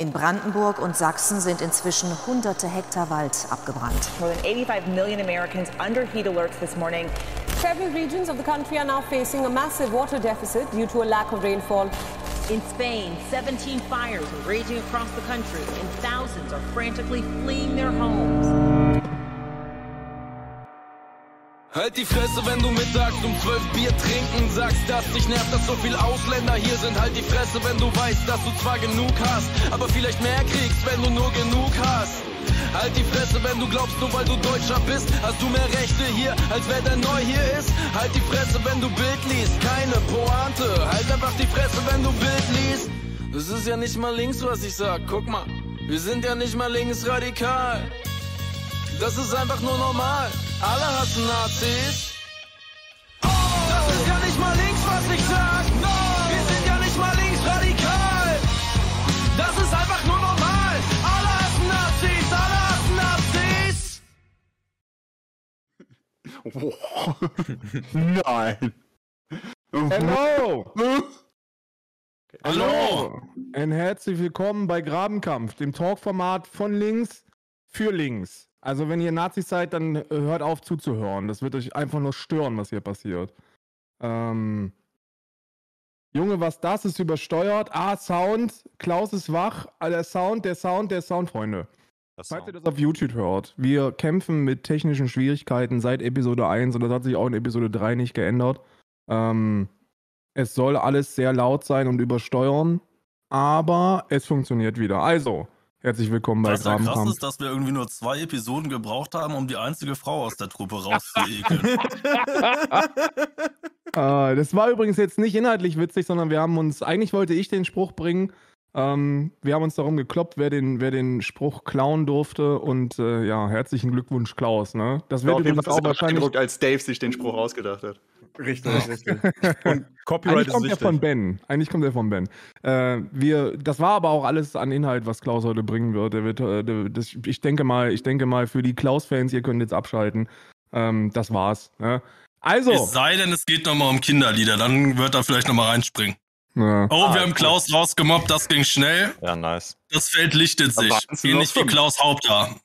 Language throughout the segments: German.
In Brandenburg und Sachsen sind inzwischen hunderte Hektar Wald abgebrannt. More than 85 million Americans under heat alerts this morning. Several regions of the country are now facing a massive water deficit due to a lack of rainfall. In Spain, 17 fires are raging across the country, and thousands are frantically fleeing their homes. Halt die Fresse, wenn du mittags um 12 Bier trinken sagst, dass dich nervt, dass so viel Ausländer hier sind. Halt die Fresse, wenn du weißt, dass du zwar genug hast, aber vielleicht mehr kriegst, wenn du nur genug hast. Halt die Fresse, wenn du glaubst, nur weil du Deutscher bist, hast du mehr Rechte hier, als wer der neu hier ist. Halt die Fresse, wenn du Bild liest, keine Pointe. Halt einfach die Fresse, wenn du Bild liest. Das ist ja nicht mal links, was ich sag. Guck mal, wir sind ja nicht mal linksradikal. Das ist einfach nur normal. Alle hassen Nazis. Das ist ja nicht mal links, was ich sag. Wir sind ja nicht mal linksradikal. Das ist einfach nur normal. Alle hassen Nazis. Alle hassen Nazis. Nein. Hello! Hallo. Und herzlich willkommen bei Grabenkampf, dem Talkformat von links für links. Also wenn ihr Nazis seid, dann äh, hört auf zuzuhören. Das wird euch einfach nur stören, was hier passiert. Ähm, Junge, was das ist übersteuert. Ah, Sound. Klaus ist wach. Ah, der Sound, der Sound, der Sound, Freunde. Falls ihr das auf YouTube hört, wir kämpfen mit technischen Schwierigkeiten seit Episode 1 und das hat sich auch in Episode 3 nicht geändert. Ähm, es soll alles sehr laut sein und übersteuern, aber es funktioniert wieder. Also, herzlich willkommen bei Was ja krass ist, dass wir irgendwie nur zwei Episoden gebraucht haben, um die einzige Frau aus der Truppe rauszuekeln. Äh, das war übrigens jetzt nicht inhaltlich witzig, sondern wir haben uns, eigentlich wollte ich den Spruch bringen. Ähm, wir haben uns darum gekloppt, wer den, wer den Spruch klauen durfte. Und äh, ja, herzlichen Glückwunsch, Klaus. Ne? Das War wird jeden übrigens auch wahrscheinlich. als Dave sich den Spruch ausgedacht hat. Richtig, richtig. Und Copyright Eigentlich ist kommt der wichtig. von Ben. Eigentlich kommt der von Ben. Äh, wir, das war aber auch alles an Inhalt, was Klaus heute bringen wird. Der wird äh, der, das, ich denke mal, ich denke mal, für die Klaus-Fans, ihr könnt jetzt abschalten. Ähm, das war's. Ne? Also. Es sei denn, es geht nochmal um Kinderlieder, dann wird er vielleicht nochmal reinspringen. Ja. Oh, wir haben Klaus rausgemobbt, das ging schnell. Ja, nice. Das Feld lichtet sich. nur Ähnlich wie. Klaus Haupthaar.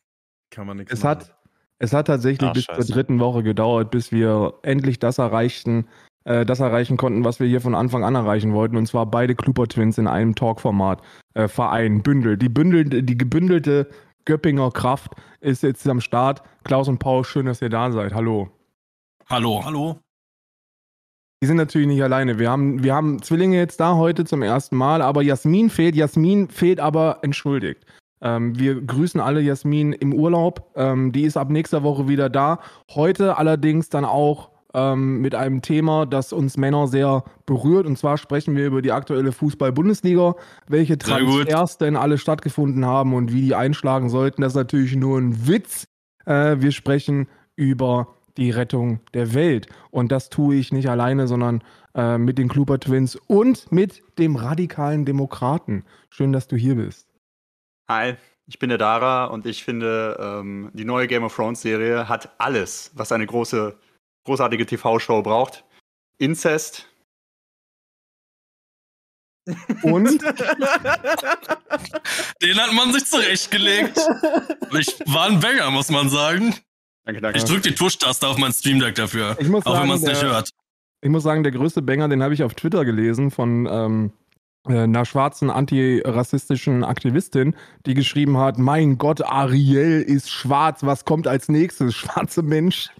Kann man nichts Es machen. hat, es hat tatsächlich Ah, bis zur scheiße. dritten Woche gedauert, bis wir endlich das erreichten, äh, das erreichen konnten, was wir hier von Anfang an erreichen wollten. Und zwar beide Kluper Twins in einem Talkformat äh, vereinen, Bündel. Die, bündelte, die gebündelte Göppinger Kraft ist jetzt am Start. Klaus und Paul, schön, dass ihr da seid. Hallo. Hallo. Hallo. Die sind natürlich nicht alleine. Wir haben, wir haben Zwillinge jetzt da heute zum ersten Mal, aber Jasmin fehlt. Jasmin fehlt aber entschuldigt. Ähm, wir grüßen alle Jasmin im Urlaub. Ähm, die ist ab nächster Woche wieder da. Heute allerdings dann auch ähm, mit einem Thema, das uns Männer sehr berührt. Und zwar sprechen wir über die aktuelle Fußball-Bundesliga, welche. Transfers denn alle stattgefunden haben und wie die einschlagen sollten. Das ist natürlich nur ein Witz. Äh, wir sprechen über die Rettung der Welt. Und das tue ich nicht alleine, sondern äh, mit den Kluber Twins und mit dem radikalen Demokraten. Schön, dass du hier bist. Hi, ich bin der Dara und ich finde, ähm, die neue Game of Thrones Serie hat alles, was eine große, großartige TV-Show braucht. Inzest, Und Den hat man sich zurechtgelegt. Ich war ein Banger, muss man sagen. danke, danke. Ich drück die Tush-Taste auf mein Stream Deck dafür. Ich muss auch wenn sagen, man es nicht hört. ich muss sagen, der größte Banger, den habe ich auf Twitter gelesen von ähm, äh, einer schwarzen antirassistischen Aktivistin, die geschrieben hat: Mein Gott, Ariel ist schwarz. Was kommt als nächstes? Schwarze Menschen.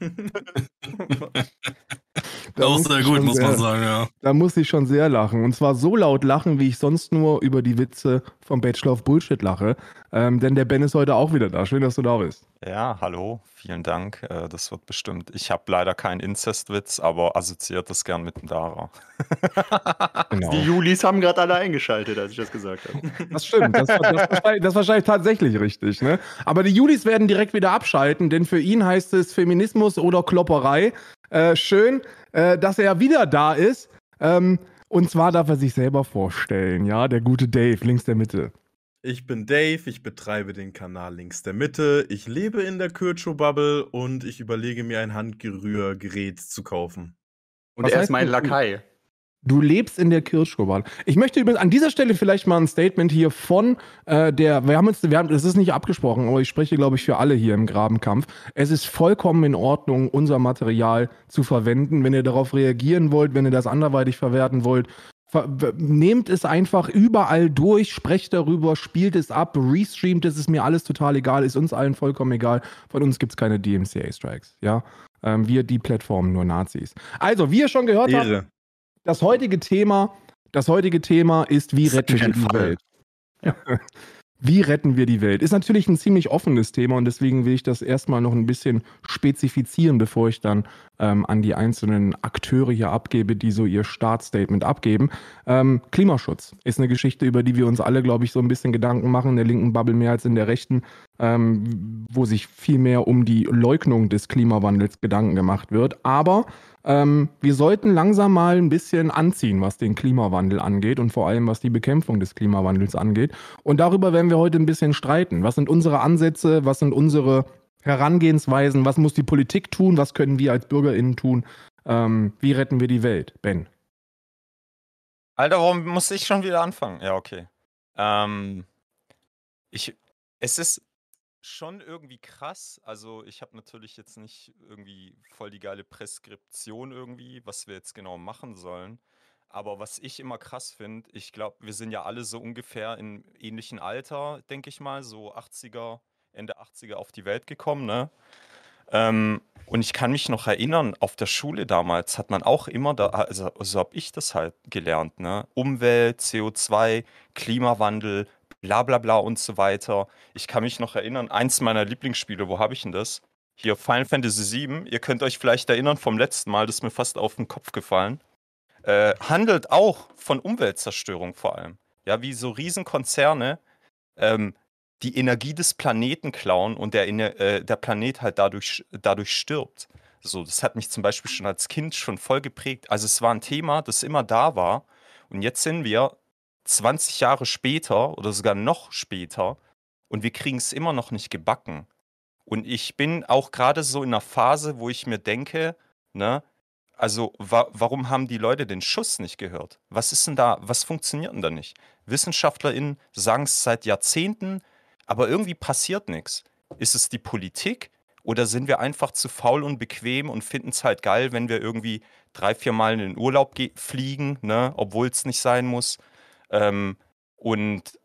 Da Auch muss sehr ich gut, schon muss man sehr- sagen, ja. Da muss ich schon sehr lachen. Und zwar so laut lachen, wie ich sonst nur über die Witze vom Bachelor of Bullshit lache. Ähm, denn der Ben ist heute auch wieder da. Schön, dass du da bist. Ja, hallo, vielen Dank. Äh, Das wird bestimmt. Ich habe leider keinen Inzestwitz, aber assoziiert das gern mit dem Dara. Genau. Die Julis haben gerade alle eingeschaltet, als ich das gesagt habe. Das stimmt. Das, das, das, wahrscheinlich- das ist wahrscheinlich tatsächlich richtig. Ne? Aber die Julis werden direkt wieder abschalten, denn für ihn heißt es Feminismus oder Klopperei. Äh, schön, äh, dass er wieder da ist. Ähm, und zwar darf er sich selber vorstellen, ja, der gute Dave, links der Mitte. Ich bin Dave, ich betreibe den Kanal links der Mitte, ich lebe in der Kürcho-Bubble und ich überlege mir ein Handgerührgerät zu kaufen. Und Was er ist mein Lakai. Du lebst in der Kirschschublade. Ich möchte übrigens an dieser Stelle vielleicht mal ein Statement hier von äh, der, wir haben uns, wir haben, das ist nicht abgesprochen, aber ich spreche, glaube ich, für alle hier im Grabenkampf. Es ist vollkommen in Ordnung, unser Material zu verwenden. Wenn ihr darauf reagieren wollt, wenn ihr das anderweitig verwerten wollt, ver nehmt es einfach überall durch, sprecht darüber, spielt es ab, restreamt es, ist mir alles total egal, ist uns allen vollkommen egal. Von uns gibt es keine DMCA-Strikes, ja. Ähm, wir die Plattformen nur Nazis. Also, wie ihr schon gehört Ehre. habt, das heutige Thema, das heutige Thema ist, wie retten wir die. Welt? Wie retten wir die Welt? Ist natürlich ein ziemlich offenes Thema und deswegen will ich das erstmal noch ein bisschen spezifizieren, bevor ich dann ähm, an die einzelnen Akteure hier abgebe, die so ihr Startstatement abgeben. Ähm, Klimaschutz ist eine Geschichte, über die wir uns alle, glaube ich, so ein bisschen Gedanken machen, in der linken Bubble mehr als in der rechten, ähm, wo sich viel mehr um die Leugnung des Klimawandels Gedanken gemacht wird. Aber ähm, wir sollten langsam mal ein bisschen anziehen, was den Klimawandel angeht und vor allem was die Bekämpfung des Klimawandels angeht. Und darüber werden wir heute ein bisschen streiten. Was sind unsere Ansätze? Was sind unsere Herangehensweisen? Was muss die Politik tun? Was können wir als BürgerInnen tun? Ähm, wie retten wir die Welt? Ben. Alter, warum muss ich schon wieder anfangen? Ja, okay. Ähm, ich, es ist schon irgendwie krass. Also ich habe natürlich jetzt nicht irgendwie voll die geile Preskription irgendwie, was wir jetzt genau machen sollen. Aber was ich immer krass finde, ich glaube, wir sind ja alle so ungefähr in ähnlichen Alter, denke ich mal, so 80er, Ende 80er auf die Welt gekommen, ne? Ähm, und ich kann mich noch erinnern, auf der Schule damals hat man auch immer, da, also so habe ich das halt gelernt, ne? Umwelt, CO2, Klimawandel, bla bla bla und so weiter. Ich kann mich noch erinnern, eins meiner Lieblingsspiele, wo habe ich denn das? Hier Final Fantasy VII. Ihr könnt euch vielleicht erinnern vom letzten Mal, das ist mir fast auf den Kopf gefallen. Äh, handelt auch von Umweltzerstörung vor allem. Ja, wie so Riesenkonzerne ähm, die Energie des Planeten klauen und der, äh, der Planet halt dadurch, dadurch stirbt. So, das hat mich zum Beispiel schon als Kind schon voll geprägt. Also es war ein Thema, das immer da war. Und jetzt sind wir 20 Jahre später oder sogar noch später und wir kriegen es immer noch nicht gebacken. Und ich bin auch gerade so in einer Phase, wo ich mir denke, ne, also wa warum haben die Leute den Schuss nicht gehört? Was ist denn da, was funktioniert denn da nicht? WissenschaftlerInnen sagen es seit Jahrzehnten, aber irgendwie passiert nichts. Ist es die Politik oder sind wir einfach zu faul und bequem und finden es halt geil, wenn wir irgendwie drei, vier Mal in den Urlaub ge- fliegen, ne, obwohl es nicht sein muss? Ähm, und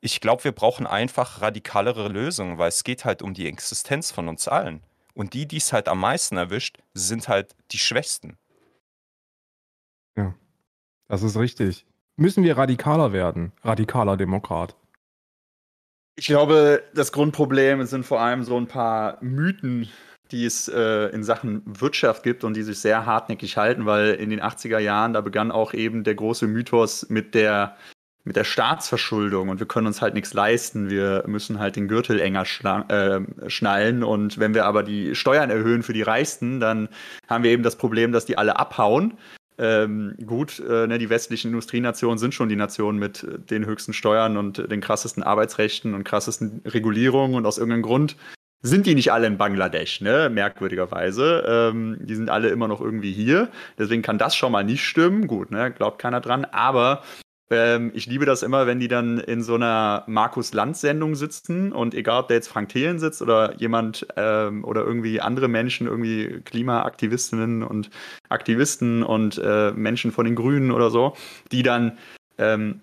ich glaube, wir brauchen einfach radikalere Lösungen, weil es geht halt um die Existenz von uns allen. Und die, die es halt am meisten erwischt, sind halt die Schwächsten. Ja, das ist richtig. Müssen wir radikaler werden? Radikaler Demokrat. Ich glaube, das Grundproblem sind vor allem so ein paar Mythen, die es äh, in Sachen Wirtschaft gibt und die sich sehr hartnäckig halten, weil in den 80er Jahren, da begann auch eben der große Mythos mit der, mit der Staatsverschuldung und wir können uns halt nichts leisten. Wir müssen halt den Gürtel enger äh, schnallen und wenn wir aber die Steuern erhöhen für die Reichsten, dann haben wir eben das Problem, dass die alle abhauen. Ähm, gut, äh, ne, die westlichen Industrienationen sind schon die Nationen mit den höchsten Steuern und den krassesten Arbeitsrechten und krassesten Regulierungen und aus irgendeinem Grund sind die nicht alle in Bangladesch, ne? merkwürdigerweise. Ähm, die sind alle immer noch irgendwie hier. Deswegen kann das schon mal nicht stimmen. Gut, ne? glaubt keiner dran. Aber ähm, ich liebe das immer, wenn die dann in so einer Markus-Lanz-Sendung sitzen und egal, ob da jetzt Frank Thelen sitzt oder jemand ähm, oder irgendwie andere Menschen, irgendwie Klimaaktivistinnen und Aktivisten und äh, Menschen von den Grünen oder so, die dann ähm,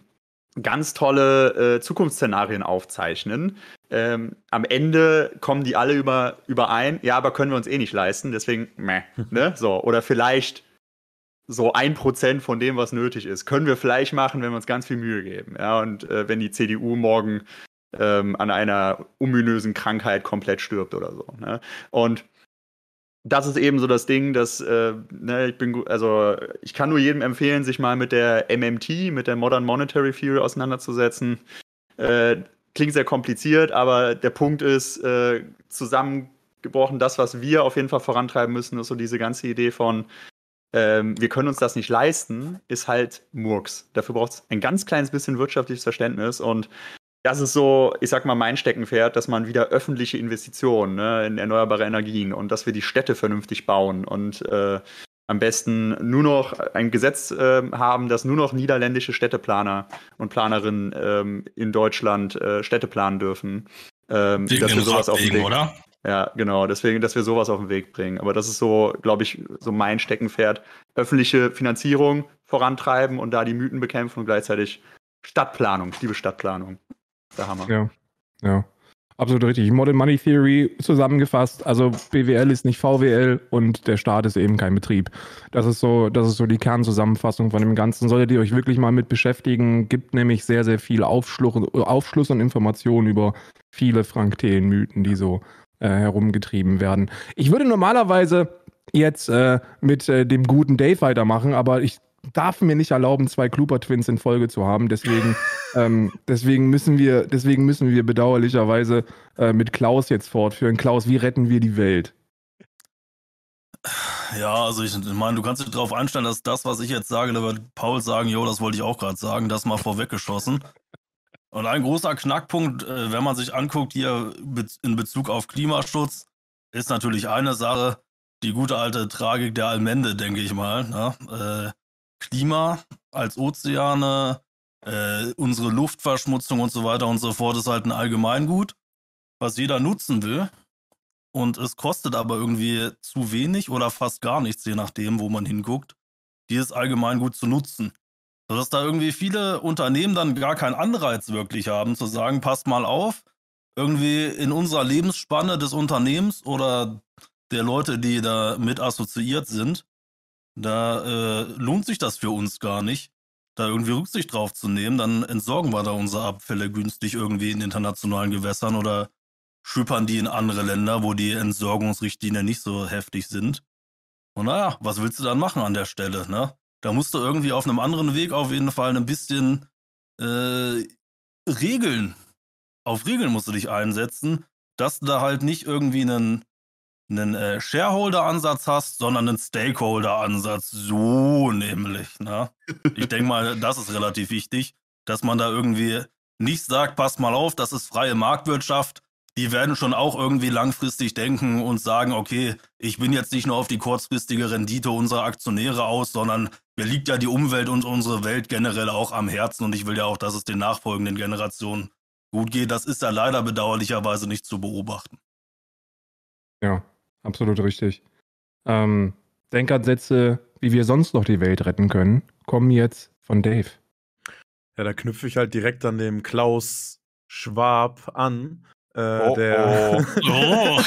ganz tolle äh, Zukunftsszenarien aufzeichnen. Ähm, am Ende kommen die alle über, überein, ja, aber können wir uns eh nicht leisten, deswegen, meh, ne? So, oder vielleicht so ein Prozent von dem, was nötig ist. Können wir vielleicht machen, wenn wir uns ganz viel Mühe geben. Ja, und äh, wenn die CDU morgen ähm, an einer ominösen Krankheit komplett stirbt oder so. Ne? Und das ist eben so das Ding, dass äh, ne, ich bin, also ich kann nur jedem empfehlen, sich mal mit der MMT, mit der Modern Monetary Theory auseinanderzusetzen. Äh, klingt sehr kompliziert, aber der Punkt ist, äh, zusammengebrochen, das, was wir auf jeden Fall vorantreiben müssen, ist so diese ganze Idee von, ähm, wir können uns das nicht leisten, ist halt Murks. Dafür braucht es ein ganz kleines bisschen wirtschaftliches Verständnis und das ist so, ich sag mal, mein Steckenpferd, dass man wieder öffentliche Investitionen ne, in erneuerbare Energien und dass wir die Städte vernünftig bauen und äh, am besten nur noch ein Gesetz äh, haben, dass nur noch niederländische Städteplaner und Planerinnen ähm, in Deutschland äh, Städte planen dürfen. Ähm, dass wir sowas auf den Weg, oder? Ja, genau. Deswegen, dass wir sowas auf den Weg bringen. Aber das ist so, glaube ich, so mein Steckenpferd. Öffentliche Finanzierung vorantreiben und da die Mythen bekämpfen und gleichzeitig Stadtplanung. Ich liebe Stadtplanung. Der Hammer. Ja, ja. Absolut richtig. Modern Money Theory zusammengefasst. Also BWL ist nicht VWL und der Staat ist eben kein Betrieb. Das ist so, das ist so die Kernzusammenfassung von dem Ganzen. Solltet ihr euch wirklich mal mit beschäftigen, gibt nämlich sehr, sehr viel Aufschluss, Aufschluss und Informationen über viele Frank-Thelen-Mythen, die so äh, herumgetrieben werden. Ich würde normalerweise jetzt äh, mit äh, dem guten Dave weitermachen, aber ich darf mir nicht erlauben, zwei Klooper Twins in Folge zu haben. Deswegen, ähm, deswegen müssen wir, deswegen müssen wir bedauerlicherweise äh, mit Klaus jetzt fortführen. Klaus, wie retten wir die Welt? Ja, also ich meine, du kannst dich darauf einstellen, dass das, was ich jetzt sage, da wird Paul sagen, jo, das wollte ich auch gerade sagen, das mal vorweggeschossen. Und ein großer Knackpunkt, äh, wenn man sich anguckt hier in Bezug auf Klimaschutz, ist natürlich eine Sache, die gute alte Tragik der Allmende, denke ich mal. Ne? Äh, Klima als Ozeane, äh, unsere Luftverschmutzung und so weiter und so fort ist halt ein Allgemeingut, was jeder nutzen will. Und es kostet aber irgendwie zu wenig oder fast gar nichts, je nachdem, wo man hinguckt, dieses Allgemeingut zu nutzen. Sodass da irgendwie viele Unternehmen dann gar keinen Anreiz wirklich haben, zu sagen, passt mal auf, irgendwie in unserer Lebensspanne des Unternehmens oder der Leute, die da mit assoziiert sind, da äh, lohnt sich das für uns gar nicht, da irgendwie Rücksicht drauf zu nehmen. Dann entsorgen wir da unsere Abfälle günstig irgendwie in internationalen Gewässern oder schippern die in andere Länder, wo die Entsorgungsrichtlinien nicht so heftig sind. Und naja, was willst du dann machen an der Stelle, ne? Da musst du irgendwie auf einem anderen Weg auf jeden Fall ein bisschen äh, Regeln, auf Regeln musst du dich einsetzen, dass du da halt nicht irgendwie einen einen äh, Shareholder-Ansatz hast, sondern einen Stakeholder-Ansatz. So nämlich. Ne? Ich denke mal, das ist relativ wichtig, dass man da irgendwie nicht sagt, pass mal auf, das ist freie Marktwirtschaft. Die werden schon auch irgendwie langfristig denken und sagen, okay, ich bin jetzt nicht nur auf die kurzfristige Rendite unserer Aktionäre aus, sondern mir liegt ja die Umwelt und unsere Welt generell auch am Herzen und ich will ja auch, dass es den nachfolgenden Generationen gut geht. Das ist ja leider bedauerlicherweise nicht zu beobachten. Ja, absolut richtig. Ähm, Denkansätze, wie wir sonst noch die Welt retten können, kommen jetzt von Dave. Ja, da knüpfe ich halt direkt an dem Klaus Schwab an. Äh, Oh, der oh. Oh.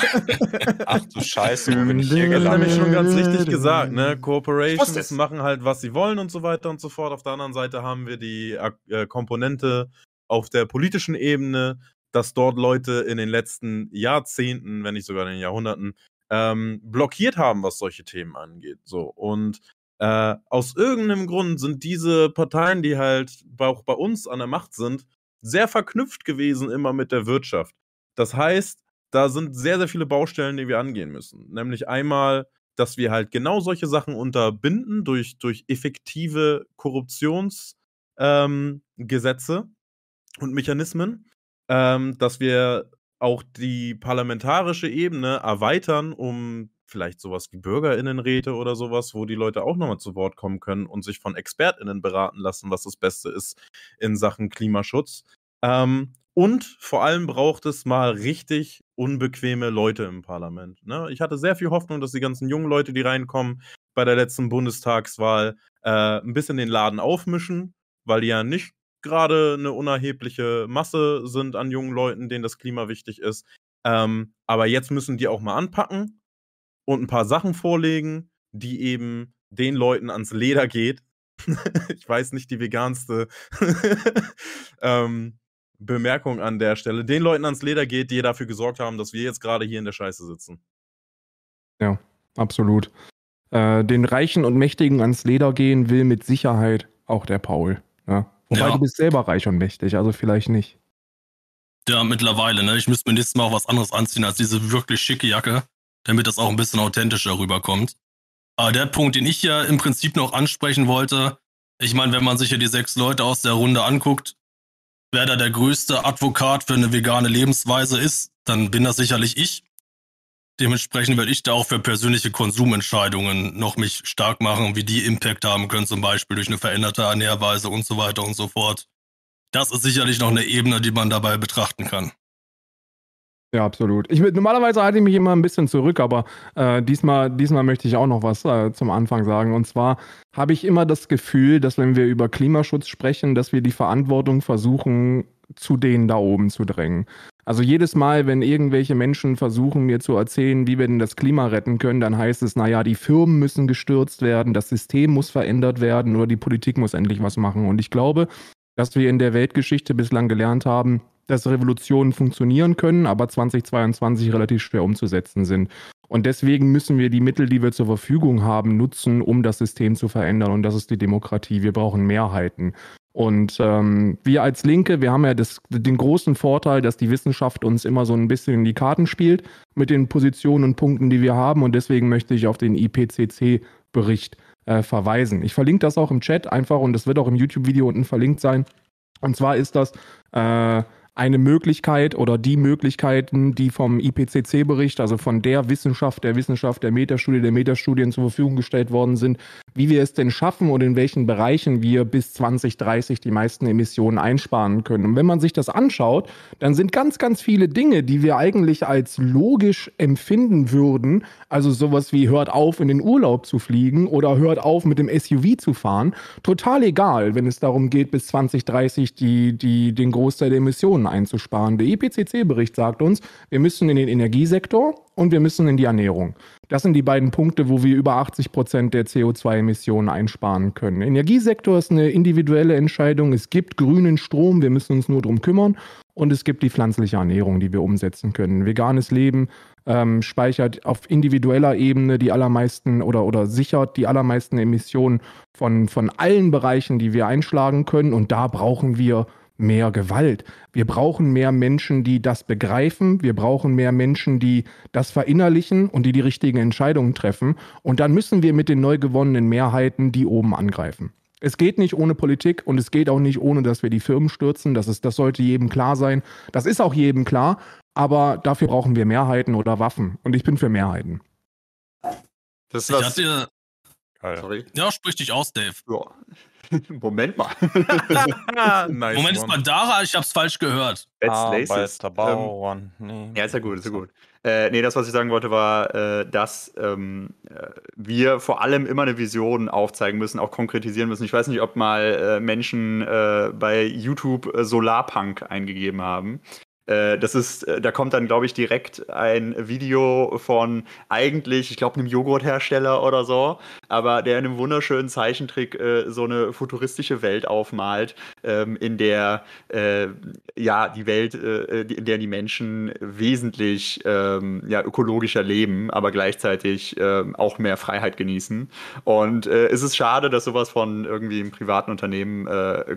Ach du Scheiße, bin ich hier Das ist nämlich gelandet? schon ganz richtig gesagt, ne? Corporations machen halt, was sie wollen und so weiter und so fort. Auf der anderen Seite haben wir die äh, Komponente auf der politischen Ebene, dass dort Leute in den letzten Jahrzehnten, wenn nicht sogar in den Jahrhunderten, ähm, blockiert haben, was solche Themen angeht. So. Und äh, aus irgendeinem Grund sind diese Parteien, die halt auch bei uns an der Macht sind, sehr verknüpft gewesen immer mit der Wirtschaft. Das heißt, da sind sehr, sehr viele Baustellen, die wir angehen müssen. Nämlich einmal, dass wir halt genau solche Sachen unterbinden durch, durch effektive Korruptionsgesetze ähm, und Mechanismen, ähm, dass wir auch die parlamentarische Ebene erweitern, um vielleicht sowas wie Bürgerinnenräte oder sowas, wo die Leute auch nochmal zu Wort kommen können und sich von ExpertInnen beraten lassen, was das Beste ist in Sachen Klimaschutz. Ähm, und vor allem braucht es mal richtig unbequeme Leute im Parlament. Ne? Ich hatte sehr viel Hoffnung, dass die ganzen jungen Leute, die reinkommen, bei der letzten Bundestagswahl äh, ein bisschen den Laden aufmischen, weil die ja nicht gerade eine unerhebliche Masse sind an jungen Leuten, denen das Klima wichtig ist. Ähm, aber jetzt müssen die auch mal anpacken und ein paar Sachen vorlegen, die eben den Leuten ans Leder geht. ich weiß nicht die veganste ähm, Bemerkung an der Stelle. Den Leuten ans Leder geht, die dafür gesorgt haben, dass wir jetzt gerade hier in der Scheiße sitzen. Ja, absolut. Äh, den Reichen und Mächtigen ans Leder gehen will mit Sicherheit auch der Paul. Ja? Wobei Ja. du bist selber reich und mächtig, also vielleicht nicht. Ja, mittlerweile, ne? Ich müsste mir nächstes Mal auch was anderes anziehen als diese wirklich schicke Jacke, damit das auch ein bisschen authentischer rüberkommt. Aber der Punkt, den ich ja im Prinzip noch ansprechen wollte, ich meine, wenn man sich ja die sechs Leute aus der Runde anguckt, wer da der größte Advokat für eine vegane Lebensweise ist, dann bin das sicherlich ich. Dementsprechend werde ich da auch für persönliche Konsumentscheidungen noch mich stark machen, wie die Impact haben können, zum Beispiel durch eine veränderte Ernährweise und so weiter und so fort. Das ist sicherlich noch eine Ebene, die man dabei betrachten kann. Ja, absolut. Ich, normalerweise halte ich mich immer ein bisschen zurück, aber äh, diesmal, diesmal möchte ich auch noch was äh, zum Anfang sagen. Und zwar habe ich immer das Gefühl, dass wenn wir über Klimaschutz sprechen, dass wir die Verantwortung versuchen, zu denen da oben zu drängen. Also jedes Mal, wenn irgendwelche Menschen versuchen, mir zu erzählen, wie wir denn das Klima retten können, dann heißt es, naja, die Firmen müssen gestürzt werden, das System muss verändert werden oder die Politik muss endlich was machen. Und ich glaube, dass wir in der Weltgeschichte bislang gelernt haben, dass Revolutionen funktionieren können, aber 2022 relativ schwer umzusetzen sind. Und deswegen müssen wir die Mittel, die wir zur Verfügung haben, nutzen, um das System zu verändern. Und das ist die Demokratie. Wir brauchen Mehrheiten. Und ähm, wir als Linke, wir haben ja das, den großen Vorteil, dass die Wissenschaft uns immer so ein bisschen in die Karten spielt mit den Positionen und Punkten, die wir haben. Und deswegen möchte ich auf den IPCC-Bericht äh, verweisen. Ich verlinke das auch im Chat einfach und das wird auch im YouTube-Video unten verlinkt sein. Und zwar ist das äh, eine Möglichkeit oder die Möglichkeiten, die vom IPCC-Bericht, also von der Wissenschaft, der Wissenschaft, der Metastudie, der Metastudien zur Verfügung gestellt worden sind, wie wir es denn schaffen und in welchen Bereichen wir bis 2030 die meisten Emissionen einsparen können. Und wenn man sich das anschaut, dann sind ganz, ganz viele Dinge, die wir eigentlich als logisch empfinden würden, also sowas wie hört auf, in den Urlaub zu fliegen oder hört auf, mit dem SUV zu fahren, total egal, wenn es darum geht, bis 2030 die, die, den Großteil der Emissionen Emissionen einzusparen. Der IPCC-Bericht sagt uns, wir müssen in den Energiesektor und wir müssen in die Ernährung. Das sind die beiden Punkte, wo wir über 80 Prozent der CO2-Emissionen einsparen können. Energiesektor ist eine individuelle Entscheidung. Es gibt grünen Strom, wir müssen uns nur darum kümmern. Und es gibt die pflanzliche Ernährung, die wir umsetzen können. Veganes Leben ähm, speichert auf individueller Ebene die allermeisten oder, oder sichert die allermeisten Emissionen von, von allen Bereichen, die wir einschlagen können. Und da brauchen wir mehr Gewalt. Wir brauchen mehr Menschen, die das begreifen. Wir brauchen mehr Menschen, die das verinnerlichen und die die richtigen Entscheidungen treffen. Und dann müssen wir mit den neu gewonnenen Mehrheiten die oben angreifen. Es geht nicht ohne Politik und es geht auch nicht ohne, dass wir die Firmen stürzen. Das, ist, das sollte jedem klar sein. Das ist auch jedem klar. Aber dafür brauchen wir Mehrheiten oder Waffen. Und ich bin für Mehrheiten. Das ich hatte, Sorry. Ja, sprich dich aus, Dave. Ja. Moment mal. nice Moment ist mal, Dara, ich hab's falsch gehört. Ähm, nee. Ja, ist ja gut, ist ja gut. Äh, nee, das, was ich sagen wollte, war, äh, dass ähm, äh, wir vor allem immer eine Vision aufzeigen müssen, auch konkretisieren müssen. Ich weiß nicht, ob mal äh, Menschen äh, bei YouTube äh, Solarpunk eingegeben haben. Äh, das ist, äh, da kommt dann, glaube ich, direkt ein Video von eigentlich, ich glaube, einem Joghurthersteller oder so, aber der in einem wunderschönen Zeichentrick äh, so eine futuristische Welt aufmalt, ähm, in der äh, ja die Welt, äh, in der die Menschen wesentlich ähm, ja, ökologischer leben, aber gleichzeitig ähm, auch mehr Freiheit genießen. Und äh, es ist schade, dass sowas von irgendwie einem privaten Unternehmen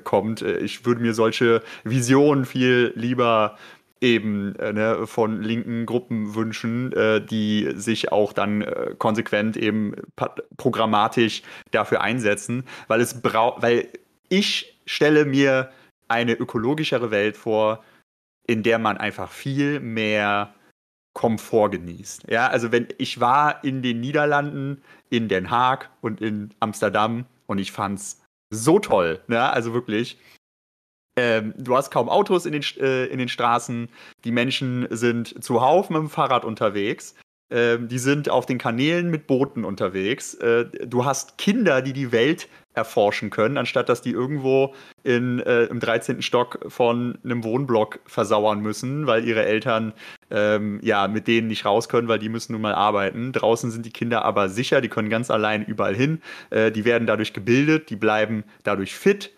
kommt. Ich würde mir solche Visionen viel lieber eben äh, ne, von linken Gruppen wünschen, äh, die sich auch dann äh, konsequent eben programmatisch dafür einsetzen, weil es braucht, weil ich stelle mir eine ökologischere Welt vor, in der man einfach viel mehr Komfort genießt. Ja, also wenn ich war in den Niederlanden, in Den Haag und in Amsterdam und ich fand's so toll, ne? also wirklich ähm, du hast kaum Autos in den, äh, in den Straßen. Die Menschen sind zuhauf mit dem Fahrrad unterwegs. Ähm, die sind auf den Kanälen mit Booten unterwegs. Äh, du hast Kinder, die die Welt erforschen können, anstatt dass die irgendwo in, äh, im 13. Stock von einem Wohnblock versauern müssen, weil ihre Eltern ähm, ja mit denen nicht raus können, weil die müssen nun mal arbeiten. Draußen sind die Kinder aber sicher, die können ganz allein überall hin. Äh, die werden dadurch gebildet, die bleiben dadurch fit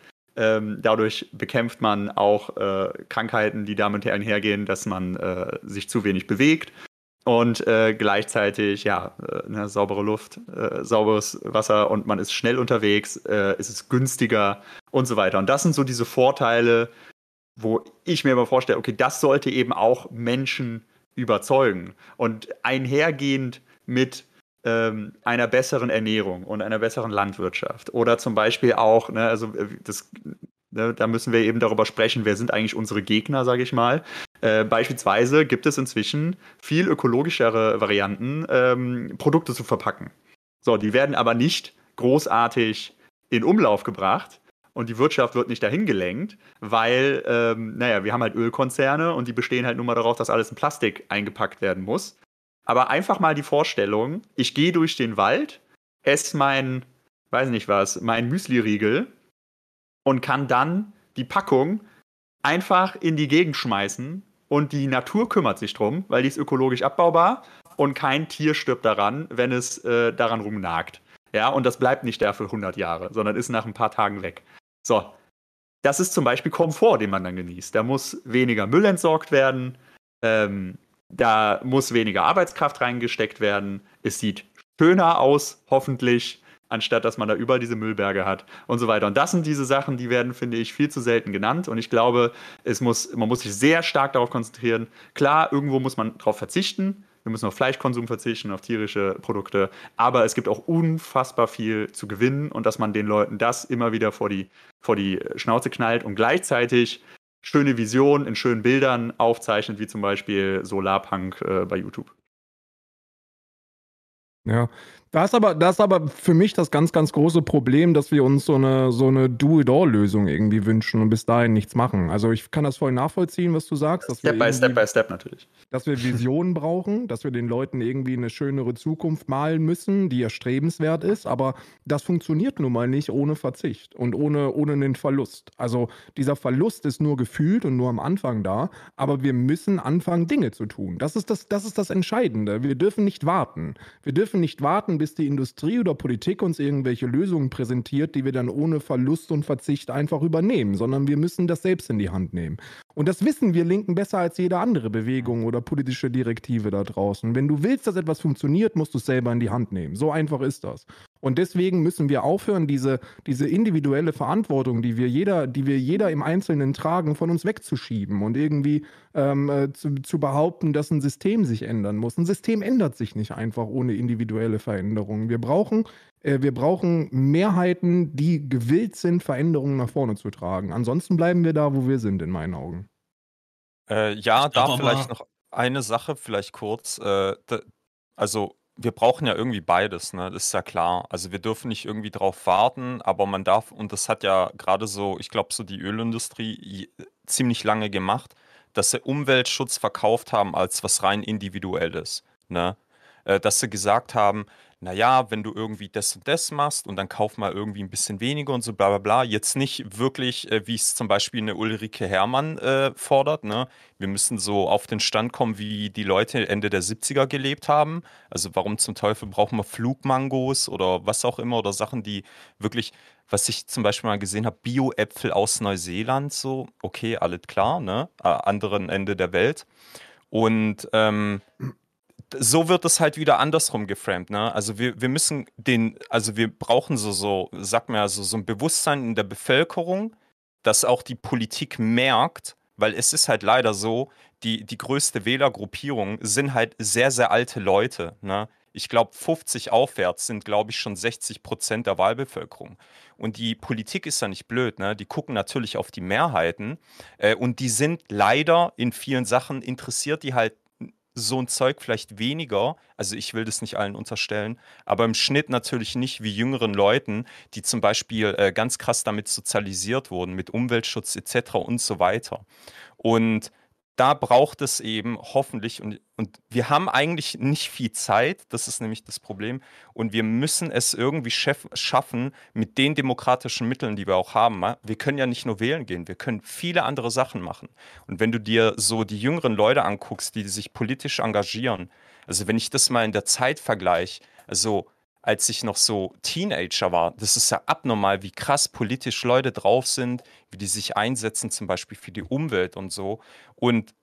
dadurch bekämpft man auch äh, Krankheiten, die damit einhergehen, dass man äh, sich zu wenig bewegt. Und äh, gleichzeitig, ja, äh, ne, saubere Luft, äh, sauberes Wasser und man ist schnell unterwegs, äh, ist es günstiger und so weiter. Und das sind so diese Vorteile, wo ich mir immer vorstelle, okay, das sollte eben auch Menschen überzeugen. Und einhergehend mit ähm, einer besseren Ernährung und einer besseren Landwirtschaft. Oder zum Beispiel auch, ne, also äh, das Ne, da müssen wir eben darüber sprechen, wer sind eigentlich unsere Gegner, sage ich mal. Äh, beispielsweise gibt es inzwischen viel ökologischere Varianten, ähm, Produkte zu verpacken. So, die werden aber nicht großartig in Umlauf gebracht und die Wirtschaft wird nicht dahin gelenkt, weil, ähm, naja, wir haben halt Ölkonzerne und die bestehen halt nur mal darauf, dass alles in Plastik eingepackt werden muss. Aber einfach mal die Vorstellung, ich gehe durch den Wald, esse mein, weiß nicht was, mein Müsli-Riegel und kann dann die Packung einfach in die Gegend schmeißen und die Natur kümmert sich drum, weil die ist ökologisch abbaubar und kein Tier stirbt daran, wenn es äh, daran rumnagt. Ja, und das bleibt nicht da für 100 Jahre, sondern ist nach ein paar Tagen weg. So, das ist zum Beispiel Komfort, den man dann genießt. Da muss weniger Müll entsorgt werden, ähm, da muss weniger Arbeitskraft reingesteckt werden. Es sieht schöner aus, hoffentlich anstatt dass man da überall diese Müllberge hat und so weiter. Und das sind diese Sachen, die werden, finde ich, viel zu selten genannt. Und ich glaube, es muss, man muss sich sehr stark darauf konzentrieren. Klar, irgendwo muss man darauf verzichten. Wir müssen auf Fleischkonsum verzichten, auf tierische Produkte. Aber es gibt auch unfassbar viel zu gewinnen und dass man den Leuten das immer wieder vor die, vor die Schnauze knallt und gleichzeitig schöne Visionen in schönen Bildern aufzeichnet, wie zum Beispiel Solarpunk äh, bei YouTube. Ja, da ist aber, ist aber für mich das ganz, ganz große Problem, dass wir uns so eine, so eine Do-it-all-Lösung irgendwie wünschen und bis dahin nichts machen. Also ich kann das voll nachvollziehen, was du sagst. Step by Step by Step natürlich. Dass wir Visionen brauchen, dass wir den Leuten irgendwie eine schönere Zukunft malen müssen, die erstrebenswert ist, aber das funktioniert nun mal nicht ohne Verzicht und ohne, ohne einen Verlust. Also dieser Verlust ist nur gefühlt und nur am Anfang da, aber wir müssen anfangen, Dinge zu tun. Das ist das, das ist das Entscheidende. Wir dürfen nicht warten. Wir dürfen nicht warten, bis die Industrie oder Politik uns irgendwelche Lösungen präsentiert, die wir dann ohne Verlust und Verzicht einfach übernehmen, sondern wir müssen das selbst in die Hand nehmen. Und das wissen wir Linken besser als jede andere Bewegung oder politische Direktive da draußen. Wenn du willst, dass etwas funktioniert, musst du es selber in die Hand nehmen. So einfach ist das. Und deswegen müssen wir aufhören, diese, diese individuelle Verantwortung, die wir jeder, die wir jeder im Einzelnen tragen, von uns wegzuschieben und irgendwie ähm, äh, zu, zu behaupten, dass ein System sich ändern muss. Ein System ändert sich nicht einfach ohne individuelle Veränderungen. Wir brauchen, wir brauchen Mehrheiten, die gewillt sind, Veränderungen nach vorne zu tragen. Ansonsten bleiben wir da, wo wir sind, in meinen Augen. Äh, ja, da vielleicht noch eine Sache, vielleicht kurz. Äh, da, also wir brauchen ja irgendwie beides, ne? Das ist ja klar. Also wir dürfen nicht irgendwie drauf warten, aber man darf, und das hat ja gerade so, ich glaube, so die Ölindustrie ziemlich lange gemacht, dass sie Umweltschutz verkauft haben als was rein individuelles. Ne? Äh, dass sie gesagt haben, naja, wenn du irgendwie das und das machst und dann kauf mal irgendwie ein bisschen weniger und so bla bla bla. Jetzt nicht wirklich, äh, wie es zum Beispiel eine Ulrike Herrmann äh, fordert. Ne? Wir müssen so auf den Stand kommen, wie die Leute Ende der 70er gelebt haben. Also warum zum Teufel brauchen wir Flugmangos oder was auch immer oder Sachen, die wirklich, was ich zum Beispiel mal gesehen habe, Bio-Äpfel aus Neuseeland, so, okay, alles klar, ne? Äh, anderen Ende der Welt. Und ähm, so wird es halt wieder andersrum geframed. Ne? Also wir, wir müssen den, also wir brauchen so, so, sag mal, so, so ein Bewusstsein in der Bevölkerung, dass auch die Politik merkt, weil es ist halt leider so, die, die größte Wählergruppierung sind halt sehr, sehr alte Leute. Ne? Ich glaube, 50 aufwärts sind, glaube ich, schon 60 Prozent der Wahlbevölkerung. Und die Politik ist ja nicht blöd, ne? Die gucken natürlich auf die Mehrheiten äh, und die sind leider in vielen Sachen interessiert, die halt so ein Zeug vielleicht weniger, also ich will das nicht allen unterstellen, aber im Schnitt natürlich nicht wie jüngeren Leuten, die zum Beispiel äh, ganz krass damit sozialisiert wurden, mit Umweltschutz etc. und so weiter. Und da braucht es eben hoffentlich, und, und wir haben eigentlich nicht viel Zeit, das ist nämlich das Problem, und wir müssen es irgendwie schaffen mit den demokratischen Mitteln, die wir auch haben. Wir können ja nicht nur wählen gehen, wir können viele andere Sachen machen. Und wenn du dir so die jüngeren Leute anguckst, die sich politisch engagieren, also wenn ich das mal in der Zeit vergleiche, also als ich noch so Teenager war. Das ist ja abnormal, wie krass politisch Leute drauf sind, wie die sich einsetzen, zum Beispiel für die Umwelt und so. Und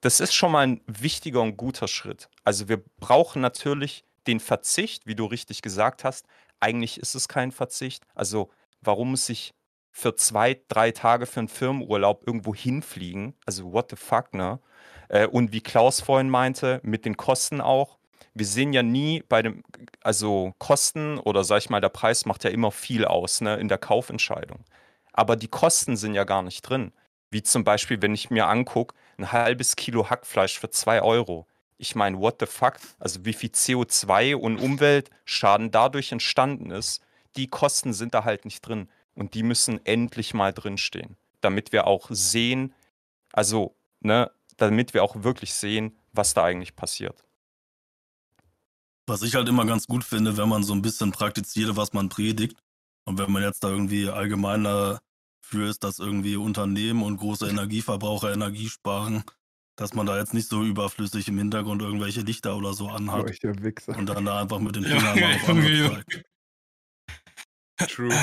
das ist schon mal ein wichtiger und guter Schritt. Also wir brauchen natürlich den Verzicht, wie du richtig gesagt hast. Eigentlich ist es kein Verzicht. Also warum muss ich für zwei, drei Tage für einen Firmenurlaub irgendwo hinfliegen? Also what the fuck, ne? Äh, und wie Klaus vorhin meinte, mit den Kosten auch wir sehen ja nie bei dem, also Kosten oder sag ich mal, der Preis macht ja immer viel aus ne, in der Kaufentscheidung. aber die Kosten sind ja gar nicht drin. Wie zum Beispiel, wenn ich mir angucke, ein halbes Kilo Hackfleisch für 2 Euro. Ich meine, what the fuck? Also wie viel CO2 und Umweltschaden dadurch entstanden ist, die Kosten sind da halt nicht drin. Und die müssen endlich mal drinstehen, damit wir auch sehen, also, ne, damit wir auch wirklich sehen, was da eigentlich passiert. Was ich halt immer ganz gut finde, wenn man so ein bisschen praktiziert, was man predigt. Und wenn man jetzt da irgendwie allgemein dafür ist, dass irgendwie Unternehmen und große Energieverbraucher Energie sparen, dass man da jetzt nicht so überflüssig im Hintergrund irgendwelche Lichter oder so anhat. Und dann da einfach mit den Fingern mal auf. True.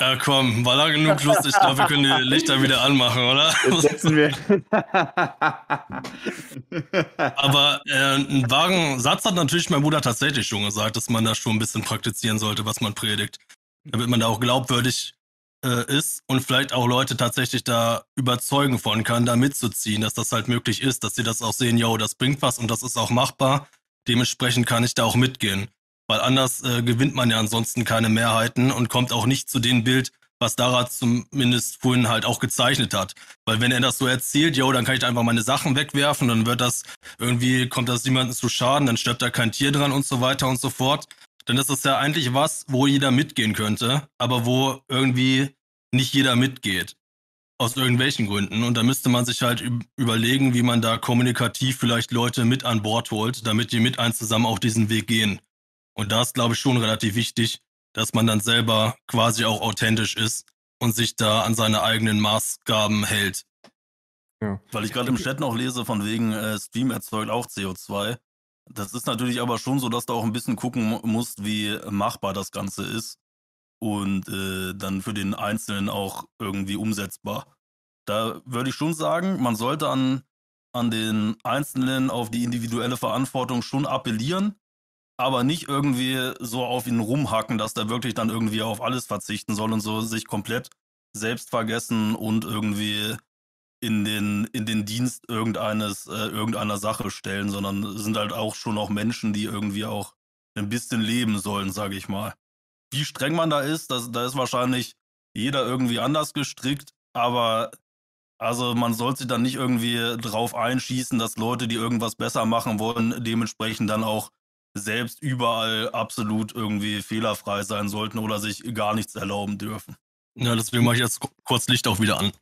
Ja, komm, war lang genug Lust. Ich glaube, wir können die Lichter wieder anmachen, oder? Jetzt setzen wir. Aber äh, einen wahren Satz hat natürlich mein Bruder tatsächlich schon gesagt, dass man da schon ein bisschen praktizieren sollte, was man predigt. Damit man da auch glaubwürdig äh, ist und vielleicht auch Leute tatsächlich da überzeugen von kann, da mitzuziehen, dass das halt möglich ist, dass sie das auch sehen, yo, das bringt was und das ist auch machbar. Dementsprechend kann ich da auch mitgehen. Weil anders äh, gewinnt man ja ansonsten keine Mehrheiten und kommt auch nicht zu dem Bild, was Dara zumindest vorhin halt auch gezeichnet hat. Weil wenn er das so erzählt, yo, dann kann ich einfach meine Sachen wegwerfen, dann wird das irgendwie, kommt das niemandem zu Schaden, dann stirbt da kein Tier dran und so weiter und so fort. Dann ist das ja eigentlich was, wo jeder mitgehen könnte, aber wo irgendwie nicht jeder mitgeht. Aus irgendwelchen Gründen. Und da müsste man sich halt überlegen, wie man da kommunikativ vielleicht Leute mit an Bord holt, damit die mit eins zusammen auf diesen Weg gehen. Und da ist, glaube ich, schon relativ wichtig, dass man dann selber quasi auch authentisch ist und sich da an seine eigenen Maßgaben hält. Ja. Weil ich gerade im Chat noch lese, von wegen äh, Stream erzeugt auch CO2. Das ist natürlich aber schon so, dass du auch ein bisschen gucken musst, wie machbar das Ganze ist. Und äh, dann für den Einzelnen auch irgendwie umsetzbar. Da würde ich schon sagen, man sollte an, an den Einzelnen auf die individuelle Verantwortung schon appellieren, aber nicht irgendwie so auf ihn rumhacken, dass der wirklich dann irgendwie auf alles verzichten soll und so sich komplett selbst vergessen und irgendwie in den, in den Dienst irgendeines, äh, irgendeiner Sache stellen, sondern sind halt auch schon auch Menschen, die irgendwie auch ein bisschen leben sollen, sage ich mal. Wie streng man da ist, das, da ist wahrscheinlich jeder irgendwie anders gestrickt, aber also man sollte sich dann nicht irgendwie drauf einschießen, dass Leute, die irgendwas besser machen wollen, dementsprechend dann auch selbst überall absolut irgendwie fehlerfrei sein sollten oder sich gar nichts erlauben dürfen. Ja, deswegen mache ich jetzt kurz Licht auch wieder an.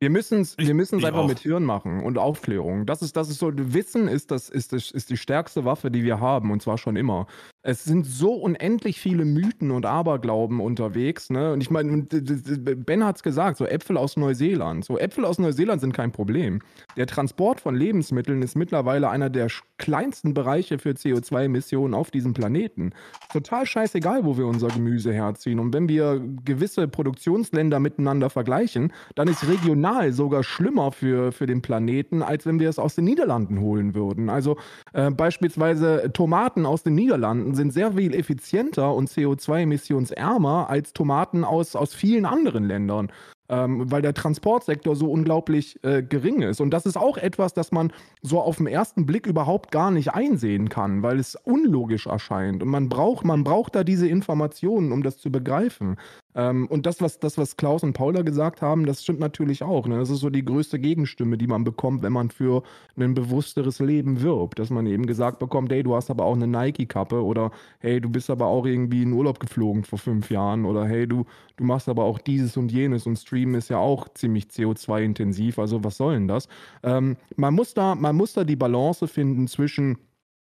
Wir müssen es wir müssen's einfach auch. mit Hirn machen und Aufklärung. Das ist, das ist so, Wissen ist, das, ist, das, ist die stärkste Waffe, die wir haben und zwar schon immer. Es sind so unendlich viele Mythen und Aberglauben unterwegs. Ne? Und ich meine, Ben hat es gesagt, so Äpfel aus Neuseeland. So Äpfel aus Neuseeland sind kein Problem. Der Transport von Lebensmitteln ist mittlerweile einer der kleinsten Bereiche für CO2-Emissionen auf diesem Planeten. Total scheißegal, wo wir unser Gemüse herziehen. Und wenn wir gewisse Produktionsländer miteinander vergleichen, dann ist regional sogar schlimmer für, für den Planeten, als wenn wir es aus den Niederlanden holen würden. Also äh, beispielsweise Tomaten aus den Niederlanden sind sehr viel effizienter und CO2-emissionsärmer als Tomaten aus, aus vielen anderen Ländern. Ähm, weil der Transportsektor so unglaublich äh, gering ist. Und das ist auch etwas, das man so auf den ersten Blick überhaupt gar nicht einsehen kann, weil es unlogisch erscheint. Und man braucht, man braucht da diese Informationen, um das zu begreifen. Ähm, und das was, das, was Klaus und Paula gesagt haben, das stimmt natürlich auch. Ne? Das ist so die größte Gegenstimme, die man bekommt, wenn man für ein bewussteres Leben wirbt. Dass man eben gesagt bekommt, hey, du hast aber auch eine Nike-Kappe oder hey, du bist aber auch irgendwie in Urlaub geflogen vor fünf Jahren oder hey, du, du machst aber auch dieses und jenes und Streamen ist ja auch ziemlich CO2-intensiv. Also was soll denn das? Ähm, man, muss da, man muss da die Balance finden zwischen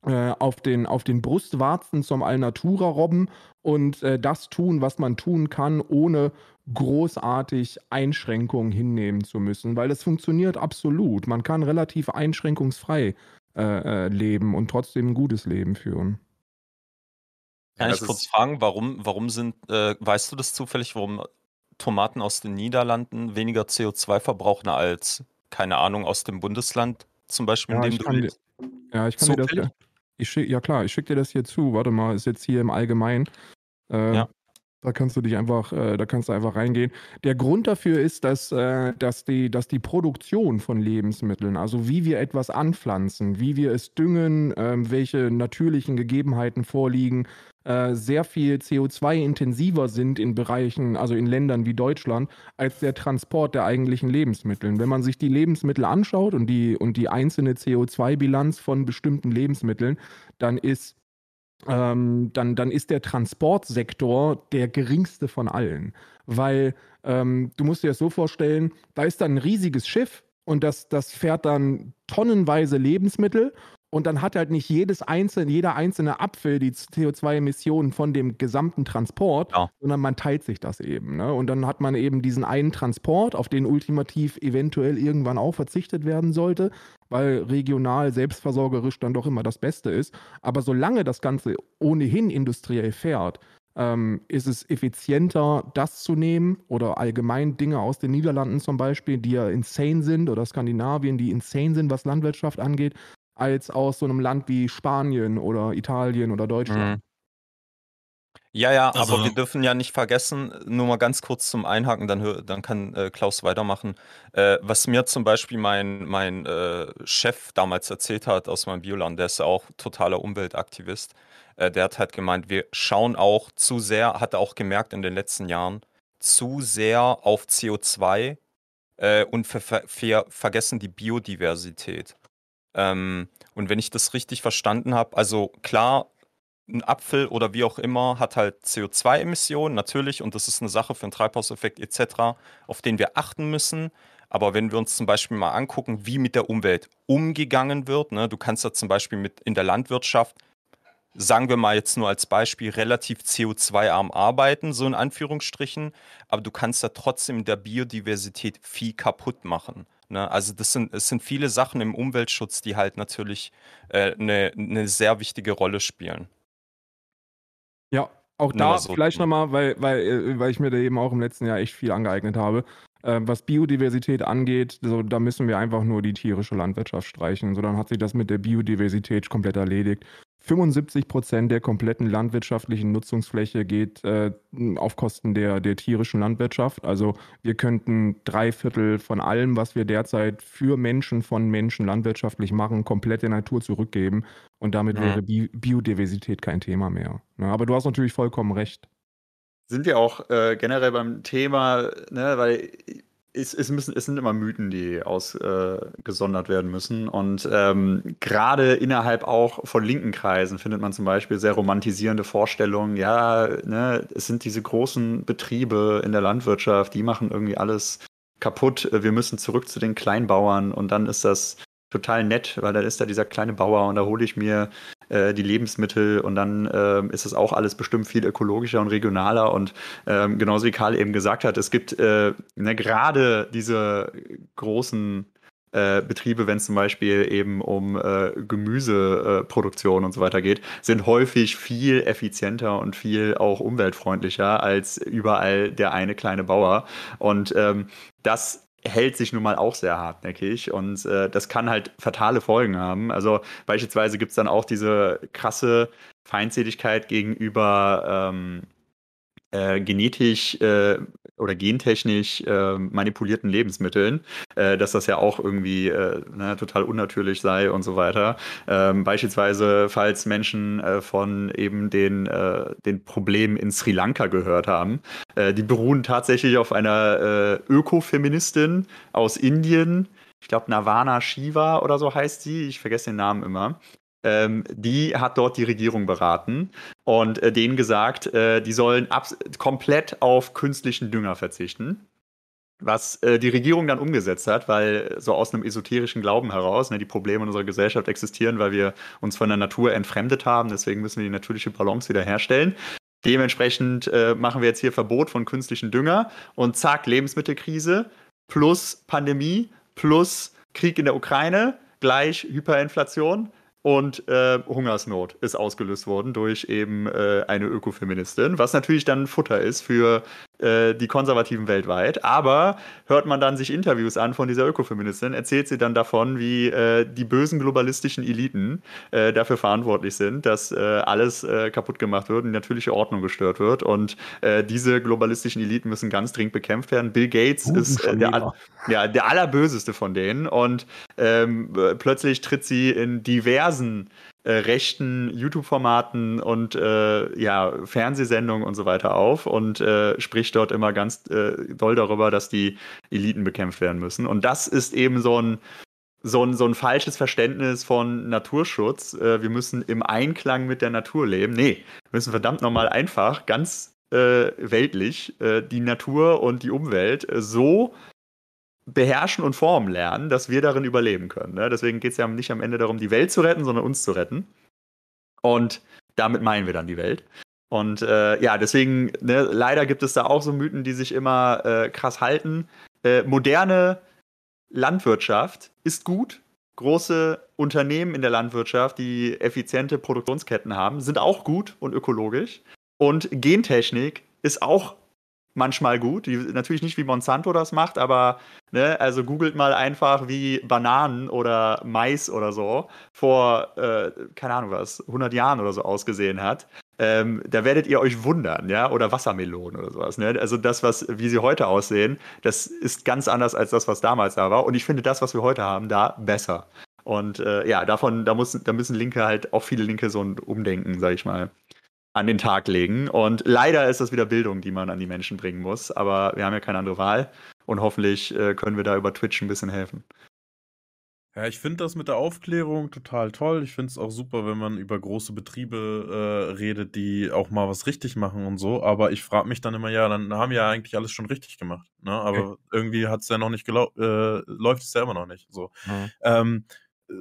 äh, auf den, auf den Brustwarzen zum Alnatura robben und äh, das tun, was man tun kann, ohne großartig Einschränkungen hinnehmen zu müssen, weil das funktioniert absolut. Man kann relativ einschränkungsfrei äh, äh, leben und trotzdem ein gutes Leben führen. Kann ich kurz fragen, warum, warum sind, äh, weißt du das zufällig, warum Tomaten aus den Niederlanden weniger CO2 verbrauchen als, keine Ahnung, aus dem Bundesland zum Beispiel, Ja, in dem ich du lebst? ja, ich kann dir das. Ich schick, ja klar, ich schicke dir das hier zu. Warte mal, ist jetzt hier im Allgemeinen. Äh, Ja. Da kannst du dich einfach, äh, da kannst du einfach reingehen. Der Grund dafür ist, dass, äh, dass, die, dass die Produktion von Lebensmitteln, also wie wir etwas anpflanzen, wie wir es düngen, ähm, welche natürlichen Gegebenheiten vorliegen, äh, sehr viel CO2-intensiver sind in Bereichen, also in Ländern wie Deutschland, als der Transport der eigentlichen Lebensmittel. Wenn man sich die Lebensmittel anschaut und die, und die einzelne CO2-Bilanz von bestimmten Lebensmitteln, dann ist ähm, dann, dann ist der Transportsektor der geringste von allen. Weil ähm, du musst dir das so vorstellen, da ist dann ein riesiges Schiff und das, das fährt dann tonnenweise Lebensmittel und dann hat halt nicht jedes einzelne, jeder einzelne Apfel die CO2-Emissionen von dem gesamten Transport, ja. sondern man teilt sich das eben. Ne? Und dann hat man eben diesen einen Transport, auf den ultimativ eventuell irgendwann auch verzichtet werden sollte, weil regional selbstversorgerisch dann doch immer das Beste ist. Aber solange das Ganze ohnehin industriell fährt, ähm, ist es effizienter, das zu nehmen oder allgemein Dinge aus den Niederlanden zum Beispiel, die ja insane sind oder Skandinavien, die insane sind, was Landwirtschaft angeht, als aus so einem Land wie Spanien oder Italien oder Deutschland. Mhm. Ja, ja, Also- aber wir dürfen ja nicht vergessen, nur mal ganz kurz zum Einhaken, dann, dann kann äh, Klaus weitermachen. Äh, was mir zum Beispiel mein, mein äh, Chef damals erzählt hat aus meinem Bioland, der ist ja auch totaler Umweltaktivist, äh, der hat halt gemeint, wir schauen auch zu sehr, hat er auch gemerkt in den letzten Jahren, zu sehr auf CO2 äh, und ver ver ver vergessen die Biodiversität. Ähm, und wenn ich das richtig verstanden habe, also klar, ein Apfel oder wie auch immer hat halt CO2-Emissionen, natürlich, und das ist eine Sache für einen Treibhauseffekt etc., auf den wir achten müssen. Aber wenn wir uns zum Beispiel mal angucken, wie mit der Umwelt umgegangen wird, ne, du kannst ja zum Beispiel mit in der Landwirtschaft, sagen wir mal jetzt nur als Beispiel, relativ CO2-arm arbeiten, so in Anführungsstrichen, aber du kannst ja trotzdem in der Biodiversität viel kaputt machen. Ne? Also das sind, es sind viele Sachen im Umweltschutz, die halt natürlich äh, eine, eine sehr wichtige Rolle spielen. Ja, auch da so vielleicht nochmal, weil, weil, äh, weil ich mir da eben auch im letzten Jahr echt viel angeeignet habe. Ähm, was Biodiversität angeht, so, da müssen wir einfach nur die tierische Landwirtschaft streichen. So, dann hat sich das mit der Biodiversität komplett erledigt. 75 Prozent der kompletten landwirtschaftlichen Nutzungsfläche geht äh, auf Kosten der, der tierischen Landwirtschaft. Also wir könnten drei Viertel von allem, was wir derzeit für Menschen von Menschen landwirtschaftlich machen, komplett der Natur zurückgeben. Und damit Mhm. wäre Bi Biodiversität kein Thema mehr. Ne, aber du hast natürlich vollkommen recht. Sind wir auch äh, generell beim Thema, ne, weil es, es, müssen, es sind immer Mythen, die ausgesondert äh, werden müssen. Und ähm, gerade innerhalb auch von linken Kreisen findet man zum Beispiel sehr romantisierende Vorstellungen. Ja, ne, es sind diese großen Betriebe in der Landwirtschaft, die machen irgendwie alles kaputt. Wir müssen zurück zu den Kleinbauern und dann ist das total nett, weil dann ist da dieser kleine Bauer und da hole ich mir äh, die Lebensmittel und dann ähm, ist es auch alles bestimmt viel ökologischer und regionaler und ähm, genauso wie Karl eben gesagt hat, es gibt äh, ne, gerade diese großen äh, Betriebe, wenn es zum Beispiel eben um äh, Gemüseproduktion und so weiter geht, sind häufig viel effizienter und viel auch umweltfreundlicher als überall der eine kleine Bauer. Und ähm, das hält sich nun mal auch sehr hartnäckig und äh, das kann halt fatale Folgen haben. Also beispielsweise gibt es dann auch diese krasse Feindseligkeit gegenüber ähm, äh, genetisch äh, oder gentechnisch äh, manipulierten Lebensmitteln, äh, dass das ja auch irgendwie äh, ne, total unnatürlich sei und so weiter. Ähm, beispielsweise, falls Menschen äh, von eben den, den Problemen in Sri Lanka gehört haben, die beruhen tatsächlich auf einer Ökofeministin aus Indien, ich glaube Navana Shiva oder so heißt sie, ich vergesse den Namen immer. Ähm, die hat dort die Regierung beraten und äh, denen gesagt, äh, die sollen komplett auf künstlichen Dünger verzichten. Was äh, die Regierung dann umgesetzt hat, weil so aus einem esoterischen Glauben heraus, ne, die Probleme in unserer Gesellschaft existieren, weil wir uns von der Natur entfremdet haben, deswegen müssen wir die natürliche Balance wieder herstellen. Dementsprechend äh, machen wir jetzt hier Verbot von künstlichen Dünger und zack, Lebensmittelkrise plus Pandemie plus Krieg in der Ukraine gleich Hyperinflation und äh, Hungersnot ist ausgelöst worden durch eben äh, eine Ökofeministin, was natürlich dann Futter ist für die Konservativen weltweit. Aber hört man dann sich Interviews an von dieser Ökofeministin, erzählt sie dann davon, wie äh, die bösen globalistischen Eliten äh, dafür verantwortlich sind, dass äh, alles äh, kaputt gemacht wird und die natürliche Ordnung gestört wird. Und äh, diese globalistischen Eliten müssen ganz dringend bekämpft werden. Bill Gates Guten ist äh, der, ja, der allerböseste von denen. Und ähm, äh, plötzlich tritt sie in diversen äh, rechten YouTube-Formaten und äh, ja, Fernsehsendungen und so weiter auf und äh, spricht dort immer ganz äh, doll darüber, dass die Eliten bekämpft werden müssen. Und das ist eben so ein, so ein, so ein falsches Verständnis von Naturschutz. Äh, wir müssen im Einklang mit der Natur leben. Nee, wir müssen verdammt nochmal einfach ganz äh, weltlich äh, die Natur und die Umwelt so beherrschen und formen lernen, dass wir darin überleben können. Ne? Deswegen geht es ja nicht am Ende darum, die Welt zu retten, sondern uns zu retten. Und damit meinen wir dann die Welt. Und äh, ja, deswegen, ne, leider gibt es da auch so Mythen, die sich immer äh, krass halten. Äh, moderne Landwirtschaft ist gut. Große Unternehmen in der Landwirtschaft, die effiziente Produktionsketten haben, sind auch gut und ökologisch. Und Gentechnik ist auch manchmal gut. Natürlich nicht wie Monsanto das macht, aber ne, also googelt mal einfach, wie Bananen oder Mais oder so vor, äh, keine Ahnung was, 100 Jahren oder so ausgesehen hat. Ähm, da werdet ihr euch wundern, ja, oder Wassermelonen oder sowas. Ne? Also das, was, wie sie heute aussehen, das ist ganz anders als das, was damals da war. Und ich finde das, was wir heute haben, da besser. Und äh, ja, davon, da, muss, da müssen Linke halt, auch viele Linke so ein Umdenken, sag ich mal, an den Tag legen. Und leider ist das wieder Bildung, die man an die Menschen bringen muss. Aber wir haben ja keine andere Wahl. Und hoffentlich äh, können wir da über Twitch ein bisschen helfen. Ja, ich finde das mit der Aufklärung total toll. Ich finde es auch super, wenn man über große Betriebe äh, redet, die auch mal was richtig machen und so. Aber ich frage mich dann immer, ja, dann haben wir ja eigentlich alles schon richtig gemacht. Ne? Aber okay. irgendwie hat es ja noch nicht gelau äh, läuft es ja immer noch nicht. So. Mhm. Ähm, äh,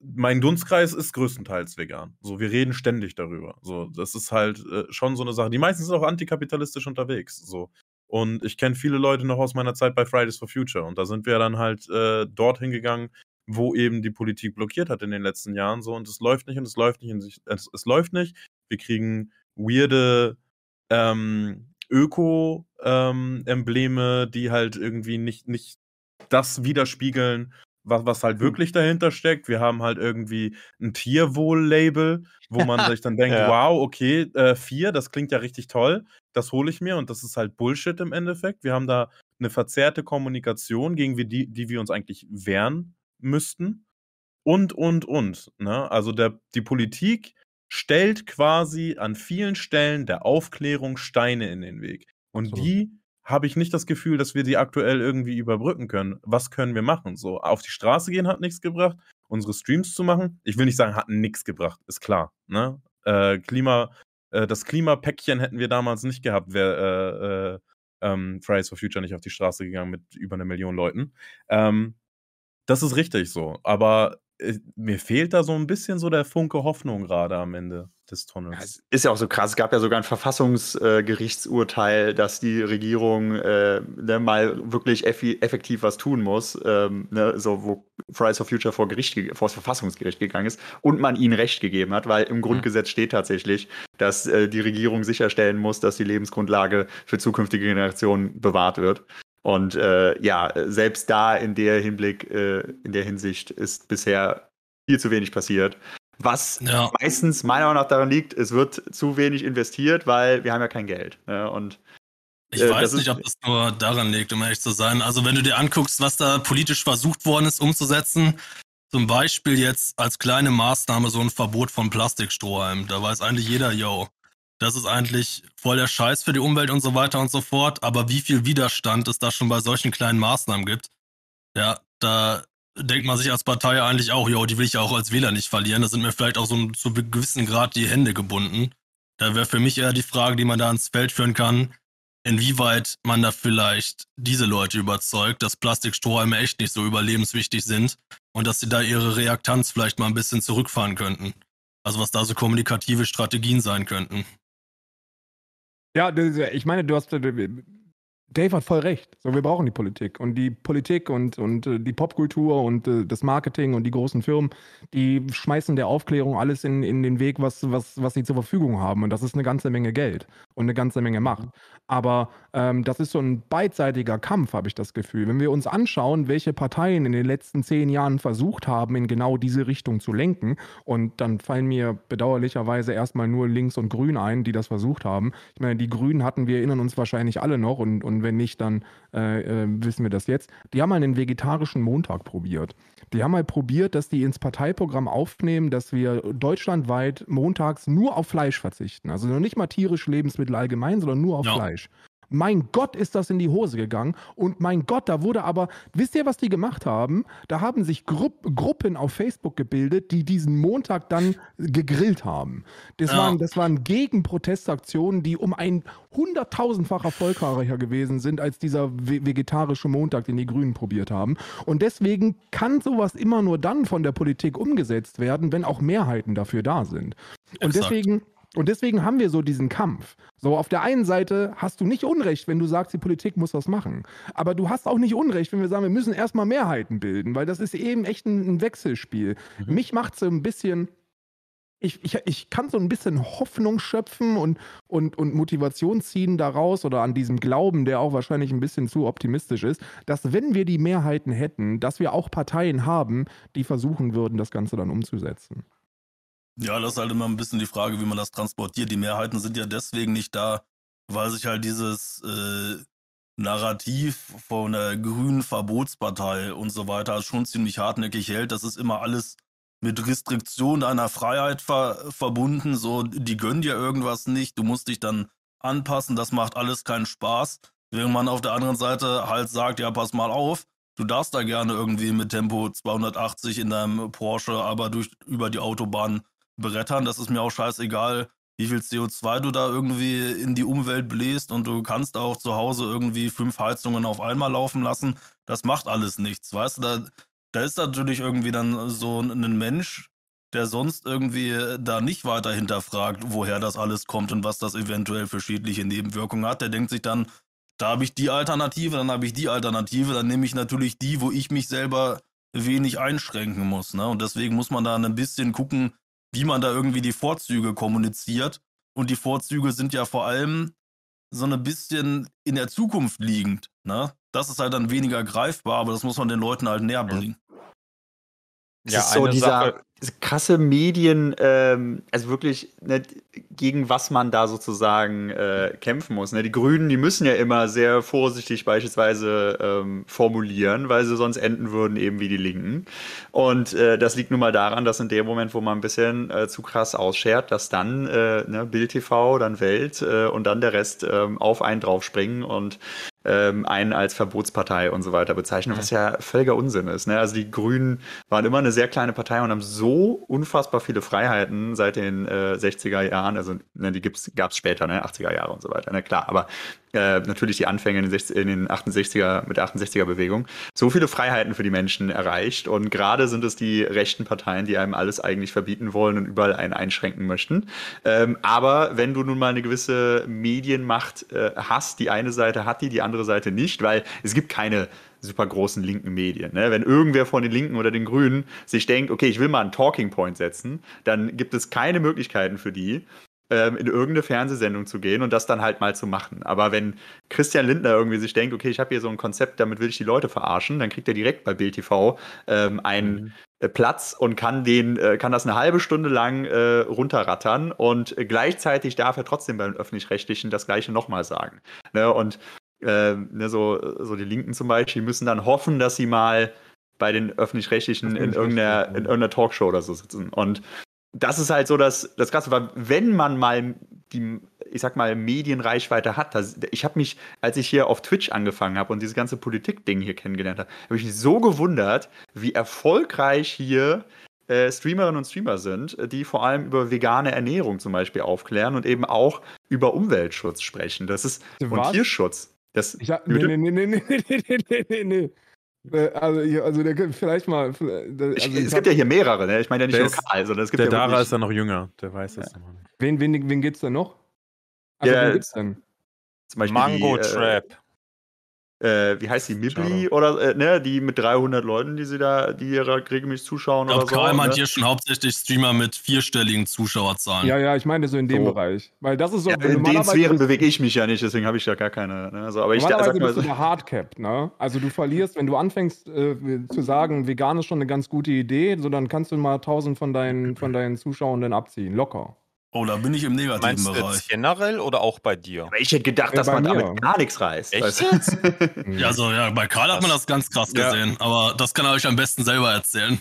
mein Dunstkreis ist größtenteils vegan. So, wir reden ständig darüber. So, das ist halt äh, schon so eine Sache. Die meisten sind auch antikapitalistisch unterwegs. So. Und ich kenne viele Leute noch aus meiner Zeit bei Fridays for Future. Und da sind wir dann halt äh, dorthin gegangen, wo eben die Politik blockiert hat in den letzten Jahren. So, und es läuft nicht und es läuft nicht und es, es läuft nicht. Wir kriegen weirde ähm, Öko-Embleme, ähm, die halt irgendwie nicht, nicht das widerspiegeln, was, was halt hm. wirklich dahinter steckt. Wir haben halt irgendwie ein Tierwohl-Label, wo man sich dann denkt, ja. wow, okay, äh, vier, das klingt ja richtig toll, das hole ich mir und das ist halt Bullshit im Endeffekt. Wir haben da eine verzerrte Kommunikation, gegen die, die wir uns eigentlich wehren müssten. Und, und, und. Ne? Also der, die Politik stellt quasi an vielen Stellen der Aufklärung Steine in den Weg. Und so. die habe ich nicht das Gefühl, dass wir die aktuell irgendwie überbrücken können. Was können wir machen? So, auf die Straße gehen hat nichts gebracht. Unsere Streams zu machen, ich will nicht sagen, hat nichts gebracht, ist klar. Ne? Äh, Klima, äh, das Klimapäckchen hätten wir damals nicht gehabt, wäre äh, äh, ähm, Fridays for Future nicht auf die Straße gegangen mit über eine Million Leuten. Ähm, das ist richtig so. Aber äh, mir fehlt da so ein bisschen so der Funke Hoffnung gerade am Ende des Tunnels. Ja, ist ja auch so krass. Es gab ja sogar ein Verfassungsgerichtsurteil, äh, dass die Regierung äh, ne, mal wirklich effektiv was tun muss, ähm, ne, so wo Fridays for Future vor, Gericht, vor das Verfassungsgericht gegangen ist und man ihnen Recht gegeben hat, weil im mhm. Grundgesetz steht tatsächlich, dass äh, die Regierung sicherstellen muss, dass die Lebensgrundlage für zukünftige Generationen bewahrt wird. Und äh, ja, selbst da in der Hinblick, äh, in der Hinsicht ist bisher viel zu wenig passiert. Was ja. meistens meiner Meinung nach daran liegt, es wird zu wenig investiert, weil wir haben ja kein Geld. Ne? Und ich äh, weiß nicht, ob das nur daran liegt, um ehrlich zu sein. Also wenn du dir anguckst, was da politisch versucht worden ist umzusetzen, zum Beispiel jetzt als kleine Maßnahme so ein Verbot von Plastikstrohhalmen. Da weiß eigentlich jeder, yo, das ist eigentlich voll der Scheiß für die Umwelt und so weiter und so fort. Aber wie viel Widerstand es da schon bei solchen kleinen Maßnahmen gibt, ja, da denkt man sich als Partei eigentlich auch, jo, die will ich ja auch als Wähler nicht verlieren. Da sind mir vielleicht auch so zu einem gewissen Grad die Hände gebunden. Da wäre für mich eher die Frage, die man da ins Feld führen kann, inwieweit man da vielleicht diese Leute überzeugt, dass Plastikstrohhalme echt nicht so überlebenswichtig sind und dass sie da ihre Reaktanz vielleicht mal ein bisschen zurückfahren könnten. Also was da so kommunikative Strategien sein könnten. Ja, ich meine, du hast. Dave hat voll recht. So, wir brauchen die Politik. Und die Politik und, und äh, die Popkultur und äh, das Marketing und die großen Firmen, die schmeißen der Aufklärung alles in, in den Weg, was, was, was sie zur Verfügung haben. Und das ist eine ganze Menge Geld. Und eine ganze Menge Macht. Aber ähm, das ist so ein beidseitiger Kampf, habe ich das Gefühl. Wenn wir uns anschauen, welche Parteien in den letzten zehn Jahren versucht haben, in genau diese Richtung zu lenken, und dann fallen mir bedauerlicherweise erstmal nur Links und Grün ein, die das versucht haben. Ich meine, die Grünen hatten, wir erinnern uns wahrscheinlich alle noch, und, und wenn nicht, dann äh, äh, wissen wir das jetzt. Die haben einen vegetarischen Montag probiert. Die haben mal probiert, dass die ins Parteiprogramm aufnehmen, dass wir deutschlandweit montags nur auf Fleisch verzichten. Also noch nicht mal tierische Lebensmittel allgemein, sondern nur auf Ja. Fleisch. Mein Gott, ist das in die Hose gegangen. Und mein Gott, da wurde aber, wisst ihr, was die gemacht haben? Da haben sich Grupp, Gruppen auf Facebook gebildet, die diesen Montag dann gegrillt haben. Das, Ja. waren, das waren Gegenprotestaktionen, die um ein hunderttausendfach erfolgreicher gewesen sind als dieser ve- vegetarische Montag, den die Grünen probiert haben. Und deswegen kann sowas immer nur dann von der Politik umgesetzt werden, wenn auch Mehrheiten dafür da sind. Und Exakt. deswegen, und deswegen haben wir so diesen Kampf. So, auf der einen Seite hast du nicht Unrecht, wenn du sagst, die Politik muss was machen. Aber du hast auch nicht Unrecht, wenn wir sagen, wir müssen erstmal Mehrheiten bilden, weil das ist eben echt ein, ein Wechselspiel. Mich macht so ein bisschen. Ich, ich, ich kann so ein bisschen Hoffnung schöpfen und, und, und Motivation ziehen daraus oder an diesem Glauben, der auch wahrscheinlich ein bisschen zu optimistisch ist, dass wenn wir die Mehrheiten hätten, dass wir auch Parteien haben, die versuchen würden, das Ganze dann umzusetzen. Ja, das ist halt immer ein bisschen die Frage, wie man das transportiert. Die Mehrheiten sind ja deswegen nicht da, weil sich halt dieses äh, Narrativ von der grünen Verbotspartei und so weiter schon ziemlich hartnäckig hält. Das ist immer alles mit Restriktion deiner Freiheit ver verbunden. So, die gönnen dir irgendwas nicht, du musst dich dann anpassen, das macht alles keinen Spaß. Während man auf der anderen Seite halt sagt, ja, pass mal auf, du darfst da gerne irgendwie mit Tempo 280 in deinem Porsche, aber durch über die Autobahn brettern. Das ist mir auch scheißegal, wie viel CO2 du da irgendwie in die Umwelt bläst und du kannst auch zu Hause irgendwie fünf Heizungen auf einmal laufen lassen. Das macht alles nichts, weißt du? Da, da ist natürlich irgendwie dann so ein Mensch, der sonst irgendwie da nicht weiter hinterfragt, woher das alles kommt und was das eventuell für schädliche Nebenwirkungen hat. Der denkt sich dann, da habe ich die Alternative, dann habe ich die Alternative, dann nehme ich natürlich die, wo ich mich selber wenig einschränken muss. Ne? Und deswegen muss man da ein bisschen gucken, wie man da irgendwie die Vorzüge kommuniziert. Und die Vorzüge sind ja vor allem so ein bisschen in der Zukunft liegend. Ne? Das ist halt dann weniger greifbar, aber das muss man den Leuten halt näher bringen. Es ist so dieser diese krasse Medien, ähm, also wirklich, ne, gegen was man da sozusagen äh, kämpfen muss. Ne? Die Grünen, die müssen ja immer sehr vorsichtig beispielsweise ähm, formulieren, weil sie sonst enden würden eben wie die Linken. Und äh, das liegt nun mal daran, dass in dem Moment, wo man ein bisschen äh, zu krass ausschert, dass dann äh, ne, Bild TV, dann Welt äh, und dann der Rest ähm, auf einen draufspringen und ähm, einen als Verbotspartei und so weiter bezeichnen, was ja völliger Unsinn ist. Ne? Also die Grünen waren immer eine sehr kleine Partei und haben so unfassbar viele Freiheiten seit den äh, 60er Jahren, also ne, die gab es später, ne? 80er Jahre und so weiter, ne? klar, aber äh, natürlich die Anfänge in den, 60, in den 68er, mit der 68er-Bewegung, so viele Freiheiten für die Menschen erreicht und gerade sind es die rechten Parteien, die einem alles eigentlich verbieten wollen und überall einen einschränken möchten. Ähm, aber wenn du nun mal eine gewisse Medienmacht äh, hast, die eine Seite hat die, die andere Seite nicht, weil es gibt keine super großen linken Medien. Ne? Wenn irgendwer von den Linken oder den Grünen sich denkt, okay, ich will mal einen Talking Point setzen, dann gibt es keine Möglichkeiten für die, ähm, in irgendeine Fernsehsendung zu gehen und das dann halt mal zu machen. Aber wenn Christian Lindner irgendwie sich denkt, okay, ich habe hier so ein Konzept, damit will ich die Leute verarschen, dann kriegt er direkt bei Bild TV ähm, einen äh, Platz und kann den, äh, kann das eine halbe Stunde lang äh, runterrattern und gleichzeitig darf er trotzdem beim öffentlich-rechtlichen das gleiche nochmal sagen. Ne? Und äh, ne, so, so die Linken zum Beispiel müssen dann hoffen, dass sie mal bei den öffentlich-rechtlichen in irgendeiner, in irgendeiner Talkshow oder so sitzen. Und das ist halt so das, das Krasse, weil wenn man mal die, ich sag mal, Medienreichweite hat, das, ich habe mich, als ich hier auf Twitch angefangen habe und dieses ganze Politik-Ding hier kennengelernt habe, habe ich mich so gewundert, wie erfolgreich hier äh, Streamerinnen und Streamer sind, die vor allem über vegane Ernährung zum Beispiel aufklären und eben auch über Umweltschutz sprechen. Das ist und Was? Tierschutz. Das, Ich nee, nee, nee, nee, nee, nee, nee, nee, nee, nee. Also, hier- also der könnte vielleicht mal. Also ich, ich es gibt ja hier mehrere, ne? Ich meine ja nicht Der ist- lokal, sondern es gibt Der ja Dara ist ja noch jünger, der weiß das noch nicht. Wen, wen, wen geht's denn noch? Also, Ja, wen gibt's denn? zum Beispiel Mango die, äh, Trap. Äh, wie heißt die, Mibli oder, äh, ne, die mit 300 Leuten, die sie da, die ihre regelmäßig zuschauen Ich glaube, oder so. Karl meint ne? hier schon hauptsächlich Streamer mit vierstelligen Zuschauerzahlen. Ja, ja, ich meine so in dem So. Bereich. Weil das ist so. Ja, in den Sphären bewege ich mich ja nicht, deswegen habe ich ja gar keine. Ne? Also, aber ich sag mal bist du so, der Hardcap, ne? Also du verlierst, wenn du anfängst äh, zu sagen, vegan ist schon eine ganz gute Idee, so dann kannst du mal 1000 von deinen, von deinen Zuschauenden abziehen, locker. Oh, da bin ich im negativen Meinst du Bereich. jetzt generell oder auch bei dir? aber ich hätte gedacht, Ja, dass man mir. damit gar nichts reißt. Echt weißt du? jetzt? Ja, also ja, bei Karl hat man das ganz krass Ja. gesehen, aber das kann er euch am besten selber erzählen.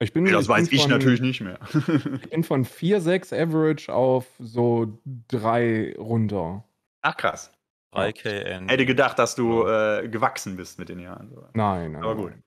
Ich bin, Nee, das ich bin weiß ich von, natürlich nicht mehr. Ich bin von 4,6 Average auf so 3 runter. Ach krass. 3KN. Hätte gedacht, dass du äh, gewachsen bist mit den Jahren. Nein, nein. Aber gut. nein.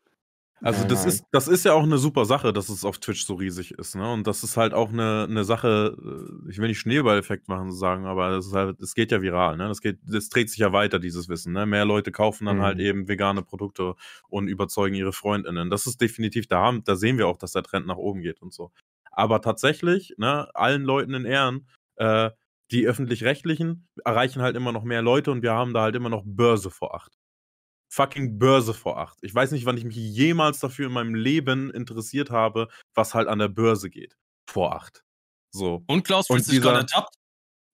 Also das nein. ist, das ist ja auch eine super Sache, dass es auf Twitch so riesig ist, ne? Und das ist halt auch eine, eine Sache, äh, ich will nicht Schneeballeffekt machen sagen, aber das ist halt, es geht ja viral, ne? Das geht, das dreht sich ja weiter, dieses Wissen, ne? Mehr Leute kaufen dann Mhm. halt eben vegane Produkte und überzeugen ihre FreundInnen. Das ist definitiv, da haben, da sehen wir auch, dass der Trend nach oben geht und so. Aber tatsächlich, ne, allen Leuten in Ehren, äh, die öffentlich-rechtlichen erreichen halt immer noch mehr Leute und wir haben da halt immer noch Börse vor acht fucking Börse vor acht. Ich weiß nicht, wann ich mich jemals dafür in meinem Leben interessiert habe, was halt an der Börse geht. Vor acht. So. Und Klaus fühlt sich gerade ertappt.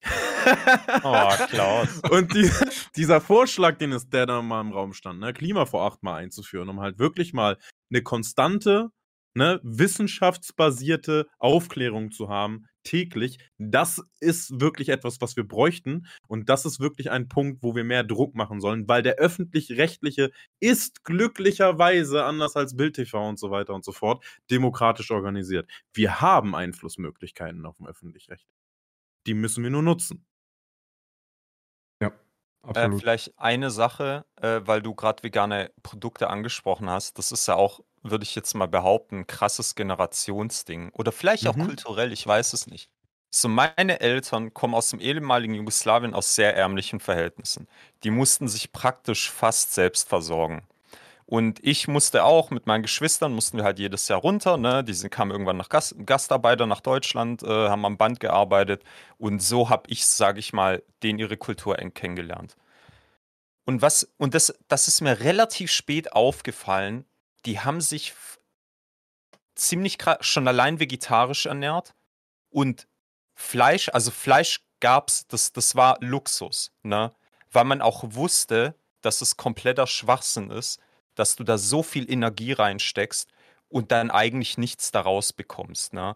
Oh, Klaus. Und die, dieser Vorschlag, den es, der da mal im Raum stand, ne, Klima vor acht mal einzuführen, um halt wirklich mal eine konstante, ne, wissenschaftsbasierte Aufklärung zu haben, täglich, das ist wirklich etwas, was wir bräuchten. Und das ist wirklich ein Punkt, wo wir mehr Druck machen sollen, weil der öffentlich-rechtliche ist glücklicherweise, anders als Bild TV und so weiter und so fort, demokratisch organisiert. Wir haben Einflussmöglichkeiten auf dem öffentlich-recht. Die müssen wir nur nutzen. Äh, Absolut. vielleicht eine Sache, äh, weil du gerade vegane Produkte angesprochen hast. Das ist ja auch, würde ich jetzt mal behaupten, krasses Generationsding. Oder vielleicht auch Mhm. kulturell, ich weiß es nicht. So, meine Eltern kommen aus dem ehemaligen Jugoslawien aus sehr ärmlichen Verhältnissen. Die mussten sich praktisch fast selbst versorgen. Und ich musste auch mit meinen Geschwistern, mussten wir halt jedes Jahr runter. Ne? Die sind, kamen irgendwann nach Gast, Gastarbeiter nach Deutschland, äh, haben am Band gearbeitet. Und so habe ich, sage ich mal, den ihre Kultur eng kennengelernt. Und was, und das, das ist mir relativ spät aufgefallen, die haben sich ziemlich schon allein vegetarisch ernährt und Fleisch, also Fleisch gab's, das, das war Luxus, ne? Weil man auch wusste, dass es kompletter Schwachsinn ist, dass du da so viel Energie reinsteckst und dann eigentlich nichts daraus bekommst, ne?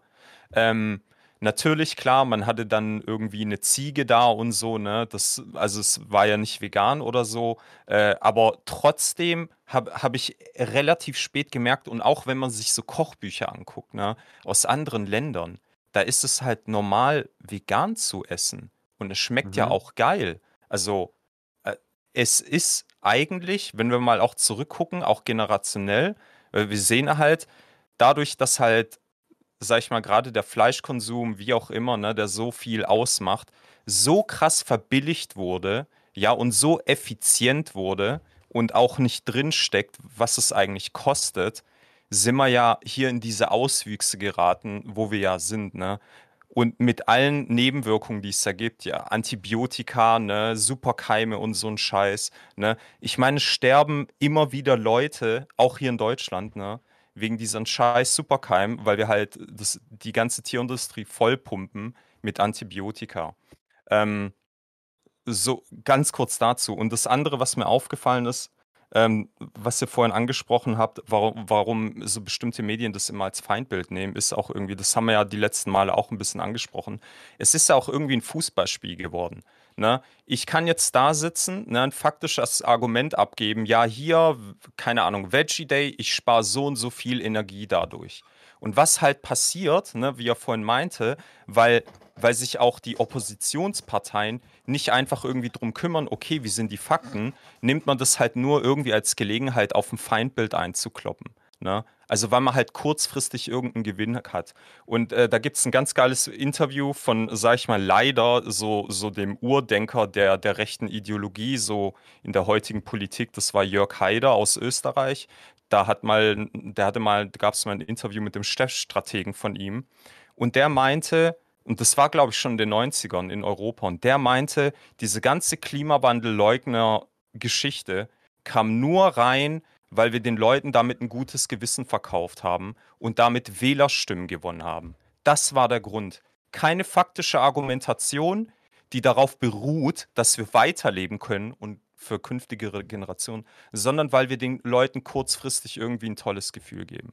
Ähm, natürlich, klar, man hatte dann irgendwie eine Ziege da und so, ne? Das, also es war ja nicht vegan oder so, äh, aber trotzdem habe hab ich relativ spät gemerkt und auch wenn man sich so Kochbücher anguckt, ne? Aus anderen Ländern, da ist es halt normal, vegan zu essen. Und es schmeckt ja Mhm. auch geil. Also, äh, es ist eigentlich, wenn wir mal auch zurückgucken, auch generationell, äh, wir sehen halt, dadurch, dass halt, sag ich mal, gerade der Fleischkonsum, wie auch immer, ne, der so viel ausmacht, so krass verbilligt wurde, ja, und so effizient wurde und auch nicht drinsteckt, was es eigentlich kostet, sind wir ja hier in diese Auswüchse geraten, wo wir ja sind, ne? Und mit allen Nebenwirkungen, die es da gibt, ja, Antibiotika, ne, Superkeime und so ein Scheiß, ne? Ich meine, sterben immer wieder Leute, auch hier in Deutschland, ne, wegen diesen scheiß Superkeimen, weil wir halt das, die ganze Tierindustrie vollpumpen mit Antibiotika. Ähm, so ganz kurz dazu. Und das andere, was mir aufgefallen ist, ähm, was ihr vorhin angesprochen habt, warum, warum so bestimmte Medien das immer als Feindbild nehmen, ist auch irgendwie, das haben wir ja die letzten Male auch ein bisschen angesprochen. Es ist ja auch irgendwie ein Fußballspiel geworden. Ne? Ich kann jetzt da sitzen, ne, ein faktisches Argument abgeben, ja, hier, keine Ahnung, Veggie Day, ich spare so und so viel Energie dadurch. Und was halt passiert, ne, wie er vorhin meinte, weil, weil sich auch die Oppositionsparteien nicht einfach irgendwie drum kümmern, okay, wie sind die Fakten, nimmt man das halt nur irgendwie als Gelegenheit, auf ein Feindbild einzukloppen. Ne? Also weil man halt kurzfristig irgendeinen Gewinn hat. Und äh, da gibt es ein ganz geiles Interview von, sag ich mal, leider so, so dem Urdenker der, der rechten Ideologie, so in der heutigen Politik, das war Jörg Haider aus Österreich. Da hat mal, der hatte mal, gab es mal ein Interview mit dem Chefstrategen von ihm. Und der meinte, und das war, glaube ich, schon in den 90ern in Europa, und der meinte, diese ganze Klimawandel-Leugner-Geschichte, kam nur rein, weil wir den Leuten damit ein gutes Gewissen verkauft haben und damit Wählerstimmen gewonnen haben. Das war der Grund. Keine faktische Argumentation, die darauf beruht, dass wir weiterleben können und für künftige Generationen, sondern weil wir den Leuten kurzfristig irgendwie ein tolles Gefühl geben.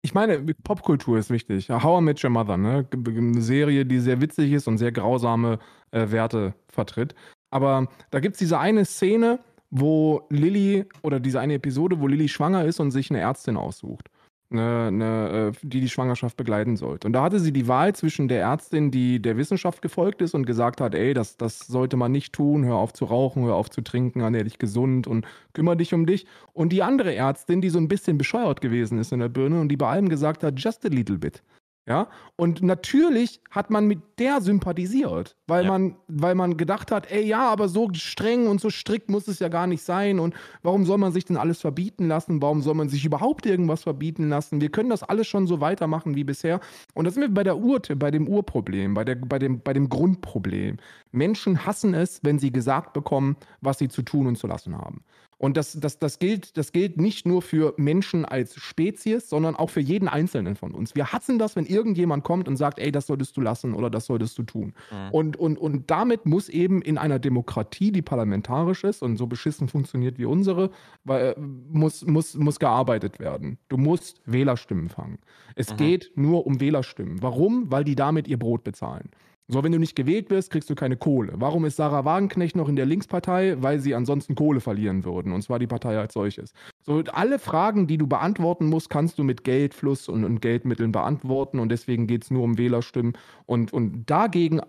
Ich meine, Popkultur ist wichtig. How I Met Your Mother, ne? Eine Serie, die sehr witzig ist und sehr grausame äh, Werte vertritt. Aber da gibt es diese eine Szene, wo Lilly, oder diese eine Episode, wo Lilly schwanger ist und sich eine Ärztin aussucht eine, eine, äh, die die Schwangerschaft begleiten sollte. Und da hatte sie die Wahl zwischen der Ärztin, die der Wissenschaft gefolgt ist und gesagt hat, ey, das, das sollte man nicht tun, hör auf zu rauchen, hör auf zu trinken, ernähr dich gesund und kümmere dich um dich. Und die andere Ärztin, die so ein bisschen bescheuert gewesen ist in der Birne und die bei allem gesagt hat, just a little bit. Ja, und natürlich hat man mit der sympathisiert, weil, ja. man, weil man gedacht hat, ey, ja, aber so streng und so strikt muss es ja gar nicht sein. Und warum soll man sich denn alles verbieten lassen? Warum soll man sich überhaupt irgendwas verbieten lassen? Wir können das alles schon so weitermachen wie bisher. Und da sind wir bei der Ur, bei dem Urproblem, bei, der, bei, dem, bei dem Grundproblem. Menschen hassen es, wenn sie gesagt bekommen, was sie zu tun und zu lassen haben. Und das, das, das, gilt, das gilt nicht nur für Menschen als Spezies, sondern auch für jeden Einzelnen von uns. Wir hassen das, wenn irgendjemand kommt und sagt, ey, das solltest du lassen oder das solltest du tun. Mhm. Und, und, und damit muss eben in einer Demokratie, die parlamentarisch ist und so beschissen funktioniert wie unsere, weil, äh, muss, muss, muss gearbeitet werden. Du musst Wählerstimmen fangen. Es mhm. geht nur um Wählerstimmen. Warum? Weil die damit ihr Brot bezahlen. So, wenn du nicht gewählt wirst, kriegst du keine Kohle. Warum ist Sarah Wagenknecht noch in der Linkspartei? Weil sie ansonsten Kohle verlieren würden. Und zwar die Partei als solches. So, alle Fragen, die du beantworten musst, kannst du mit Geldfluss und, und Geldmitteln beantworten. Und deswegen geht es nur um Wählerstimmen. Und, und dagegen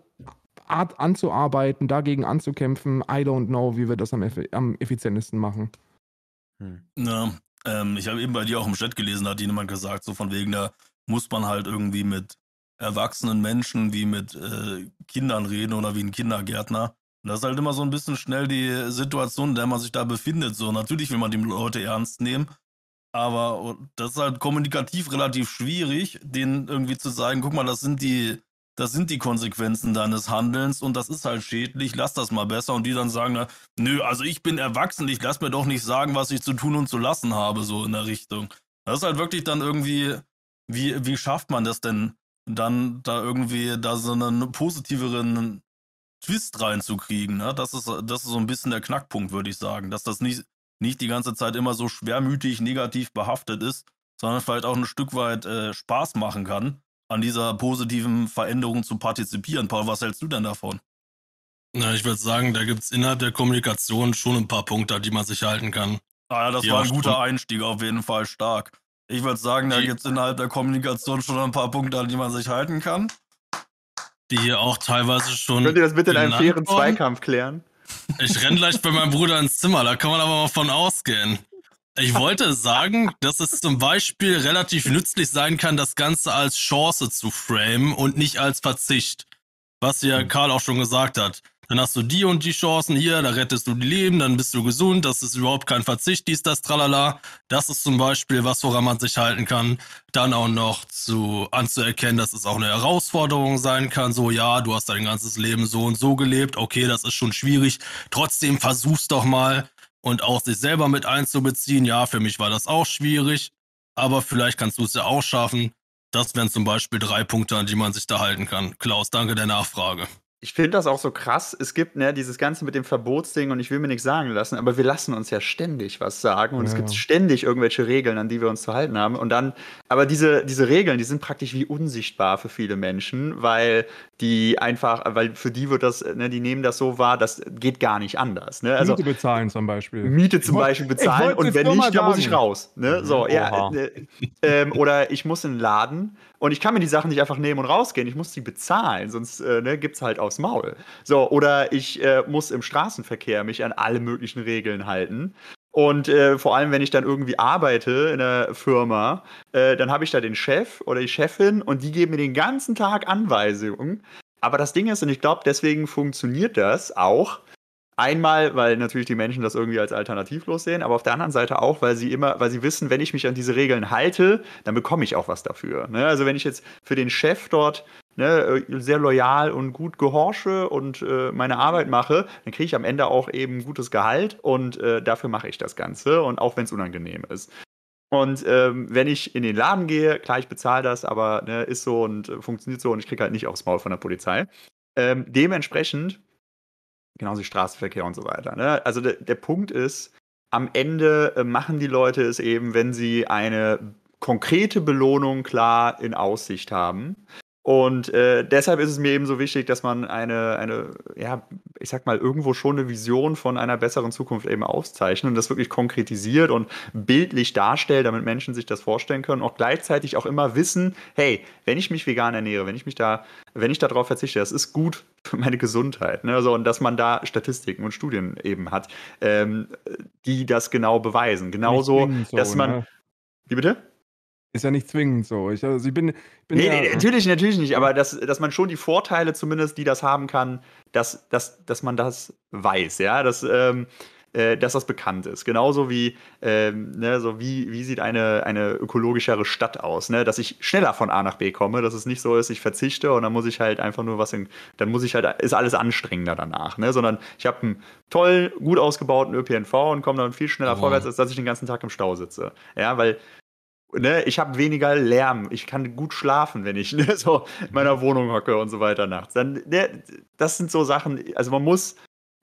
anzuarbeiten, dagegen anzukämpfen, I don't know, wie wir das am, am effizientesten machen. Hm. Ja, ähm, ich habe eben bei dir auch im Chat gelesen, da hat jemand gesagt, so von wegen, da muss man halt irgendwie mit erwachsenen Menschen wie mit äh, Kindern reden oder wie ein Kindergärtner. Und das ist halt immer so ein bisschen schnell die Situation, in der man sich da befindet. So, natürlich will man die Leute ernst nehmen, aber das ist halt kommunikativ relativ schwierig, denen irgendwie zu sagen, guck mal, das sind die, das sind die Konsequenzen deines Handelns und das ist halt schädlich, lass das mal besser. Und die dann sagen, nö, also ich bin erwachsen, ich lass mir doch nicht sagen, was ich zu tun und zu lassen habe, so in der Richtung. Das ist halt wirklich dann irgendwie, wie, wie schafft man das denn, dann da irgendwie da so einen positiveren Twist reinzukriegen. Ne? Das, ist, das ist so ein bisschen der Knackpunkt, würde ich sagen. Dass das nicht, nicht die ganze Zeit immer so schwermütig negativ behaftet ist, sondern vielleicht auch ein Stück weit äh, Spaß machen kann, an dieser positiven Veränderung zu partizipieren. Paul, was hältst du denn davon? Na, ich würde sagen, da gibt es innerhalb der Kommunikation schon ein paar Punkte, an die man sich halten kann. Ah ja, das war ein guter Einstieg, auf jeden Fall stark. Ich würde sagen, da gibt es innerhalb der Kommunikation schon ein paar Punkte, an die man sich halten kann. Die hier auch teilweise schon. Könnt ihr das bitte in einem fairen worden? Zweikampf klären? Ich renne gleich bei meinem Bruder ins Zimmer, da kann man aber mal von ausgehen. Ich wollte sagen, dass es zum Beispiel relativ nützlich sein kann, das Ganze als Chance zu framen und nicht als Verzicht. Was ja hm. Karl auch schon gesagt hat. Dann hast du die und die Chancen hier, da rettest du die Leben, dann bist du gesund, das ist überhaupt kein Verzicht, dies, das, tralala. Das ist zum Beispiel was, woran man sich halten kann. Dann auch noch zu anzuerkennen, dass es auch eine Herausforderung sein kann. So, ja, du hast dein ganzes Leben so und so gelebt. Okay, das ist schon schwierig. Trotzdem versuch's doch mal und auch sich selber mit einzubeziehen. Ja, für mich war das auch schwierig, aber vielleicht kannst du es ja auch schaffen. Das wären zum Beispiel drei Punkte, an die man sich da halten kann. Klaus, danke der Nachfrage ich finde das auch so krass. Es gibt ne, dieses Ganze mit dem Verbotsding und ich will mir nichts sagen lassen, aber wir lassen uns ja ständig was sagen und ja. es gibt ständig irgendwelche Regeln, an die wir uns zu halten haben. Und dann, aber diese, diese Regeln, die sind praktisch wie unsichtbar für viele Menschen, weil die einfach, weil für die wird das, ne, die nehmen das so wahr, das geht gar nicht anders. Ne? Also, Miete bezahlen zum Beispiel. Miete zum wollt, Beispiel bezahlen und wenn nicht, dann muss ich raus. Ne? So, mhm. ja, äh, äh, oder ich muss in den Laden und ich kann mir die Sachen nicht einfach nehmen und rausgehen. Ich muss sie bezahlen, sonst äh, ne, gibt es halt aufs Maul. So, oder ich äh, muss im Straßenverkehr mich an alle möglichen Regeln halten. Und äh, vor allem, wenn ich dann irgendwie arbeite in einer Firma, äh, dann habe ich da den Chef oder die Chefin und die geben mir den ganzen Tag Anweisungen. Aber das Ding ist, und ich glaube, deswegen funktioniert das auch, Einmal, weil natürlich die Menschen das irgendwie als alternativlos sehen, aber auf der anderen Seite auch, weil sie immer, weil sie wissen, wenn ich mich an diese Regeln halte, dann bekomme ich auch was dafür. Ne? Also wenn ich jetzt für den Chef dort ne, sehr loyal und gut gehorche und äh, meine Arbeit mache, dann kriege ich am Ende auch eben gutes Gehalt und äh, dafür mache ich das Ganze und auch wenn es unangenehm ist. Und ähm, wenn ich in den Laden gehe, klar, ich bezahle das, aber ne, ist so und äh, funktioniert so und ich kriege halt nicht aufs Maul von der Polizei. Ähm, dementsprechend genauso wie Straßenverkehr und so weiter. Ne? Also der, der Punkt ist, am Ende äh, machen die Leute es eben, wenn sie eine konkrete Belohnung klar in Aussicht haben. Und äh, deshalb ist es mir eben so wichtig, dass man eine, eine, ja, ich sag mal, irgendwo schon eine Vision von einer besseren Zukunft eben auszeichnet und das wirklich konkretisiert und bildlich darstellt, damit Menschen sich das vorstellen können. Auch gleichzeitig auch immer wissen, hey, wenn ich mich vegan ernähre, wenn ich mich da, wenn ich darauf verzichte, das ist gut für meine Gesundheit. Ne? So, und dass man da Statistiken und Studien eben hat, ähm, die das genau beweisen. Genauso, so, dass man. Ne? Wie bitte? Ist ja nicht zwingend so. Ich, also ich bin, bin nee, ja, nee, natürlich, natürlich nicht, aber dass, dass man schon die Vorteile zumindest, die das haben kann, dass, dass, dass man das weiß, ja, dass, ähm, äh, dass das bekannt ist. Genauso wie, ähm, ne, so wie, wie sieht eine, eine ökologischere Stadt aus, ne? dass ich schneller von A nach B komme, dass es nicht so ist, ich verzichte und dann muss ich halt einfach nur was in, dann muss ich halt, ist alles anstrengender danach, ne? sondern ich habe einen tollen, gut ausgebauten ÖPNV und komme dann viel schneller oh. vorwärts, als dass ich den ganzen Tag im Stau sitze. Ja, weil Ne, ich habe weniger Lärm, ich kann gut schlafen, wenn ich ne, so in meiner Wohnung hocke und so weiter nachts. Dann, ne, das sind so Sachen, also man muss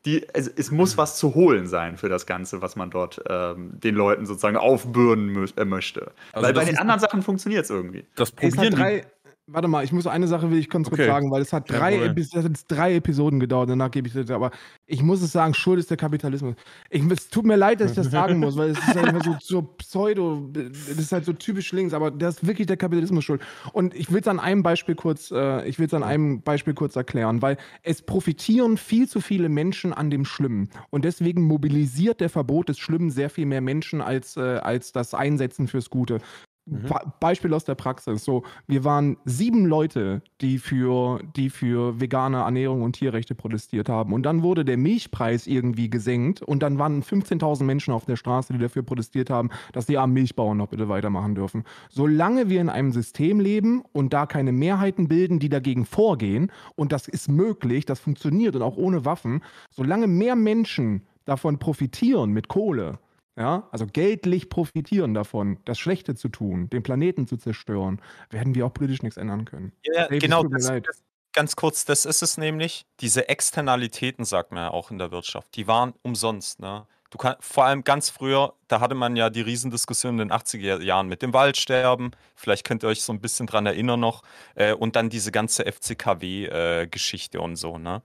die, es, es, muss was zu holen sein für das Ganze, was man dort ähm, den Leuten sozusagen aufbürden mö äh, möchte. Also Weil bei den anderen Sachen funktioniert es irgendwie. Das probieren drei, Warte mal, ich muss eine Sache will ich kurz okay. sagen, weil es hat drei, Epi es drei Episoden gedauert, danach gebe ich es aber ich muss es sagen, schuld ist der Kapitalismus. Ich, es tut mir leid, dass ich das sagen muss, weil es ist halt immer so, so pseudo, das ist halt so typisch links, aber das ist wirklich der Kapitalismus schuld. Und ich will es an einem Beispiel kurz, äh, ich will es an einem Beispiel kurz erklären, weil es profitieren viel zu viele Menschen an dem Schlimmen und deswegen mobilisiert der Verbot des Schlimmen sehr viel mehr Menschen als, äh, als das Einsetzen fürs Gute. Mhm. Beispiel aus der Praxis. So, wir waren sieben Leute, die für, die für vegane Ernährung und Tierrechte protestiert haben. Und dann wurde der Milchpreis irgendwie gesenkt. Und dann waren 15.000 Menschen auf der Straße, die dafür protestiert haben, dass die armen Milchbauern noch bitte weitermachen dürfen. Solange wir in einem System leben und da keine Mehrheiten bilden, die dagegen vorgehen, und das ist möglich, das funktioniert und auch ohne Waffen, solange mehr Menschen davon profitieren mit Kohle, ja, also geldlich profitieren davon, das Schlechte zu tun, den Planeten zu zerstören, werden wir auch politisch nichts ändern können. Ja, Davis, genau. Das, das, ganz kurz, das ist es nämlich. Diese Externalitäten, sagt man ja auch in der Wirtschaft, die waren umsonst. Ne? Du kann, vor allem ganz früher, da hatte man ja die Riesendiskussion in den 80er Jahren mit dem Waldsterben. Vielleicht könnt ihr euch so ein bisschen dran erinnern noch. Äh, und dann diese ganze FCKW-Geschichte äh, und so. Ne?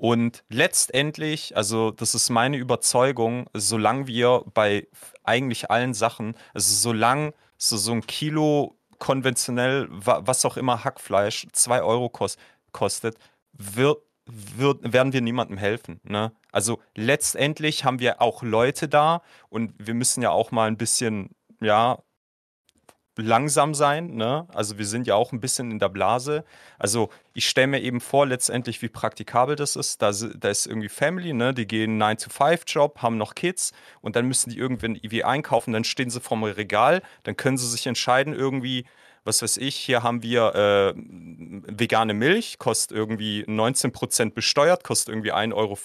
Und letztendlich, also das ist meine Überzeugung, solange wir bei eigentlich allen Sachen, also solange so, so ein Kilo konventionell, was auch immer Hackfleisch, 2 Euro kost, kostet, wird, wird, werden wir niemandem helfen. Ne? Also letztendlich haben wir auch Leute da und wir müssen ja auch mal ein bisschen, ja, langsam sein. Ne? Also wir sind ja auch ein bisschen in der Blase. Also ich stelle mir eben vor, letztendlich, wie praktikabel das ist. Da, da ist irgendwie Family, ne? die gehen 9-to-5-Job, haben noch Kids und dann müssen die irgendwie einkaufen, dann stehen sie vorm Regal, dann können sie sich entscheiden, irgendwie, was weiß ich, hier haben wir äh, vegane Milch, kostet irgendwie 19% besteuert, kostet irgendwie 1,40 Euro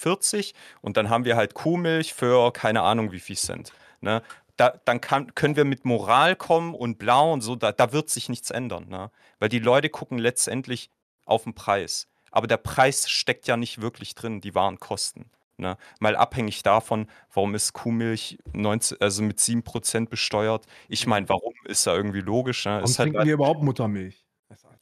und dann haben wir halt Kuhmilch für keine Ahnung wie viel Cent. Ne? Da, dann kann, können wir mit Moral kommen und blau und so, da, da wird sich nichts ändern. Ne? Weil die Leute gucken letztendlich auf den Preis. Aber der Preis steckt ja nicht wirklich drin, die Warenkosten. Ne? Mal abhängig davon, warum ist Kuhmilch 19, also mit 7% besteuert. Ich meine, warum ist da irgendwie logisch? Ne? Warum ist halt, trinken wir überhaupt Muttermilch?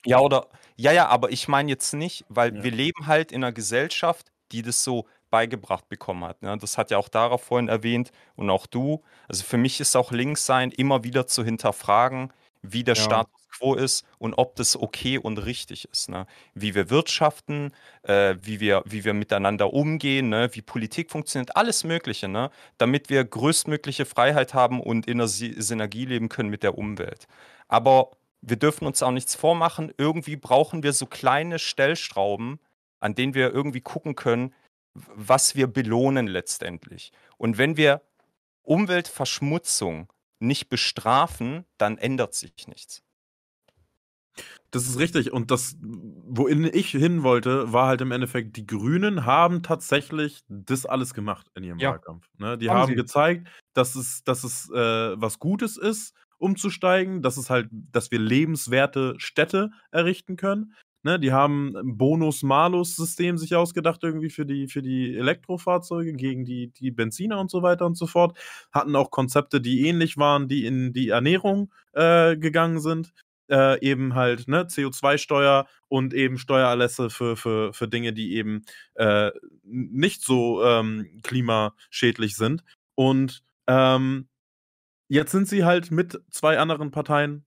Ja, oder, ja, ja, aber ich meine jetzt nicht, weil ja. wir leben halt in einer Gesellschaft, die das so beigebracht bekommen hat. Ne? Das hat ja auch Dara vorhin erwähnt und auch du. Also für mich ist auch Linkssein immer wieder zu hinterfragen, wie der ja. Status quo ist und ob das okay und richtig ist. Ne? Wie wir wirtschaften, äh, wie, wir, wie wir miteinander umgehen, ne? wie Politik funktioniert, alles Mögliche, ne? damit wir größtmögliche Freiheit haben und in der Synergie leben können mit der Umwelt. Aber wir dürfen uns auch nichts vormachen. Irgendwie brauchen wir so kleine Stellstrauben, an denen wir irgendwie gucken können, was wir belohnen letztendlich. Und wenn wir Umweltverschmutzung nicht bestrafen, dann ändert sich nichts. Das ist richtig. Und das, wohin ich hin wollte, war halt im Endeffekt, die Grünen haben tatsächlich das alles gemacht in ihrem Ja. Wahlkampf. Ne? Die Haben haben gezeigt, dass es, dass es äh, was Gutes ist, umzusteigen, dass es halt, dass wir lebenswerte Städte errichten können. Ne? Die haben ein Bonus-Malus-System sich ausgedacht, irgendwie für die, für die Elektrofahrzeuge gegen die, die Benziner und so weiter und so fort. Hatten auch Konzepte, die ähnlich waren, die in die Ernährung äh, gegangen sind äh, eben halt ne, CO2-Steuer und eben Steuererlässe für, für, für Dinge, die eben äh, nicht so ähm, klimaschädlich sind. Und ähm, jetzt sind sie halt mit zwei anderen Parteien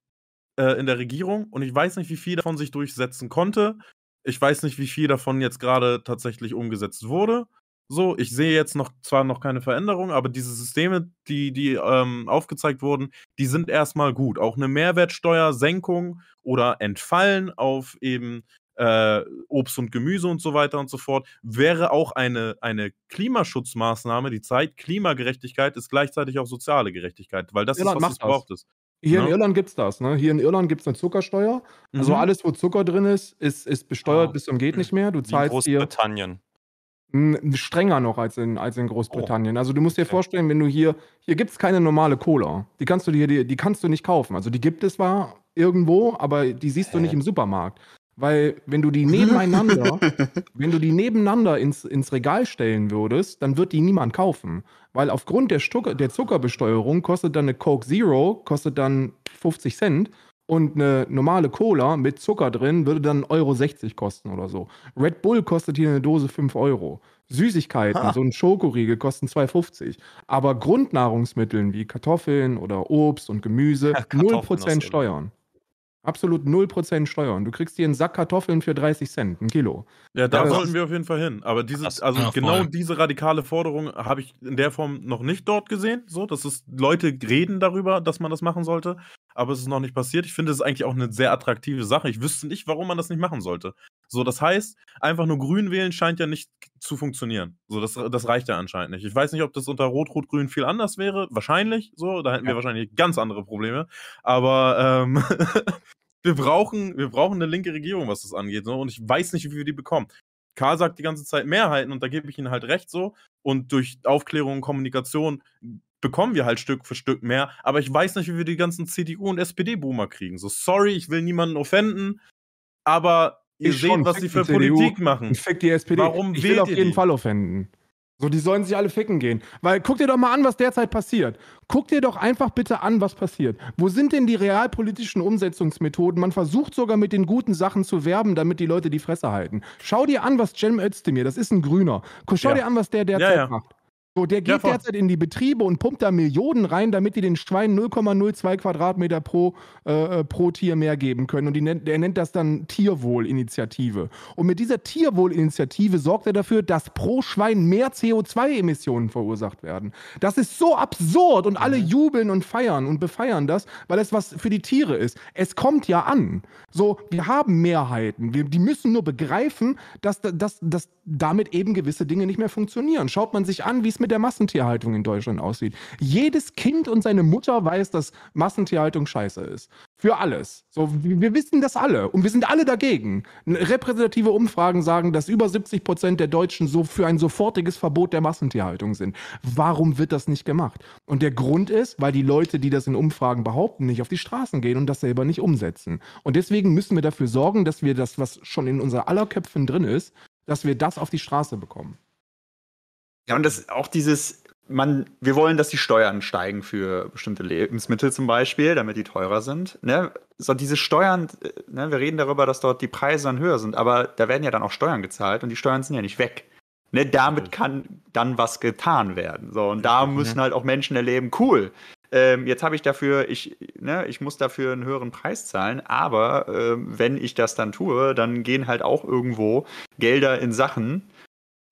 äh, in der Regierung und ich weiß nicht, wie viel davon sich durchsetzen konnte. Ich weiß nicht, wie viel davon jetzt gerade tatsächlich umgesetzt wurde. So, ich sehe jetzt noch zwar noch keine Veränderung, aber diese Systeme, die, die ähm, aufgezeigt wurden, die sind erstmal gut. Auch eine Mehrwertsteuersenkung oder Entfallen auf eben äh, Obst und Gemüse und so weiter und so fort, wäre auch eine, eine Klimaschutzmaßnahme, die zeigt, Klimagerechtigkeit ist gleichzeitig auch soziale Gerechtigkeit, weil das Irland ist, was es braucht. Ist. Hier in Ne? Irland gibt's das, ne? Hier in Irland gibt's 'ne Zuckersteuer. Also, Mhm. alles, wo Zucker drin ist, ist ist besteuert Ah. bis zum geht nicht mehr. Du Wie zahlst Großbritannien. hm, strenger noch als in als in Großbritannien. Also, du musst dir okay. vorstellen, wenn du hier hier gibt's keine normale Cola. Die kannst du dir die die kannst du nicht kaufen. Also, die gibt es zwar irgendwo, aber die siehst du nicht Hä? im Supermarkt. Weil, wenn du die nebeneinander wenn du die nebeneinander ins ins Regal stellen würdest, dann wird die niemand kaufen. Weil aufgrund der Stucker der Zuckerbesteuerung kostet dann 'ne Coke Zero kostet dann 50 Cent und 'ne normale Cola mit Zucker drin würde dann 1,60 € kosten oder so. Red Bull kostet hier 'ne Dose 5 €. Süßigkeiten, Ha. so 'n Schokoriegel kosten 2,50 €. Aber Grundnahrungsmitteln wie Kartoffeln oder Obst und Gemüse, Ja, 0 Kartoffeln aus Irland. Steuern. Absolut 0% Steuern. Du kriegst hier 'n Sack Kartoffeln für 30 Cent, 'n Kilo. Ja, da Ja, sollten wir auf jeden Fall hin. Aber diese, also Ja, genau voll. diese radikale Forderung habe ich in der Form noch nicht dort gesehen. So, dass es Leute reden darüber, dass man das machen sollte, aber es ist noch nicht passiert. Ich finde, es ist eigentlich auch eine sehr attraktive Sache. Ich wüsste nicht, warum man das nicht machen sollte. So, das heißt, einfach nur grün wählen scheint ja nicht zu funktionieren. So, das, das reicht ja anscheinend nicht. Ich weiß nicht, ob das unter Rot-Rot-Grün viel anders wäre. Wahrscheinlich, so, da hätten wir Ja. wahrscheinlich ganz andere Probleme. Aber ähm, wir, brauchen, wir brauchen eine linke Regierung, was das angeht. So, und ich weiß nicht, wie wir die bekommen. Karl sagt die ganze Zeit Mehrheiten und da gebe ich ihm halt recht so. Und durch Aufklärung und Kommunikation bekommen wir halt Stück für Stück mehr. Aber ich weiß nicht, wie wir die ganzen CDU- und SPD-Boomer kriegen. So, sorry, ich will niemanden offenden, aber ihr Ich seht, schon, was sie die für CDU Politik machen. und fick die SPD. Warum Ich will auf jeden die? Fall offenden. So, die sollen sich alle ficken gehen. Weil guck dir doch mal an, was derzeit passiert. Guck dir doch einfach bitte an, was passiert. Wo sind denn die realpolitischen Umsetzungsmethoden? Man versucht sogar mit den guten Sachen zu werben, damit die Leute die Fresse halten. Schau dir an, was Cem Özdemir, das ist ein Grüner. Schau Ja. dir an, was der derzeit ja. macht. So, der Ja, geht voll. derzeit in die Betriebe und pumpt da Millionen rein, damit die den Schweinen 0,02 Quadratmeter pro, äh, pro Tier mehr geben können. Und die nennt, der nennt das dann Tierwohlinitiative. Und mit dieser Tierwohlinitiative sorgt er dafür, dass pro Schwein mehr CO2-Emissionen verursacht werden. Das ist so absurd und alle jubeln und feiern und befeiern das, weil es was für die Tiere ist. Es kommt ja an. So, wir haben Mehrheiten. Wir, die müssen nur begreifen, dass, dass, dass damit eben gewisse Dinge nicht mehr funktionieren. Schaut man sich an, wie es mit der Massentierhaltung in Deutschland aussieht. Jedes Kind und seine Mutter weiß, dass Massentierhaltung scheiße ist. Für alles. So, wir wissen das alle. Und wir sind alle dagegen. Repräsentative Umfragen sagen, dass über 70 Prozent der Deutschen so für ein sofortiges Verbot der Massentierhaltung sind. Warum wird das nicht gemacht? Und der Grund ist, weil die Leute, die das in Umfragen behaupten, nicht auf die Straßen gehen und das selber nicht umsetzen. Und deswegen müssen wir dafür sorgen, dass wir das, was schon in unser aller Köpfen drin ist, dass wir das auf die Straße bekommen. Ja, und das auch dieses, man, wir wollen, dass die Steuern steigen für bestimmte Lebensmittel zum Beispiel, damit die teurer sind. Ne? So diese Steuern, äh, ne, wir reden darüber, dass dort die Preise dann höher sind, aber da werden ja dann auch Steuern gezahlt und die Steuern sind ja nicht weg. Ne, damit kann dann was getan werden. So, und da müssen halt auch Menschen erleben, cool. Ähm, jetzt habe ich dafür, ich, ne, ich muss dafür einen höheren Preis zahlen, aber ähm, wenn ich das dann tue, dann gehen halt auch irgendwo Gelder in Sachen,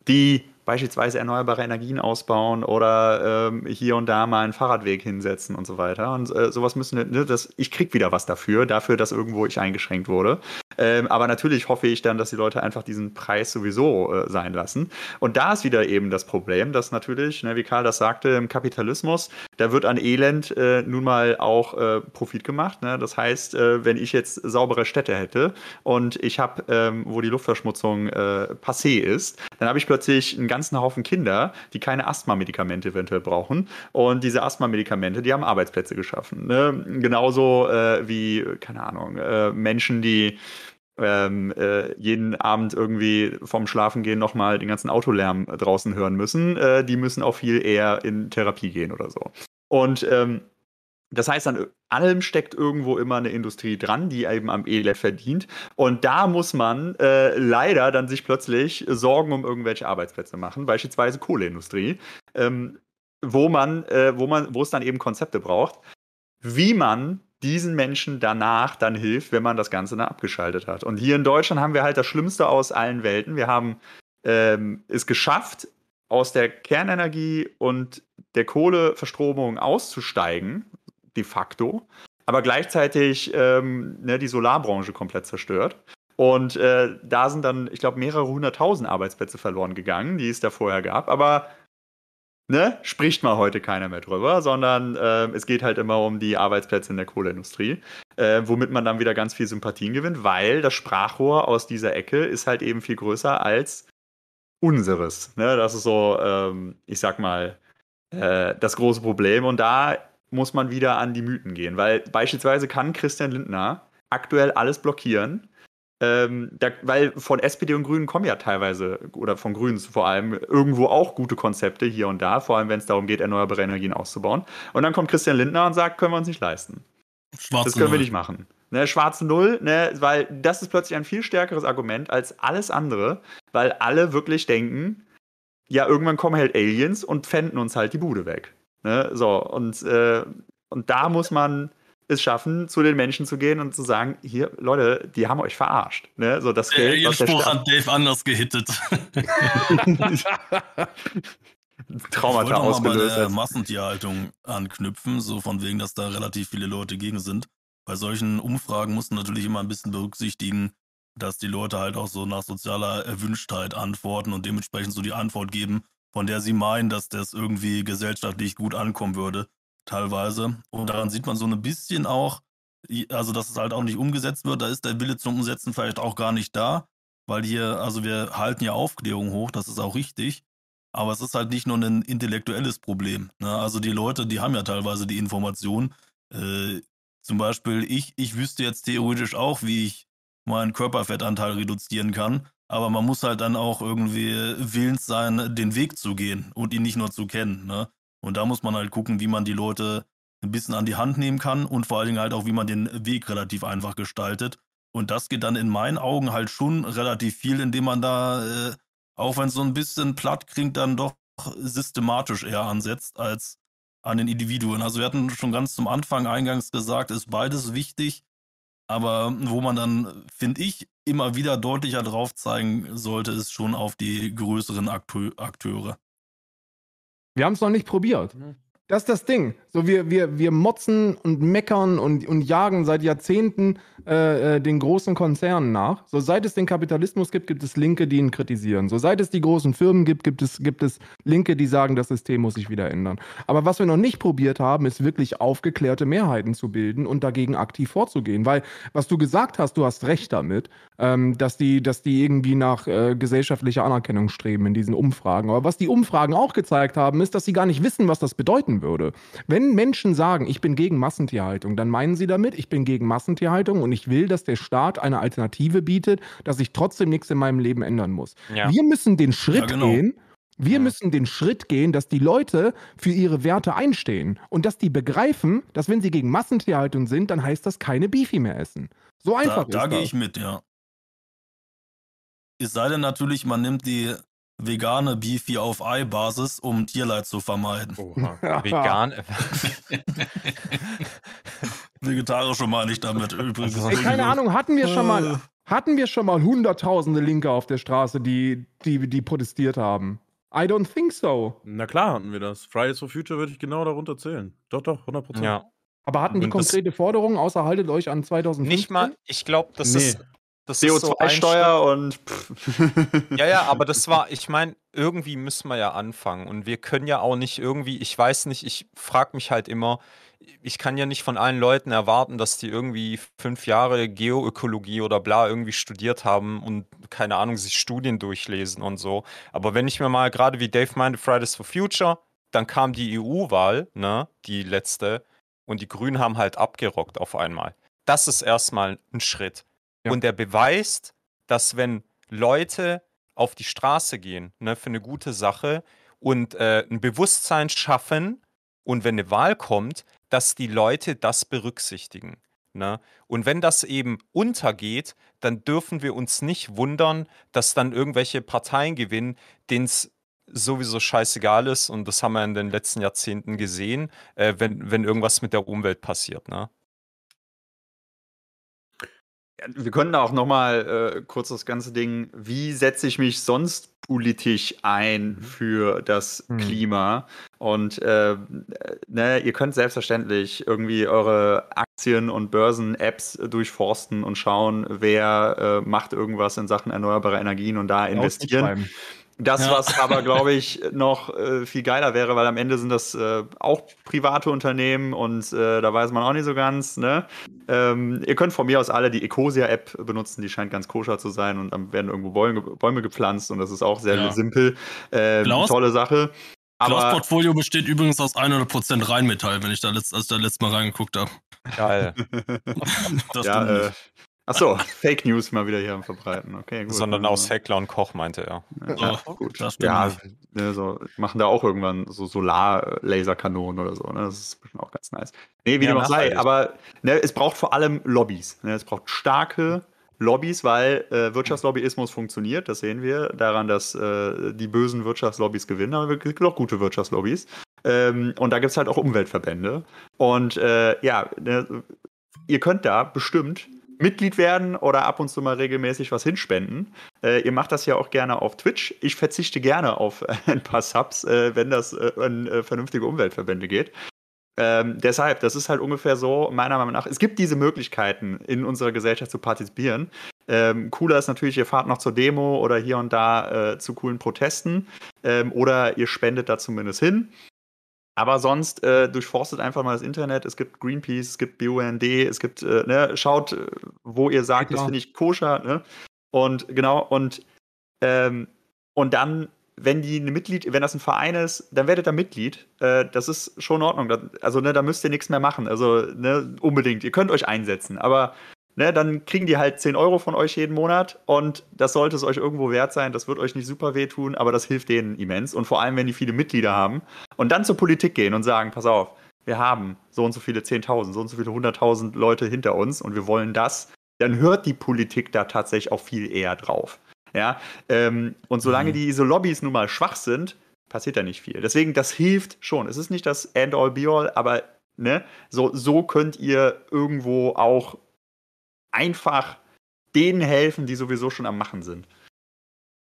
die beispielsweise erneuerbare Energien ausbauen oder ähm, hier und da mal einen Fahrradweg hinsetzen und so weiter. Und äh, sowas müssen ne, das, ich krieg wieder was dafür, dafür, dass irgendwo ich eingeschränkt wurde. Ähm, aber natürlich hoffe ich dann, dass die Leute einfach diesen Preis sowieso äh, sein lassen. Und da ist wieder eben das Problem, dass natürlich, ne, wie Karl das sagte, im Kapitalismus, da wird an Elend äh, nun mal auch äh, Profit gemacht. Ne? Das heißt, äh, wenn ich jetzt saubere Städte hätte und ich habe, ähm, wo die Luftverschmutzung äh, passé ist, dann habe ich plötzlich einen ganzen Haufen Kinder, die keine Asthma-Medikamente eventuell brauchen. Und diese Asthma-Medikamente, die haben Arbeitsplätze geschaffen. Ne? Genauso äh, wie, keine Ahnung, äh, Menschen, die ähm, äh, jeden Abend irgendwie vom Schlafengehen nochmal den ganzen Autolärm draußen hören müssen, äh, die müssen auch viel eher in Therapie gehen oder so. Und ähm, das heißt, an allem steckt irgendwo immer eine Industrie dran, die eben am Elend verdient. Und da muss man äh, leider dann sich plötzlich Sorgen um irgendwelche Arbeitsplätze machen, beispielsweise Kohleindustrie, ähm, wo man, äh, wo man, wo es dann eben Konzepte braucht, wie man diesen Menschen danach dann hilft, wenn man das Ganze dann abgeschaltet hat. Und hier in Deutschland haben wir halt das Schlimmste aus allen Welten. Wir haben ähm, es geschafft, aus der Kernenergie und der Kohleverstromung auszusteigen, de facto, aber gleichzeitig ähm, ne, die Solarbranche komplett zerstört. Und äh, da sind dann, ich glaube, mehrere hunderttausend Arbeitsplätze verloren gegangen, die es da vorher gab. Aber ne, spricht mal heute keiner mehr drüber, sondern äh, es geht halt immer um die Arbeitsplätze in der Kohleindustrie, äh, womit man dann wieder ganz viel Sympathien gewinnt, weil das Sprachrohr aus dieser Ecke ist halt eben viel größer als unseres. Ne? Das ist so, ähm, ich sag mal, äh, das große Problem. Und da muss man wieder an die Mythen gehen, weil beispielsweise kann Christian Lindner aktuell alles blockieren. Ähm, da, weil von SPD und Grünen kommen ja teilweise, oder von Grünen vor allem, irgendwo auch gute Konzepte hier und da, vor allem wenn es darum geht, erneuerbare Energien auszubauen. Und dann kommt Christian Lindner und sagt, können wir uns nicht leisten. Schwarze das können Null. wir nicht machen. Ne, schwarze Null, ne, weil das ist plötzlich ein viel stärkeres Argument als alles andere, weil alle wirklich denken, ja, irgendwann kommen halt Aliens und fänden uns halt die Bude weg. Ne? So, und, äh, und da muss man es schaffen, zu den Menschen zu gehen und zu sagen, hier, Leute, die haben euch verarscht. Ne? So, das Geld, Ihr Spruch hat Dave anders gehittet. Traumata ich ausgelöst. Mal bei der Massentierhaltung anknüpfen, so von wegen, dass da relativ viele Leute gegen sind. Bei solchen Umfragen muss man natürlich immer ein bisschen berücksichtigen, dass die Leute halt auch so nach sozialer Erwünschtheit antworten und dementsprechend so die Antwort geben, von der sie meinen, dass das irgendwie gesellschaftlich gut ankommen würde, teilweise. Und daran sieht man so ein bisschen auch, also dass es halt auch nicht umgesetzt wird, da ist der Wille zum Umsetzen vielleicht auch gar nicht da, weil hier, also wir halten ja Aufklärung hoch, das ist auch richtig, aber es ist halt nicht nur ein intellektuelles Problem. Ne? Also die Leute, die haben ja teilweise die Information. Äh, zum Beispiel, ich, ich wüsste jetzt theoretisch auch, wie ich meinen Körperfettanteil reduzieren kann. Aber man muss halt dann auch irgendwie willens sein, den Weg zu gehen und ihn nicht nur zu kennen. Ne? Und da muss man halt gucken, wie man die Leute ein bisschen an die Hand nehmen kann und vor allen Dingen halt auch, wie man den Weg relativ einfach gestaltet. Und das geht dann in meinen Augen halt schon relativ viel, indem man da, äh, auch wenn es so ein bisschen platt klingt, dann doch systematisch eher ansetzt als an den Individuen. Also wir hatten schon ganz zum Anfang eingangs gesagt, ist beides wichtig. Aber wo man dann, finde ich, immer wieder deutlicher drauf zeigen sollte, ist schon auf die größeren Akteure. Wir haben es noch nicht probiert. Mhm. Das ist das Ding. So, wir, wir, wir motzen und meckern und, und jagen seit Jahrzehnten äh, äh, den großen Konzernen nach. So, seit es den Kapitalismus gibt, gibt es Linke, die ihn kritisieren. So, seit es die großen Firmen gibt, gibt es, gibt es Linke, die sagen, das System muss sich wieder ändern. Aber was wir noch nicht probiert haben, ist wirklich aufgeklärte Mehrheiten zu bilden und dagegen aktiv vorzugehen. Weil, was du gesagt hast, du hast recht damit, ähm, dass, die, dass die irgendwie nach äh, gesellschaftlicher Anerkennung streben in diesen Umfragen. Aber was die Umfragen auch gezeigt haben, ist, dass sie gar nicht wissen, was das bedeuten würde. Wenn Menschen sagen, ich bin gegen Massentierhaltung, dann meinen sie damit, ich bin gegen Massentierhaltung und ich will, dass der Staat eine Alternative bietet, dass ich trotzdem nichts in meinem Leben ändern muss. Ja. Wir müssen den Schritt ja, genau. gehen, wir ja. müssen den Schritt gehen, dass die Leute für ihre Werte einstehen und dass die begreifen, dass wenn sie gegen Massentierhaltung sind, dann heißt das keine Beefy mehr essen. So einfach da, ist da das. Da gehe ich mit, ja. Es sei denn natürlich, man nimmt die vegane Beefy auf Ei-Basis, um Tierleid zu vermeiden. Oha. Vegan. Vegetarische meine ich damit übrigens. Ey, keine Ahnung, hatten wir schon mal, hatten wir schon mal hunderttausende Linke auf der Straße, die, die, die protestiert haben? I don't think so. Na klar hatten wir das. Fridays for Future würde ich genau darunter zählen. Doch, doch, 100 Prozent. Ja. Aber hatten die konkrete Forderungen, außer haltet euch an 2015? Nicht mal, ich glaube, das Nee. ist. Das ist so ein CO2-Steuer und. Ja, ja, aber das war, ich meine, irgendwie müssen wir ja anfangen. Und wir können ja auch nicht irgendwie, ich weiß nicht, ich frage mich halt immer, ich kann ja nicht von allen Leuten erwarten, dass die irgendwie fünf Jahre Geoökologie oder bla irgendwie studiert haben und keine Ahnung, sich Studien durchlesen und so. Aber wenn ich mir mal gerade wie Dave meinte, Fridays for Future, dann kam die EU-Wahl, ne, die letzte, und die Grünen haben halt abgerockt auf einmal. Das ist erstmal ein Schritt. Ja. Und der beweist, dass wenn Leute auf die Straße gehen, ne, für eine gute Sache und äh, ein Bewusstsein schaffen und wenn eine Wahl kommt, dass die Leute das berücksichtigen. Ne? Und wenn das eben untergeht, dann dürfen wir uns nicht wundern, dass dann irgendwelche Parteien gewinnen, denen es sowieso scheißegal ist. Und das haben wir in den letzten Jahrzehnten gesehen, äh, wenn, wenn irgendwas mit der Umwelt passiert. Ne? Wir können da auch noch mal äh, kurz das ganze Ding, wie setze ich mich sonst politisch ein für das Mhm. Klima? Und äh, ne, ihr könnt selbstverständlich irgendwie eure Aktien- und Börsen-Apps durchforsten und schauen, wer äh, macht irgendwas in Sachen erneuerbare Energien und da investieren. Das, Ja. was aber, glaube ich, noch äh, viel geiler wäre, weil am Ende sind das äh, auch private Unternehmen und äh, da weiß man auch nicht so ganz. Ne? Ähm, ihr könnt von mir aus alle die Ecosia-App benutzen, die scheint ganz koscher zu sein und dann werden irgendwo Bäume, Bäume gepflanzt und das ist auch sehr Ja. simpel. Äh, Klaus? tolle Sache. Klaus Aber Portfolio besteht übrigens aus 100% Rheinmetall, wenn ich da letzt, als ich da letztes Mal reingeguckt habe. Geil. Das ja, äh, nicht. achso, Fake News mal wieder hier am Verbreiten. Okay, gut. Sondern aus Heckler und Koch, meinte er. Ja, So, gut. Ja, ne, so, machen da auch irgendwann so Solar-Laserkanonen oder so. Ne? Das ist bestimmt auch ganz nice. Nee, wie Ja, dem auch sei. Aber ne, es braucht vor allem Lobbys. Ne? Es braucht starke Lobbys, weil äh, Wirtschaftslobbyismus funktioniert. Das sehen wir daran, dass äh, die bösen Wirtschaftslobbys gewinnen. Aber es gibt auch gute Wirtschaftslobbys. Ähm, und da gibt es halt auch Umweltverbände. Und äh, ja, ne, ihr könnt da bestimmt Mitglied werden oder ab und zu mal regelmäßig was hinspenden. Äh, ihr macht das ja auch gerne auf Twitch. Ich verzichte gerne auf ein paar Subs, äh, wenn das äh, an äh, vernünftige Umweltverbände geht. Ähm, deshalb, das ist halt ungefähr so, meiner Meinung nach, es gibt diese Möglichkeiten, in unserer Gesellschaft zu partizipieren. Ähm, cooler ist natürlich, ihr fahrt noch zur Demo oder hier und da äh, zu coolen Protesten ähm, oder ihr spendet da zumindest hin. Aber sonst äh, durchforstet einfach mal das Internet. Es gibt Greenpeace, es gibt BUND, es gibt, äh, ne, schaut, äh, wo ihr sagt, das klar. finde ich koscher. Ne? Und genau, und, ähm, und dann, wenn die eine Mitglied, wenn das ein Verein ist, dann werdet ihr Mitglied. Äh, das ist schon in Ordnung. Also, ne, da müsst ihr nichts mehr machen. Also, ne, unbedingt. Ihr könnt euch einsetzen. Aber ne, dann kriegen die halt 10 Euro von euch jeden Monat und das sollte es euch irgendwo wert sein. Das wird euch nicht super wehtun, aber das hilft denen immens. Und vor allem, wenn die viele Mitglieder haben und dann zur Politik gehen und sagen: Pass auf, wir haben so und so viele 10.000, so und so viele 100.000 Leute hinter uns und wir wollen das, dann hört die Politik da tatsächlich auch viel eher drauf. Ja, ähm, und solange Mhm. diese Lobbys nun mal schwach sind, passiert da nicht viel. Deswegen, das hilft schon. Es ist nicht das End-all, Be-all, aber ne, so, so könnt ihr irgendwo auch einfach denen helfen, die sowieso schon am Machen sind.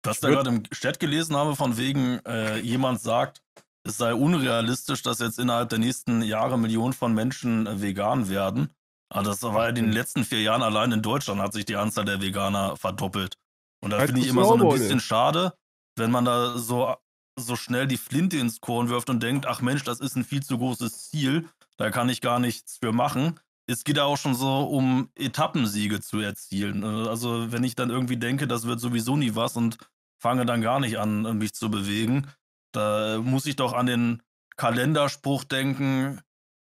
Was ich da gerade im Chat gelesen habe, von wegen, äh, jemand sagt, es sei unrealistisch, dass jetzt innerhalb der nächsten Jahre Millionen von Menschen äh, vegan werden. Aber das war ja in den letzten vier Jahren allein in Deutschland hat sich die Anzahl der Veganer verdoppelt. Und da Als finde ich immer so ein bisschen schade, wenn man da so, so schnell die Flinte ins Korn wirft und denkt, ach Mensch, das ist ein viel zu großes Ziel, da kann ich gar nichts für machen. Es geht ja auch schon so um Etappensiege zu erzielen. Äh, Also wenn ich dann irgendwie denke, das wird sowieso nie was und fange dann gar nicht an, mich zu bewegen, da muss ich doch an den Kalenderspruch denken,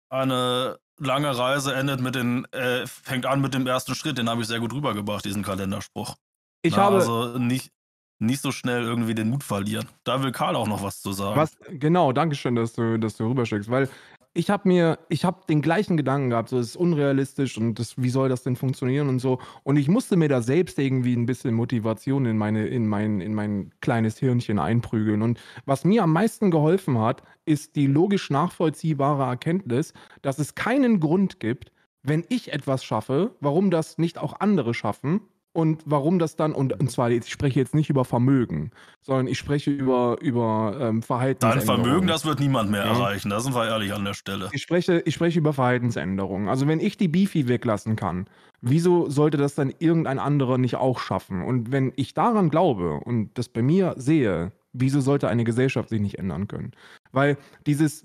eine lange Reise endet mit den, äh, fängt an mit dem ersten Schritt, den habe ich sehr gut rübergebracht, diesen Kalenderspruch. Ich Na, habe, also nicht, nicht so schnell irgendwie den Mut verlieren. Da will Karl auch noch was zu sagen. Was, genau, danke schön, dass du, dass du rüberschickst, weil ich habe mir, ich habe den gleichen Gedanken gehabt, so es ist unrealistisch und das, wie soll das denn funktionieren und so. Und ich musste mir da selbst irgendwie ein bisschen Motivation in meine, in mein, in mein kleines Hirnchen einprügeln. Und was mir am meisten geholfen hat, ist die logisch nachvollziehbare Erkenntnis, dass es keinen Grund gibt, wenn ich etwas schaffe, warum das nicht auch andere schaffen Und warum das dann, und, und zwar, ich spreche jetzt nicht über Vermögen, sondern ich spreche über, über ähm, Dein Vermögen, das wird niemand mehr ja. erreichen, da sind wir ehrlich an der Stelle. Ich spreche, ich spreche über Verhaltensänderungen. Also wenn ich die Beefy weglassen kann, wieso sollte das dann irgendein anderer nicht auch schaffen? Und wenn ich daran glaube und das bei mir sehe, wieso sollte eine Gesellschaft sich nicht ändern können? Weil dieses,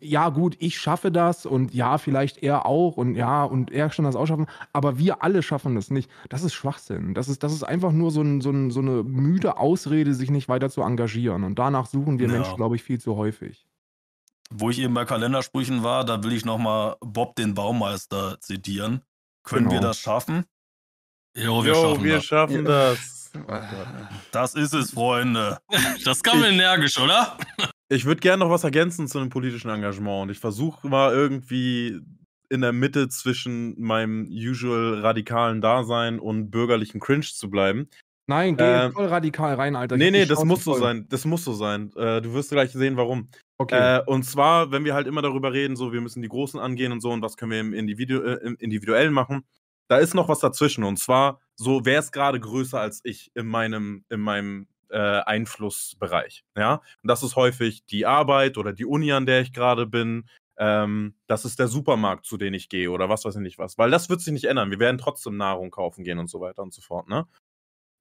ja gut, ich schaffe das und ja, vielleicht er auch und ja, und er kann das auch schaffen, aber wir alle schaffen das nicht. Das ist Schwachsinn. Das ist, das ist einfach nur so, ein, so, ein, so eine müde Ausrede, sich nicht weiter zu engagieren. Und danach suchen wir ja. Menschen, glaube ich, viel zu häufig. Wo ich eben bei Kalendersprüchen war, da will ich nochmal Bob den Baumeister zitieren. Können genau. wir das schaffen? Jo, wir jo, schaffen wir das. Schaffen das. Das ist es, Freunde. Das kam ich, energisch, oder? Ich würde gerne noch was ergänzen zu einem politischen Engagement und ich versuche mal irgendwie in der Mitte zwischen meinem usual radikalen Dasein und bürgerlichen Cringe zu bleiben. Nein, geh äh, voll radikal rein, Alter. Nee, nee, das muss so sein. Das muss so sein. Äh, du wirst gleich sehen, warum. Okay. Äh, und zwar, wenn wir halt immer darüber reden, so wir müssen die Großen angehen und so und was können wir im, Individu äh, im Individuellen machen, da ist noch was dazwischen. Und zwar, so, wer ist gerade größer als ich in meinem, in meinem äh, Einflussbereich? Ja. Und das ist häufig die Arbeit oder die Uni, an der ich gerade bin. Ähm, das ist der Supermarkt, zu dem ich gehe oder was weiß ich nicht was. Weil das wird sich nicht ändern. Wir werden trotzdem Nahrung kaufen gehen und so weiter und so fort. Ne?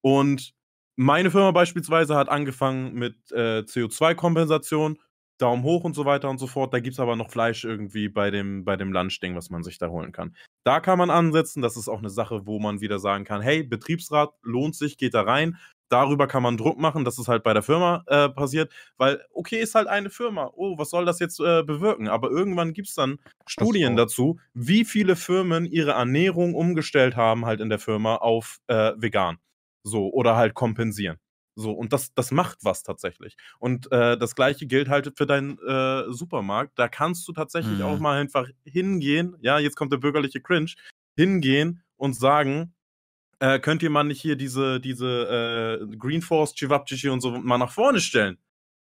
Und meine Firma beispielsweise hat angefangen mit äh, CO2-Kompensation Daumen hoch und so weiter und so fort. Da gibt es aber noch Fleisch irgendwie bei dem, bei dem Lunchding, was man sich da holen kann. Da kann man ansetzen. Das ist auch eine Sache, wo man wieder sagen kann: hey, Betriebsrat lohnt sich, geht da rein. Darüber kann man Druck machen, dass es halt bei der Firma äh, passiert, weil, okay, ist halt eine Firma. Oh, was soll das jetzt äh, bewirken? Aber irgendwann gibt es dann Studien dazu, wie viele Firmen ihre Ernährung umgestellt haben, halt in der Firma auf äh, vegan. So, oder halt kompensieren. So, und das, das macht was tatsächlich. Und äh, das gleiche gilt halt für deinen äh, Supermarkt. Da kannst du tatsächlich mhm. auch mal einfach hingehen, ja, jetzt kommt der bürgerliche Cringe, hingehen und sagen, äh, könnt ihr mal nicht hier diese, diese äh, Green Force, Chivapchichi und so mal nach vorne stellen?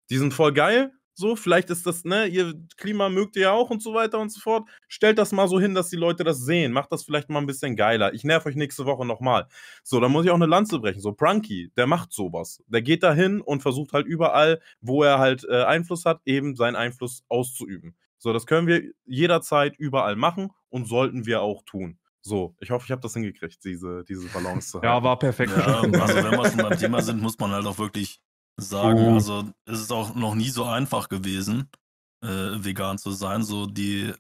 Die sind voll geil, so, vielleicht ist das, ne, ihr Klima mögt ihr ja auch und so weiter und so fort. Stellt das mal so hin, dass die Leute das sehen. Macht das vielleicht mal ein bisschen geiler. Ich nerv euch nächste Woche nochmal. So, da muss ich auch eine Lanze brechen. So, Prunky, der macht sowas. Der geht da hin und versucht halt überall, wo er halt äh, Einfluss hat, eben seinen Einfluss auszuüben. So, das können wir jederzeit überall machen und sollten wir auch tun. So, ich hoffe, ich habe das hingekriegt, diese, diese Balance zu haben. Ja, war perfekt. Ja, also, wenn wir schon beim Thema sind, muss man halt auch wirklich sagen. Oh. Also es ist auch noch nie so einfach gewesen, äh, vegan zu sein. So die,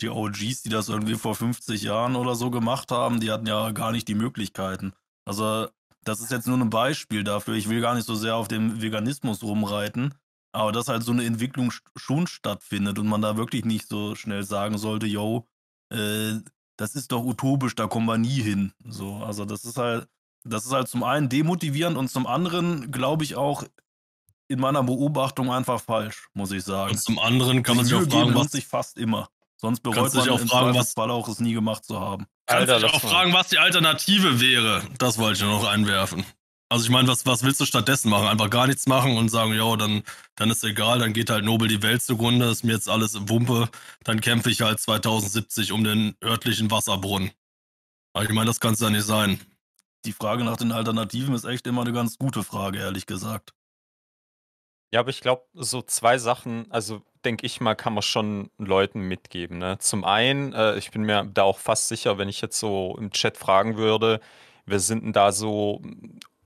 die OGs, die das irgendwie vor 50 Jahren oder so gemacht haben, die hatten ja gar nicht die Möglichkeiten. Also das ist jetzt nur ein Beispiel dafür. Ich will gar nicht so sehr auf dem Veganismus rumreiten, aber dass halt so eine Entwicklung schon stattfindet und man da wirklich nicht so schnell sagen sollte, yo, äh, das ist doch utopisch, da kommen wir nie hin. So, also das ist halt, das ist halt zum einen demotivierend und zum anderen glaube ich auch in meiner Beobachtung einfach falsch, muss ich sagen. Und zum anderen kann man sich auch fragen, was sich fast immer. Sonst bereut man sich auch fragen, was Fall auch es nie gemacht zu haben. Kannst Alter, dich auch fragen, was die Alternative wäre. Das wollte ich noch einwerfen. Also ich meine, was, was willst du stattdessen machen? Einfach gar nichts machen und sagen, ja, dann, dann ist egal, dann geht halt Nobel die Welt zugrunde, ist mir jetzt alles im Wumpe, dann kämpfe ich halt 2070 um den örtlichen Wasserbrunnen. Aber ich meine, das kann es ja nicht sein die Frage nach den Alternativen ist echt immer eine ganz gute Frage, ehrlich gesagt. Ja, aber ich glaube, so zwei Sachen, also denke ich mal, kann man schon Leuten mitgeben. Ne? Zum einen, äh, ich bin mir da auch fast sicher, wenn ich jetzt so im Chat fragen würde, wer sind denn da so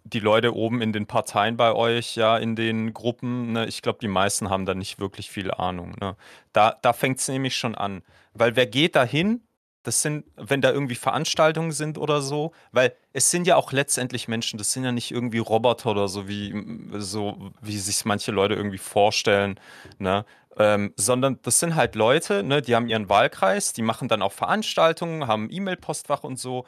die Leute oben in den Parteien bei euch, ja, in den Gruppen, ne? ich glaube, die meisten haben da nicht wirklich viel Ahnung. Ne? Da, da fängt es nämlich schon an. Weil wer geht da hin das sind, wenn da irgendwie Veranstaltungen sind oder so, weil es sind ja auch letztendlich Menschen, das sind ja nicht irgendwie Roboter oder so, wie, so, wie sich manche Leute irgendwie vorstellen, ne? Ähm, sondern das sind halt Leute, ne, die haben ihren Wahlkreis, die machen dann auch Veranstaltungen, haben E-Mail-Postfach und so.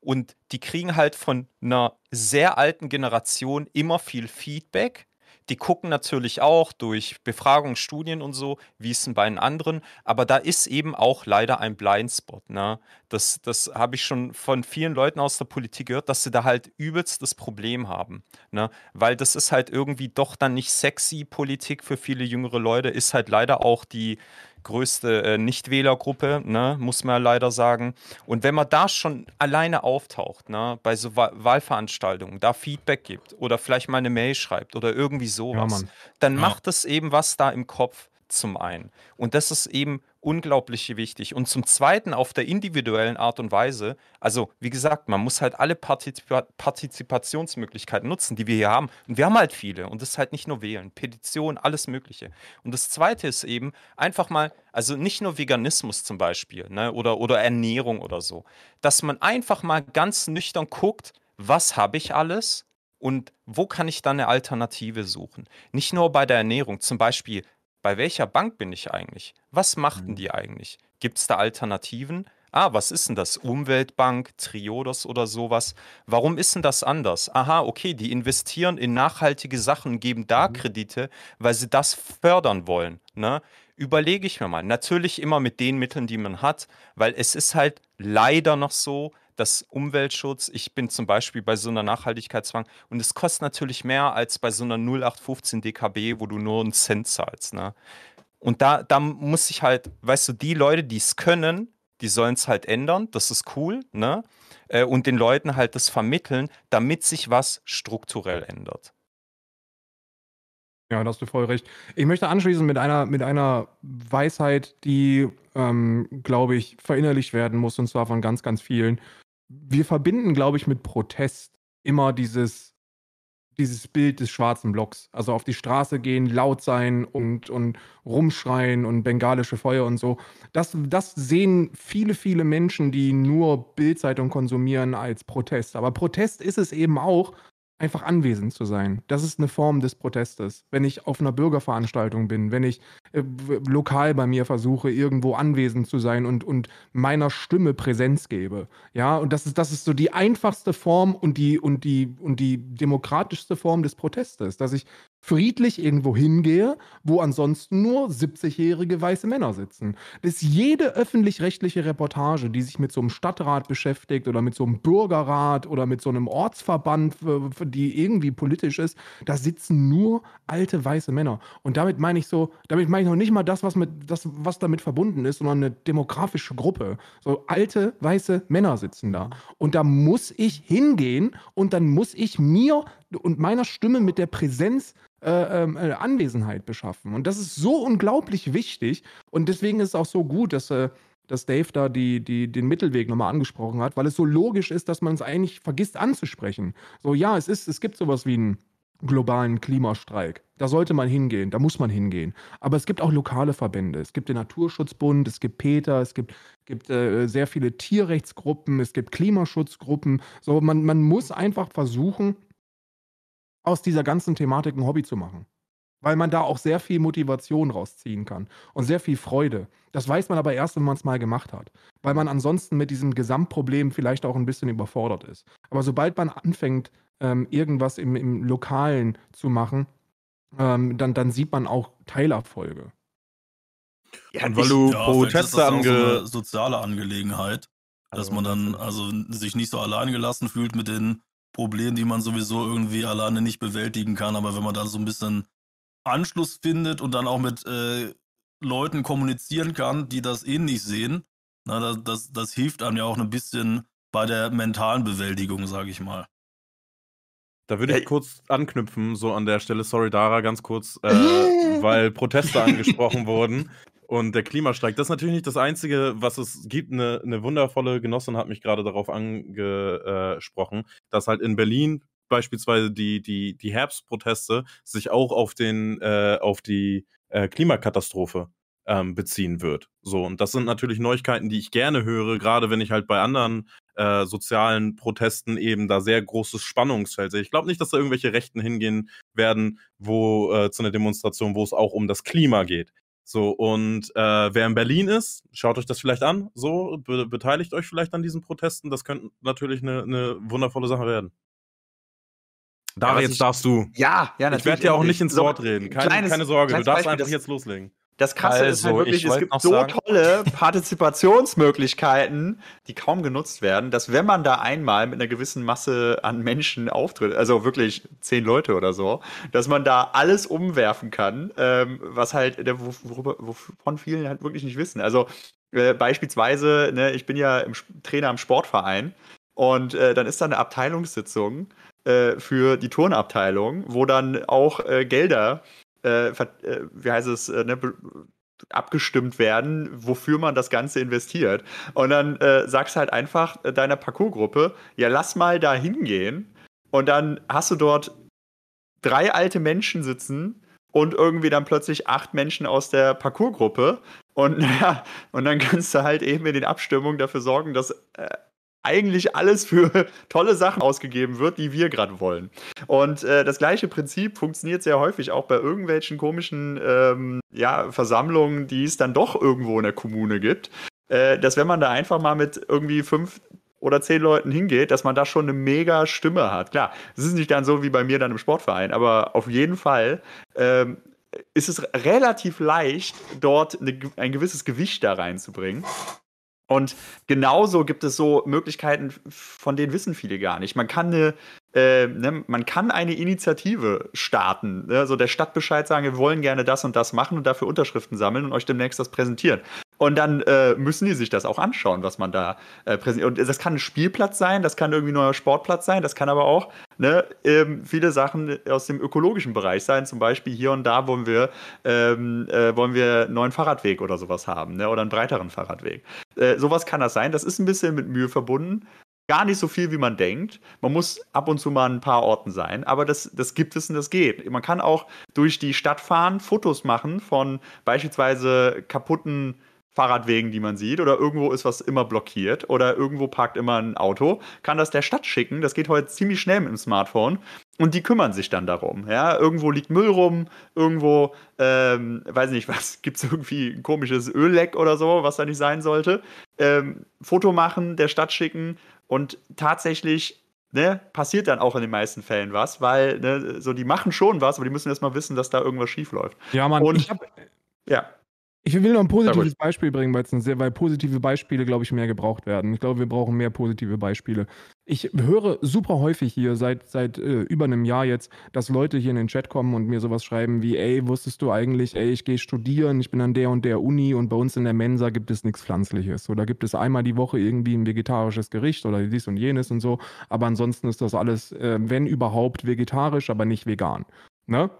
Und die kriegen halt von einer sehr alten Generation immer viel Feedback die gucken natürlich auch durch Befragungen, Studien und so, wie es denn bei den anderen. Aber da ist eben auch leider ein Blindspot. Ne? Das, das habe ich schon von vielen Leuten aus der Politik gehört, dass sie da halt übelst das Problem haben. Ne? Weil das ist halt irgendwie doch dann nicht sexy Politik für viele jüngere Leute, ist halt leider auch die, größte äh, Nichtwählergruppe, ne, muss man ja leider sagen. Und wenn man da schon alleine auftaucht, ne, bei so Wa Wahlveranstaltungen, da Feedback gibt oder vielleicht mal eine Mail schreibt oder irgendwie sowas, Mann. dann Ja. macht es eben was da im Kopf zum einen. Und das ist eben unglaublich wichtig. Und zum Zweiten auf der individuellen Art und Weise, also wie gesagt, man muss halt alle Partizipa Partizipationsmöglichkeiten nutzen, die wir hier haben. Und wir haben halt viele. Und das ist halt nicht nur wählen, Petition, alles Mögliche. Und das Zweite ist eben einfach mal, also nicht nur Veganismus zum Beispiel ne, oder, oder Ernährung oder so, dass man einfach mal ganz nüchtern guckt, was habe ich alles und wo kann ich dann eine Alternative suchen? Nicht nur bei der Ernährung, zum Beispiel, bei welcher Bank bin ich eigentlich? Was machten die eigentlich? Gibt es da Alternativen? Ah, was ist denn das? Umweltbank, Triodos oder sowas? Warum ist denn das anders? Aha, okay, die investieren in nachhaltige Sachen, geben da Kredite, weil sie das fördern wollen. Ne? Überlege ich mir mal. Natürlich immer mit den Mitteln, die man hat, weil es ist halt leider noch so, dass Umweltschutz, ich bin zum Beispiel bei so einer Nachhaltigkeitsbank und es kostet natürlich mehr als bei so einer 0815 DKB, wo du nur einen Cent zahlst. Ne? Und da, da muss ich halt, weißt du, die Leute, die es können, die sollen es halt ändern, das ist cool, ne? Äh, Und den Leuten halt das vermitteln, damit sich was strukturell ändert. Ja, da hast du voll recht. Ich möchte anschließen mit einer, mit einer Weisheit, die, ähm, glaube ich, verinnerlicht werden muss, und zwar von ganz, ganz vielen. Wir verbinden, glaube ich, mit Protest immer dieses, dieses Bild des schwarzen Blocks. Also auf die Straße gehen, laut sein und, und rumschreien und bengalische Feuer und so. Das, das sehen viele, viele Menschen, die nur Bildzeitung konsumieren, als Protest. Aber Protest ist es eben auch, einfach anwesend zu sein. Das ist eine Form des Protestes. Wenn ich auf einer Bürgerveranstaltung bin, wenn ich äh, lokal bei mir versuche, irgendwo anwesend zu sein und, und meiner Stimme Präsenz gebe. Ja, und das ist, das ist so die einfachste Form und die, und die, und die demokratischste Form des Protestes, dass ich friedlich irgendwo hingehe, wo ansonsten nur 70-jährige weiße Männer sitzen. Das ist jede öffentlich-rechtliche Reportage, die sich mit so einem Stadtrat beschäftigt oder mit so einem Bürgerrat oder mit so einem Ortsverband, f- die irgendwie politisch ist, da sitzen nur alte weiße Männer. Und damit meine ich so, damit meine ich noch nicht mal das, was, mit, das, was damit verbunden ist, sondern eine demografische Gruppe. So alte weiße Männer sitzen da. Und da muss ich hingehen und dann muss ich mir und meiner Stimme mit der Präsenz äh, ähm, äh, Anwesenheit beschaffen. Und das ist so unglaublich wichtig. Und deswegen ist es auch so gut, dass, äh, dass Dave da die, die, den Mittelweg nochmal angesprochen hat, weil es so logisch ist, dass man es eigentlich vergisst anzusprechen. So, ja, es, ist, es gibt sowas wie einen globalen Klimastreik. Da sollte man hingehen, da muss man hingehen. Aber es gibt auch lokale Verbände. Es gibt den Naturschutzbund, es gibt Peter, es gibt, gibt äh, sehr viele Tierrechtsgruppen, es gibt Klimaschutzgruppen. So, man, man muss einfach versuchen, aus dieser ganzen Thematik ein Hobby zu machen. Weil man da auch sehr viel Motivation rausziehen kann und sehr viel Freude. Das weiß man aber erst, wenn man es mal gemacht hat. Weil man ansonsten mit diesem Gesamtproblem vielleicht auch ein bisschen überfordert ist. Aber sobald man anfängt, ähm, irgendwas im, im Lokalen zu machen, ähm, dann, dann sieht man auch Teilerfolge. Ja, und weil du Ja, Proteste so ange... eine soziale Angelegenheit, dass Also, man dann also sich nicht so allein gelassen fühlt mit den Problemen, die man sowieso irgendwie alleine nicht bewältigen kann. Aber wenn man da so ein bisschen Anschluss findet und dann auch mit äh, Leuten kommunizieren kann, die das ähnlich sehen, na, das, das, das hilft einem ja auch ein bisschen bei der mentalen Bewältigung, sage ich mal. Da würde ich kurz anknüpfen, so an der Stelle, sorry Dara, ganz kurz, äh, weil Proteste angesprochen wurden und der Klimastreik. Das ist natürlich nicht das Einzige, was es gibt. Eine, eine wundervolle Genossin hat mich gerade darauf angesprochen, dass halt in Berlin beispielsweise die, die, die Herbstproteste sich auch auf, den, äh, auf die äh, Klimakatastrophe ähm, beziehen wird. So, und das sind natürlich Neuigkeiten, die ich gerne höre, gerade wenn ich halt bei anderen äh, sozialen Protesten eben da sehr großes Spannungsfeld sehe. Ich glaube nicht, dass da irgendwelche Rechten hingehen werden, wo äh, zu einer Demonstration, wo es auch um das Klima geht. So, und äh, wer in Berlin ist, schaut euch das vielleicht an, so, be beteiligt euch vielleicht an diesen Protesten. Das könnte natürlich eine, eine wundervolle Sache werden. Dara, was jetzt ich- darfst du. Ja, ja, Ich werde dir auch nicht ins Wort reden. Keine, kleines- keine Sorge, du darfst Beispiel, einfach das- jetzt loslegen. Das Krasse ist halt Also, wirklich, ich es gibt so sagen- tolle Partizipationsmöglichkeiten, die kaum genutzt werden, dass wenn man da einmal mit einer gewissen Masse an Menschen auftritt, also wirklich zehn Leute oder so, dass man da alles umwerfen kann, ähm, was halt, äh, wo- worüber, wovon vielen halt wirklich nicht wissen. Also äh, beispielsweise, ne, ich bin ja im, Trainer im Sportverein und äh, dann ist da eine Abteilungssitzung äh, für die Turnabteilung, wo dann auch äh, Gelder, äh, äh, wie heißt es, äh, ne, abgestimmt werden, wofür man das Ganze investiert. Und dann äh, sagst halt einfach äh, deiner Parcours-Gruppe, ja, lass mal da hingehen. Und dann hast du dort drei alte Menschen sitzen und irgendwie dann plötzlich acht Menschen aus der Parcours-Gruppe. Und, ja, und dann kannst du halt eben in den Abstimmungen dafür sorgen, dass äh, eigentlich alles für tolle Sachen ausgegeben wird, die wir gerade wollen. Und äh, das gleiche Prinzip funktioniert sehr häufig auch bei irgendwelchen komischen ähm, ja, Versammlungen, die es dann doch irgendwo in der Kommune gibt. Äh, dass wenn man da einfach mal mit irgendwie fünf oder zehn Leuten hingeht, dass man da schon eine mega Stimme hat. Klar, es ist nicht dann so wie bei mir dann im Sportverein, aber auf jeden Fall ähm, ist es relativ leicht, dort eine, ein gewisses Gewicht da reinzubringen. Und genauso gibt es so Möglichkeiten, von denen wissen viele gar nicht. Man kann eine, äh, ne, man kann eine Initiative starten, ne? so der Stadtbescheid sagen, wir wollen gerne das und das machen und dafür Unterschriften sammeln und euch demnächst das präsentieren. Und dann äh, müssen die sich das auch anschauen, was man da äh, präsentiert. Und das kann ein Spielplatz sein, das kann irgendwie ein neuer Sportplatz sein, das kann aber auch ne, ähm, viele Sachen aus dem ökologischen Bereich sein. Zum Beispiel hier und da wollen wir, ähm, äh, wollen wir einen neuen Fahrradweg oder sowas haben ne, oder einen breiteren Fahrradweg. Äh, sowas kann das sein. Das ist ein bisschen mit Mühe verbunden. Gar nicht so viel, wie man denkt. Man muss ab und zu mal an ein paar Orten sein, aber das, das gibt es und das geht. Man kann auch durch die Stadt fahren, Fotos machen von beispielsweise kaputten Fahrradwegen, die man sieht, oder irgendwo ist was immer blockiert oder irgendwo parkt immer ein Auto, kann das der Stadt schicken. Das geht heute ziemlich schnell mit dem Smartphone und die kümmern sich dann darum. Ja, irgendwo liegt Müll rum, irgendwo, ähm, weiß nicht was, gibt es irgendwie ein komisches Ölleck oder so, was da nicht sein sollte. Ähm, Foto machen, der Stadt schicken und tatsächlich ne, passiert dann auch in den meisten Fällen was, weil ne, so die machen schon was, aber die müssen erst mal wissen, dass da irgendwas schief läuft. Ja, Mann, Und- ich, hab, Ja. Ich will noch ein positives Beispiel bringen, weil, es ein sehr, weil positive Beispiele, glaube ich, mehr gebraucht werden. Ich glaube, wir brauchen mehr positive Beispiele. Ich höre super häufig hier seit, seit äh, über einem Jahr jetzt, dass Leute hier in den Chat kommen und mir sowas schreiben wie, ey, wusstest du eigentlich, ey, ich gehe studieren, ich bin an der und der Uni und bei uns in der Mensa gibt es nichts Pflanzliches. Oder gibt es einmal die Woche irgendwie ein vegetarisches Gericht oder dies und jenes und so. Aber ansonsten ist das alles, äh, wenn überhaupt, vegetarisch, aber nicht vegan. Ne?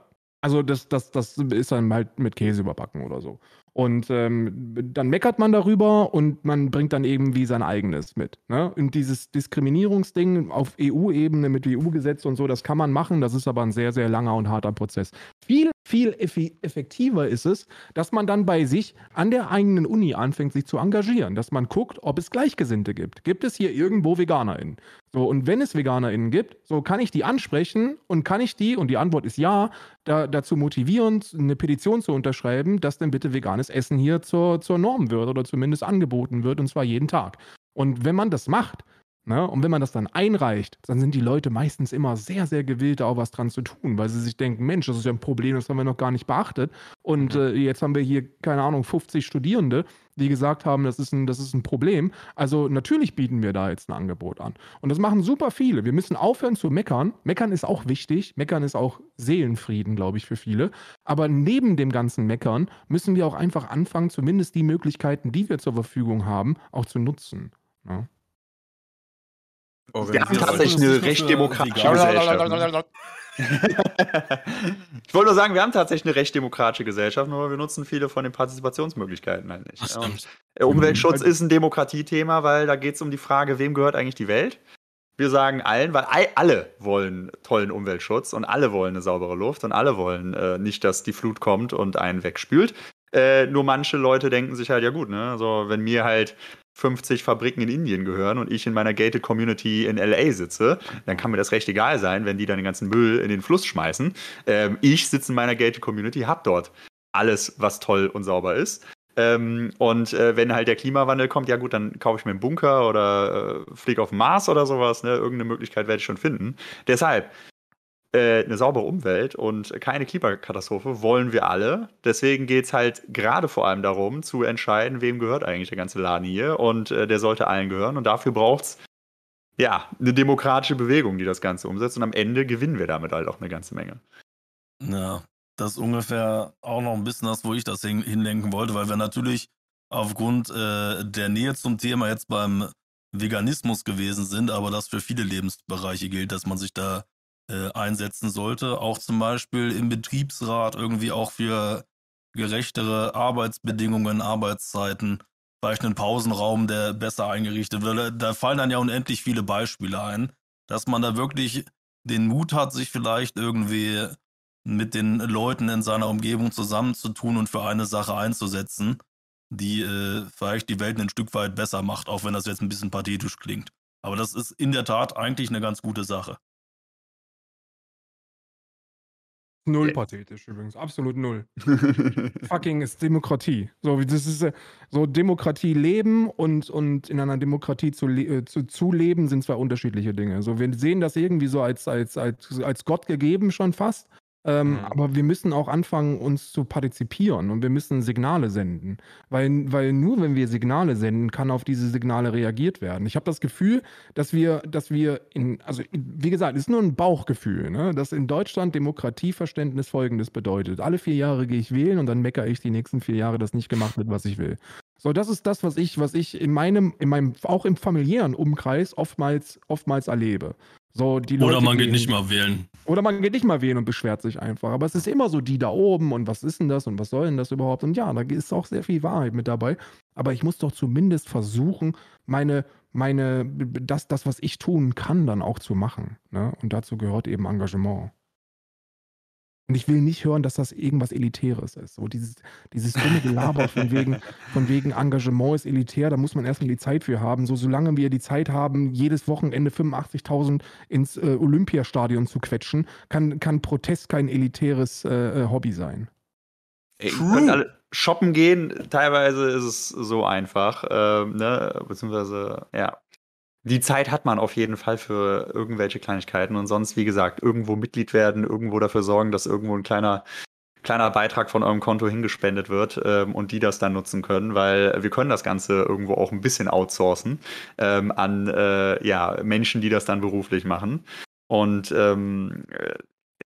Also das, das, das ist dann halt mit Käse überbacken oder so. Und ähm, dann meckert man darüber und man bringt dann irgendwie sein eigenes mit. Ne? Und dieses Diskriminierungsding auf EU-Ebene mit EU-Gesetz und so, das kann man machen, das ist aber ein sehr, sehr langer und harter Prozess. Viel, viel effektiver ist es, dass man dann bei sich an der eigenen Uni anfängt, sich zu engagieren, dass man guckt, ob es Gleichgesinnte gibt. Gibt es hier irgendwo VeganerInnen? So, und wenn es VeganerInnen gibt, so kann ich die ansprechen und kann ich die, und die Antwort ist ja, da, dazu motivieren, eine Petition zu unterschreiben, dass denn bitte veganes Essen hier zur, zur Norm wird oder zumindest angeboten wird, und zwar jeden Tag. Und wenn man das macht, ne, und wenn man das dann einreicht, dann sind die Leute meistens immer sehr, sehr gewillt, da auch was dran zu tun, weil sie sich denken, Mensch, das ist ja ein Problem, das haben wir noch gar nicht beachtet. Und äh, jetzt haben wir hier, keine Ahnung, 50 Studierende, die gesagt haben, das ist, ein, das ist ein Problem. Also natürlich bieten wir da jetzt ein Angebot an. Und das machen super viele. Wir müssen aufhören zu meckern. Meckern ist auch wichtig. Meckern ist auch Seelenfrieden, glaube ich, für viele. Aber neben dem ganzen Meckern müssen wir auch einfach anfangen, zumindest die Möglichkeiten, die wir zur Verfügung haben, auch zu nutzen. Ja. Wir haben tatsächlich eine recht demokratische Gesellschaft. ich wollte nur sagen, wir haben tatsächlich eine recht demokratische Gesellschaft, nur wir nutzen viele von den Partizipationsmöglichkeiten halt nicht. Und, stimmt. äh, Umweltschutz ist ein Demokratiethema, weil da geht es um die Frage, wem gehört eigentlich die Welt? Wir sagen allen, weil all- alle wollen tollen Umweltschutz und alle wollen eine saubere Luft und alle wollen äh, nicht, dass die Flut kommt und einen wegspült. Äh, nur manche Leute denken sich halt, ja gut, ne, also wenn mir halt 50 Fabriken in Indien gehören und ich in meiner gated Community in LA sitze, dann kann mir das recht egal sein, wenn die dann den ganzen Müll in den Fluss schmeißen. Ähm, ich sitze in meiner gated Community, hab dort alles, was toll und sauber ist. Ähm, und äh, wenn halt der Klimawandel kommt, ja gut, dann kaufe ich mir einen Bunker oder äh, fliege auf den Mars oder sowas. Ne? Irgendeine Möglichkeit werde ich schon finden. Deshalb, eine saubere Umwelt und keine Klimakatastrophe wollen wir alle. Deswegen geht es halt gerade vor allem darum, zu entscheiden, wem gehört eigentlich der ganze Laden hier. Und äh, der sollte allen gehören. Und dafür braucht es ja eine demokratische Bewegung, die das Ganze umsetzt. Und am Ende gewinnen wir damit halt auch eine ganze Menge. Ja, das ist ungefähr auch noch ein bisschen das, wo ich das hin hinlenken wollte, weil wir natürlich aufgrund äh, der Nähe zum Thema jetzt beim Veganismus gewesen sind, aber das für viele Lebensbereiche gilt, dass man sich da äh, einsetzen sollte. Auch zum Beispiel im Betriebsrat irgendwie auch für gerechtere Arbeitsbedingungen, Arbeitszeiten, vielleicht einen Pausenraum, der besser eingerichtet wird. Da fallen dann ja unendlich viele Beispiele ein, dass man da wirklich den Mut hat, sich vielleicht irgendwie mit den Leuten in seiner Umgebung zusammenzutun und für eine Sache einzusetzen, die äh, vielleicht die Welt ein Stück weit besser macht, auch wenn das jetzt ein bisschen pathetisch klingt. Aber das ist in der Tat eigentlich eine ganz gute Sache. Null Ja. pathetisch übrigens, absolut null. Fucking ist Demokratie. So, das ist äh, so Demokratie leben und, und in einer Demokratie zu, le äh, zu, zu leben sind zwei unterschiedliche Dinge. So, wir sehen das irgendwie so als, als, als, als Gott gegeben schon fast. Ähm, Mhm. Aber wir müssen auch anfangen, uns zu partizipieren und wir müssen Signale senden. Weil, weil nur wenn wir Signale senden, kann auf diese Signale reagiert werden. Ich habe das Gefühl, dass wir, dass wir in, also wie gesagt, es ist nur ein Bauchgefühl, ne? dass in Deutschland Demokratieverständnis folgendes bedeutet. Alle vier Jahre gehe ich wählen und dann meckere ich die nächsten vier Jahre, dass nicht gemacht wird, was ich will. So, das ist das, was ich, was ich in meinem, in meinem, auch im familiären Umkreis oftmals, oftmals erlebe. So, die Oder Leute man geht nicht mal wählen. oder man geht nicht mal wählen und beschwert sich einfach. Aber es ist immer so die da oben und was ist denn das und was soll denn das überhaupt? Und ja, da ist auch sehr viel Wahrheit mit dabei. Aber ich muss doch zumindest versuchen, meine, meine, das, das, was ich tun kann, dann auch zu machen. Ne? Und dazu gehört eben Engagement. Und ich will nicht hören, dass das irgendwas Elitäres ist. So dieses, dieses dumme Gelaber von wegen, von wegen Engagement ist elitär, da muss man erstmal die Zeit für haben. So, solange wir die Zeit haben, jedes Wochenende 85.000 ins äh, Olympiastadion zu quetschen, kann, kann Protest kein elitäres äh, äh, Hobby sein. Ey, könnt alle shoppen gehen, teilweise ist es so einfach, ähm, ne? beziehungsweise, ja. Die Zeit hat man auf jeden Fall für irgendwelche Kleinigkeiten und sonst, wie gesagt, irgendwo Mitglied werden, irgendwo dafür sorgen, dass irgendwo ein kleiner, kleiner Beitrag von eurem Konto hingespendet wird ähm, und die das dann nutzen können, weil wir können das Ganze irgendwo auch ein bisschen outsourcen ähm, an äh, ja, Menschen, die das dann beruflich machen. Und ähm, äh,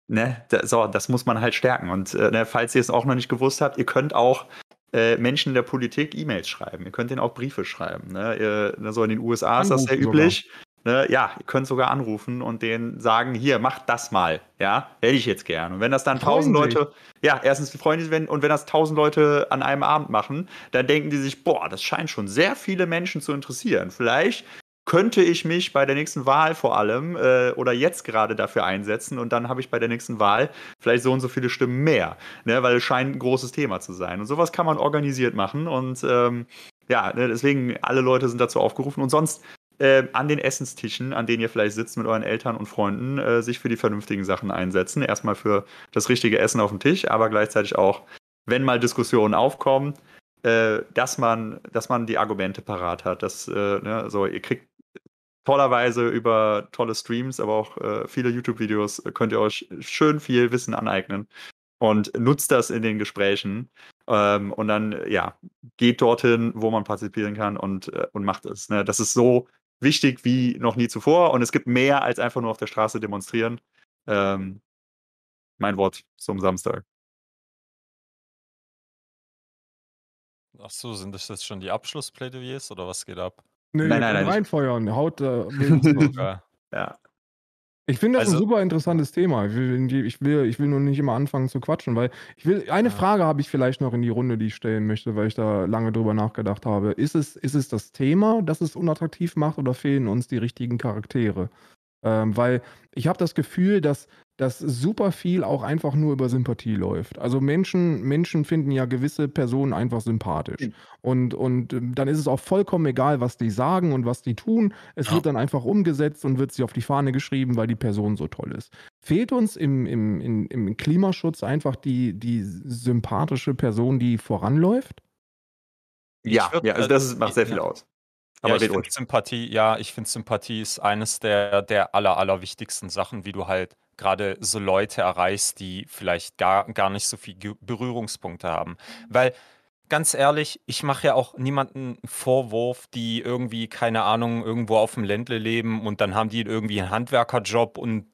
ne, so, das muss man halt stärken. Und äh, ne, falls ihr es auch noch nicht gewusst habt, ihr könnt auch äh, Menschen der Politik E-Mails schreiben. Ihr könnt denen auch Briefe schreiben. Ne? Ihr, ne, so in den USA ist das sehr Anrufen üblich. Ne? Ja, ihr könnt sogar anrufen und denen sagen, hier, macht das mal. Ja, hätte ich jetzt gern. Und wenn das dann tausend. Leute, ja, erstens die freuen sich, wenn, und wenn das tausend Leute an einem Abend machen, dann denken die sich, boah, das scheint schon sehr viele Menschen zu interessieren. Vielleicht könnte ich mich bei der nächsten Wahl vor allem äh, oder jetzt gerade dafür einsetzen und dann habe ich bei der nächsten Wahl vielleicht so und so viele Stimmen mehr, ne, weil es scheint ein großes Thema zu sein. Und sowas kann man organisiert machen und ähm, ja, ne, deswegen alle Leute sind dazu aufgerufen und sonst äh, an den Essenstischen, an denen ihr vielleicht sitzt mit euren Eltern und Freunden, äh, sich für die vernünftigen Sachen einsetzen. Erstmal für das richtige Essen auf dem Tisch, aber gleichzeitig auch, wenn mal Diskussionen aufkommen, äh, dass man, dass man die Argumente parat hat. Dass, äh, ne, so, ihr kriegt tollerweise über tolle Streams, aber auch äh, viele YouTube-Videos äh, könnt ihr euch schön viel Wissen aneignen und nutzt das in den Gesprächen. Ähm, und dann, äh, ja, geht dorthin, wo man partizipieren kann und, äh, und macht es. Ne? Das ist so wichtig wie noch nie zuvor und es gibt mehr als einfach nur auf der Straße demonstrieren. Ähm, mein Wort zum Samstag. Ach so, sind das jetzt schon die Abschlussplädoyers oder was geht ab? Nee, Nein, nein, nein. reinfeuern. Haut, äh. Ja. Ich finde das ein Also- super interessantes Thema. Ich will, ich, will, ich will nur nicht immer anfangen zu quatschen, weil ich will, eine Ja. Frage habe ich vielleicht noch in die Runde, die ich stellen möchte, weil ich da lange drüber nachgedacht habe. Ist es, ist es das Thema, das es unattraktiv macht oder fehlen uns die richtigen Charaktere? Ähm, weil ich habe das Gefühl, dass, dass super viel auch einfach nur über Sympathie läuft. Also Menschen, Menschen finden ja gewisse Personen einfach sympathisch. Mhm. Und, und ähm, dann ist es auch vollkommen egal, was die sagen und was die tun. Es Ja. wird dann einfach umgesetzt und wird sich auf die Fahne geschrieben, weil die Person so toll ist. Fehlt uns im, im, im, im Klimaschutz einfach die, die sympathische Person, die voranläuft? Ja, würd, ja also äh, das ist, macht sehr viel ja. aus. Ja, Aber ich red finde. Sympathie, ja, ich finde Sympathie ist eines der, der aller, allerwichtigsten Sachen, wie du halt gerade so Leute erreichst, die vielleicht gar, gar nicht so viel Berührungspunkte haben. Weil ganz ehrlich, ich mache ja auch niemanden einen Vorwurf, die irgendwie, keine Ahnung, irgendwo auf dem Ländle leben und dann haben die irgendwie einen Handwerkerjob und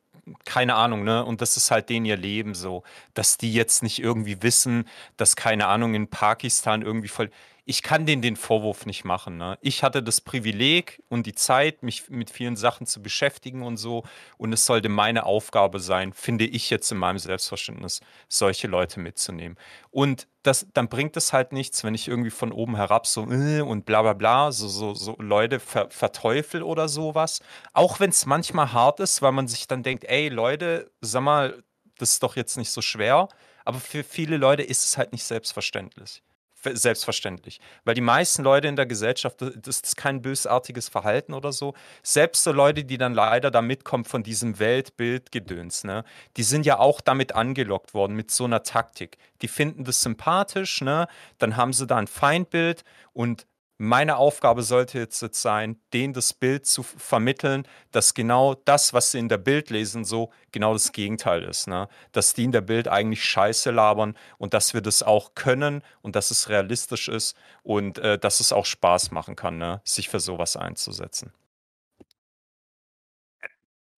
keine Ahnung, ne? Und das ist halt denen ihr Leben so, dass die jetzt nicht irgendwie wissen, dass, keine Ahnung, in Pakistan irgendwie voll. Ich kann denen den Vorwurf nicht machen, ne? Ich hatte das Privileg und die Zeit, mich mit vielen Sachen zu beschäftigen und so. Und es sollte meine Aufgabe sein, finde ich jetzt in meinem Selbstverständnis, solche Leute mitzunehmen. Und das, dann bringt es halt nichts, wenn ich irgendwie von oben herab so äh, und bla bla bla, so, so, so Leute ver, verteufel oder sowas. Auch wenn es manchmal hart ist, weil man sich dann denkt, ey Leute, sag mal, das ist doch jetzt nicht so schwer. Aber für viele Leute ist es halt nicht selbstverständlich. Selbstverständlich. Weil die meisten Leute in der Gesellschaft, das ist kein bösartiges Verhalten oder so. Selbst so Leute, die dann leider da mitkommen von diesem Weltbildgedöns, ne, die sind ja auch damit angelockt worden, mit so einer Taktik. Die finden das sympathisch, ne? Dann haben sie da ein Feindbild und meine Aufgabe sollte jetzt, sein, denen das Bild zu vermitteln, dass genau das, was sie in der Bild lesen, so genau das Gegenteil ist. Ne? Dass die in der Bild eigentlich Scheiße labern und dass wir das auch können und dass es realistisch ist und äh, dass es auch Spaß machen kann, ne? sich für sowas einzusetzen.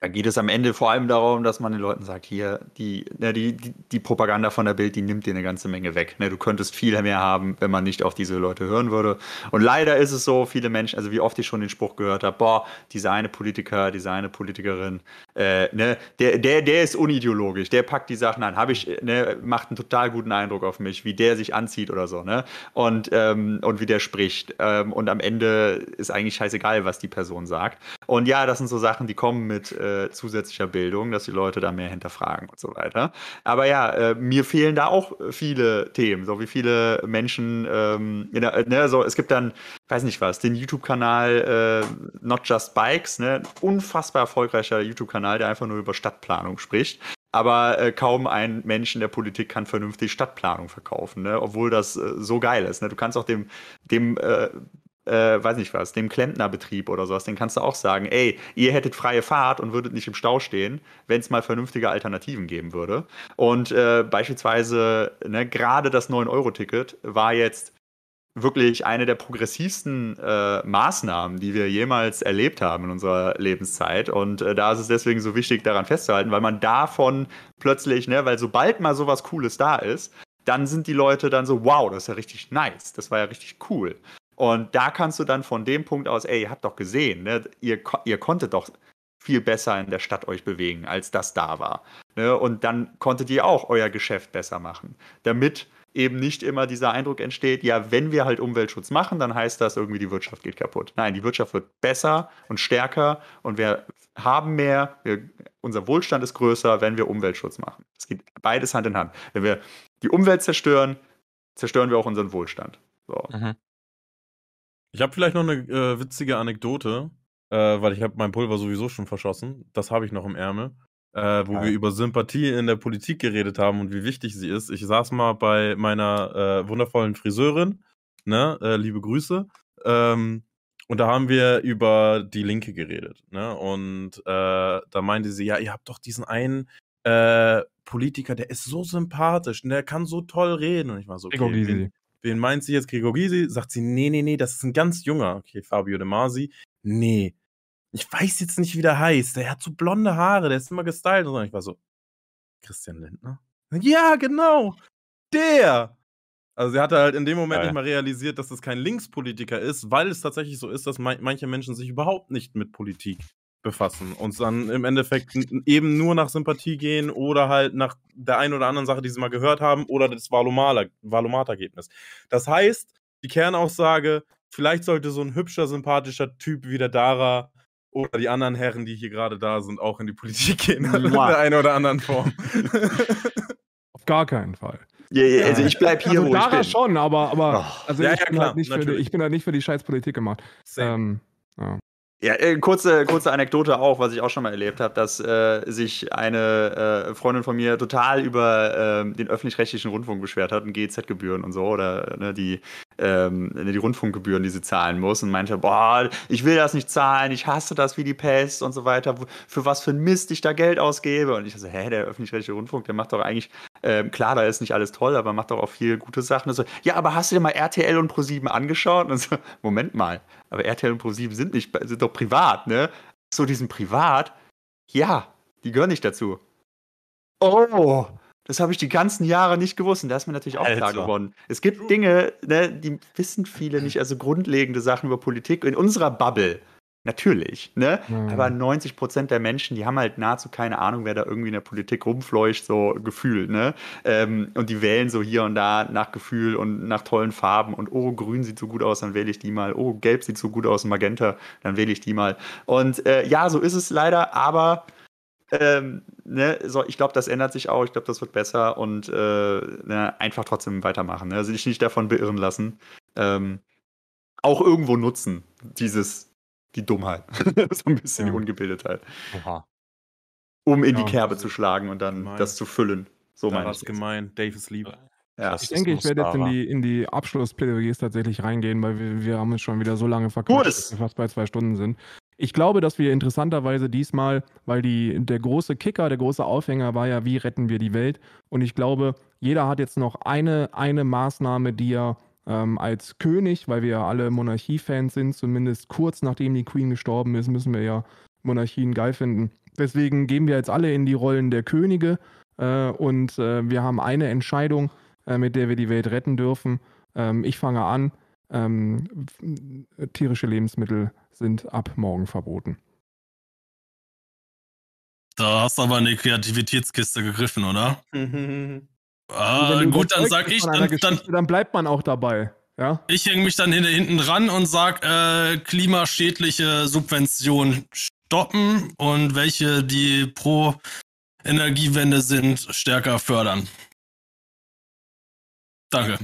Da geht es am Ende vor allem darum, dass man den Leuten sagt, hier, die, ne, die, die, die Propaganda von der Bild, die nimmt dir eine ganze Menge weg. Ne? Du könntest viel mehr haben, wenn man nicht auf diese Leute hören würde. Und leider ist es so, viele Menschen, also wie oft ich schon den Spruch gehört habe, boah, dieser eine Politiker, diese eine Politikerin, äh, ne, der, der, der ist unideologisch, der packt die Sachen an, habe ich, ne, macht einen total guten Eindruck auf mich, wie der sich anzieht oder so, ne? Und, ähm, und wie der spricht. Ähm, und am Ende ist eigentlich scheißegal, was die Person sagt. Und ja, das sind so Sachen, die kommen mit äh, zusätzlicher Bildung, dass die Leute da mehr hinterfragen und so weiter. Aber ja, äh, mir fehlen da auch viele Themen, so wie viele Menschen, ähm, der, ne, so, es gibt dann, weiß nicht was, den YouTube-Kanal äh, Not Just Bikes, ne, unfassbar erfolgreicher YouTube-Kanal, der einfach nur über Stadtplanung spricht. Aber äh, kaum ein Mensch in der Politik kann vernünftig Stadtplanung verkaufen, ne? obwohl das äh, so geil ist. Ne? Du kannst auch dem, dem äh, äh, weiß nicht was, dem Klempnerbetrieb oder sowas, den kannst du auch sagen, ey, ihr hättet freie Fahrt und würdet nicht im Stau stehen, wenn es mal vernünftige Alternativen geben würde. Und äh, beispielsweise, ne, gerade das 9-Euro-Ticket war jetzt wirklich eine der progressivsten äh, Maßnahmen, die wir jemals erlebt haben in unserer Lebenszeit. Und äh, da ist es deswegen so wichtig, daran festzuhalten, weil man davon plötzlich, ne, weil sobald mal sowas Cooles da ist, dann sind die Leute dann so, wow, das ist ja richtig nice, das war ja richtig cool. Und da kannst du dann von dem Punkt aus, ey, ihr habt doch gesehen, ne, ihr, ihr konntet doch viel besser in der Stadt euch bewegen, als das da war. Ne? Und dann konntet ihr auch euer Geschäft besser machen, damit eben nicht immer dieser Eindruck entsteht, ja, wenn wir halt Umweltschutz machen, dann heißt das irgendwie, die Wirtschaft geht kaputt. Nein, die Wirtschaft wird besser und stärker und wir haben mehr, wir, unser Wohlstand ist größer, wenn wir Umweltschutz machen. Es geht beides Hand in Hand. Wenn wir die Umwelt zerstören, zerstören wir auch unseren Wohlstand. So. Ich habe vielleicht noch eine äh, witzige Anekdote, äh, weil ich habe mein Pulver sowieso schon verschossen. Das habe ich noch im Ärmel. Äh, wo Ja. wir über Sympathie in der Politik geredet haben und wie wichtig sie ist. Ich saß mal bei meiner äh, wundervollen Friseurin, ne, äh, liebe Grüße. Ähm, und da haben wir über die Linke geredet. Ne? Und äh, da meinte sie, ja, ihr habt doch diesen einen Politiker, der ist so sympathisch und der kann so toll reden. Und ich war so, okay, wen, wen meint sie jetzt? Gregor Gysi? Sagt sie, nee, nee, nee, das ist ein ganz junger. Okay, Fabio De Masi. Nee, ich weiß jetzt nicht, wie der heißt. Der hat so blonde Haare, der ist immer gestylt. Und so. ich war so, Christian Lindner? Ja, genau. Der. Also sie hatte halt in dem Moment Geil. nicht mal realisiert, dass das kein Linkspolitiker ist, weil es tatsächlich so ist, dass manche Menschen sich überhaupt nicht mit Politik befassen und dann im Endeffekt eben nur nach Sympathie gehen oder halt nach der einen oder anderen Sache, die sie mal gehört haben, oder das Valomat- Valomat-Ergebnis. Das heißt, die Kernaussage, vielleicht sollte so ein hübscher, sympathischer Typ wie der Dara oder die anderen Herren, die hier gerade da sind, auch in die Politik gehen, in der einen oder anderen Form. Auf gar keinen Fall. Ja, ja, also ich bleib hier, also wo ich Dara bin. schon, aber, aber Oh. also Ja, ich, ja, bin klar, halt nicht für die, ich bin halt nicht für die scheiß Politik gemacht. Same. Ähm, ja. Ja, äh, kurze, kurze Anekdote auch, was ich auch schon mal erlebt habe, dass äh, sich eine äh, Freundin von mir total über ähm, den öffentlich-rechtlichen Rundfunk beschwert hat und GEZ-Gebühren und so oder ne, die, ähm, die Rundfunkgebühren, die sie zahlen muss und meinte, boah, ich will das nicht zahlen, ich hasse das wie die Pest und so weiter, für was für ein Mist ich da Geld ausgebe. Und ich so, hä, der öffentlich-rechtliche Rundfunk, der macht doch eigentlich, ähm, klar, da ist nicht alles toll, aber macht doch auch viel gute Sachen. Und so, ja, aber hast du dir mal RTL und Pro7 angeschaut? Und so, Moment mal, aber RTL und Pro7 sind nicht, sind doch privat, ne? So, die sind privat? Ja, die gehören nicht dazu. Oh, das habe ich die ganzen Jahre nicht gewusst. Und da ist mir natürlich auch klar Alter. geworden. Es gibt Dinge, ne, die wissen viele nicht, also grundlegende Sachen über Politik in unserer Bubble. Natürlich, ne? Mhm. Aber 90 Prozent der Menschen, die haben halt nahezu keine Ahnung, wer da irgendwie in der Politik rumfleucht, so Gefühl, ne? Ähm, und die wählen so hier und da nach Gefühl und nach tollen Farben und oh, grün sieht so gut aus, dann wähle ich die mal. Oh, gelb sieht so gut aus, Magenta, dann wähle ich die mal. Und äh, ja, so ist es leider, aber ähm, ne, so, ich glaube, das ändert sich auch. Ich glaube, das wird besser und äh, ne, einfach trotzdem weitermachen. Ne? Also dich nicht davon beirren lassen. Ähm, auch irgendwo nutzen, dieses, die Dummheit. so ein bisschen die Ungebildetheit. Oha. Um in Ja, die Kerbe zu schlagen und dann gemein. das zu füllen. So da meine ich. das. gemein. Dave ist lieb. Ja. Ich denke, ich werde jetzt in die, in die Abschlussplädoyers tatsächlich reingehen, weil wir, wir haben es schon wieder so lange verquatscht, es! dass wir fast bei zwei Stunden sind. Ich glaube, dass wir interessanterweise diesmal, weil die, der große Kicker, der große Aufhänger war ja, wie retten wir die Welt? Und ich glaube, jeder hat jetzt noch eine, eine Maßnahme, die er ähm, als König, weil wir ja alle Monarchiefans sind, zumindest kurz nachdem die Queen gestorben ist, müssen wir ja Monarchien geil finden. Deswegen gehen wir jetzt alle in die Rollen der Könige äh, und äh, wir haben eine Entscheidung, äh, mit der wir die Welt retten dürfen. Ähm, ich fange an. Ähm, tierische Lebensmittel sind ab morgen verboten. Da hast du aber eine Kreativitätskiste gegriffen, oder? Ah, gut, dann sag ich, dann, dann, dann bleibt man auch dabei. Ja? ich hänge mich dann hinter, hinten dran und sag, äh, klimaschädliche Subventionen stoppen und welche, die pro Energiewende sind, stärker fördern. Danke.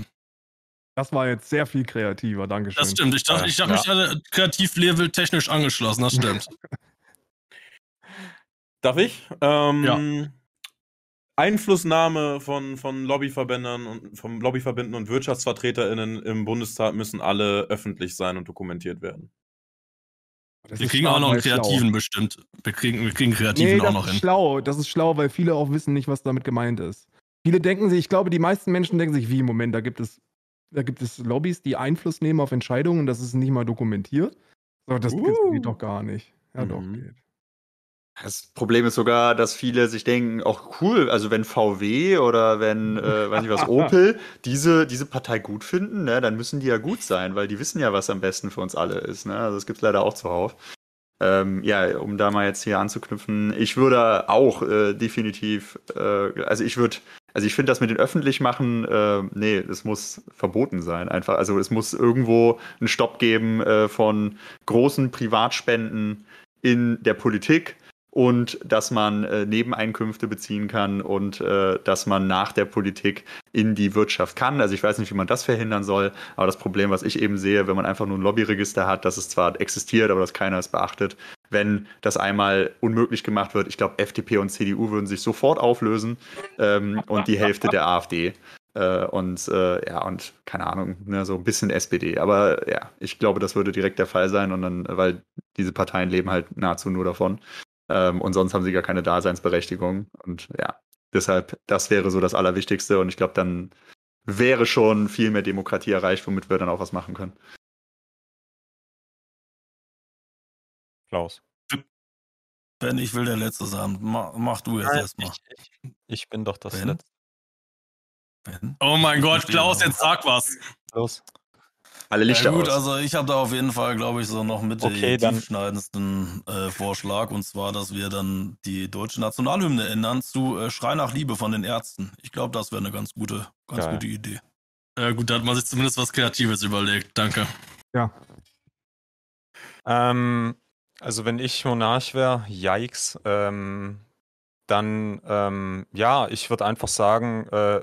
Das war jetzt sehr viel kreativer, Dankeschön. Das stimmt. Ich dachte, ich habe mich alle kreativ level technisch angeschlossen, das stimmt. Darf ich? Ähm, Einflussnahme von, von Lobbyverbänden und vom Lobbyverbänden und WirtschaftsvertreterInnen im Bundestag müssen alle öffentlich sein und dokumentiert werden. Das wir kriegen auch noch einen weil schlau. Kreativen bestimmt. Wir kriegen, wir kriegen Kreativen Nee, auch das noch ist hin. schlau. Das ist schlau, weil viele auch wissen nicht, was damit gemeint ist. Viele denken sich, ich glaube, die meisten Menschen denken sich, wie im Moment, da gibt es, da gibt es Lobbys, die Einfluss nehmen auf Entscheidungen, das ist nicht mal dokumentiert. So, das, das Uh. geht doch gar nicht. Ja, doch, Mhm. geht. Das Problem ist sogar, dass viele sich denken, auch cool, also wenn VW oder wenn, äh, weiß nicht was, Opel diese, diese Partei gut finden, ne, dann müssen die ja gut sein, weil die wissen ja, was am besten für uns alle ist. Ne? Also das gibt es leider auch zuhauf. Ähm, ja, um da mal jetzt hier anzuknüpfen, ich würde auch äh, definitiv, äh, also ich würde, also ich finde das mit den öffentlich machen, äh, nee, es muss verboten sein, einfach. Also es muss irgendwo einen Stopp geben äh, von großen Privatspenden in der Politik und dass man äh, Nebeneinkünfte beziehen kann und äh, dass man nach der Politik in die Wirtschaft kann. Also ich weiß nicht, wie man das verhindern soll, aber das Problem, was ich eben sehe, wenn man einfach nur ein Lobbyregister hat, dass es zwar existiert, aber dass keiner es beachtet, wenn das einmal unmöglich gemacht wird, ich glaube, FDP und CDU würden sich sofort auflösen ähm, und die Hälfte der AfD. Äh, und äh, ja, und keine Ahnung, ne, so ein bisschen SPD. Aber ja, ich glaube, das würde direkt der Fall sein und dann, weil diese Parteien leben halt nahezu nur davon. Ähm, und sonst haben sie gar keine Daseinsberechtigung. Und ja, deshalb, das wäre so das Allerwichtigste. Und ich glaube, dann wäre schon viel mehr Demokratie erreicht, womit wir dann auch was machen können. Klaus. Ben, ich will der Letzte sein. Mach, mach du jetzt erstmal. Ich, ich, ich bin doch das Ben? Letzte. Ben? Oh mein Gott, Klaus, jetzt sag was. Los. Alle Lichter ja, gut, aus. also ich habe da auf jeden Fall, glaube ich, so noch mit Okay, den tiefschneidendsten äh, Vorschlag. Und zwar, dass wir dann die deutsche Nationalhymne ändern zu äh, Schrei nach Liebe von den Ärzten. Ich glaube, das wäre eine ganz gute, ganz Geil. gute Idee. Ja, gut, da hat man sich zumindest was Kreatives überlegt. Danke. Ja. Ähm, also wenn ich Monarch wäre, yikes, ähm, dann, ähm, ja, ich würde einfach sagen, äh,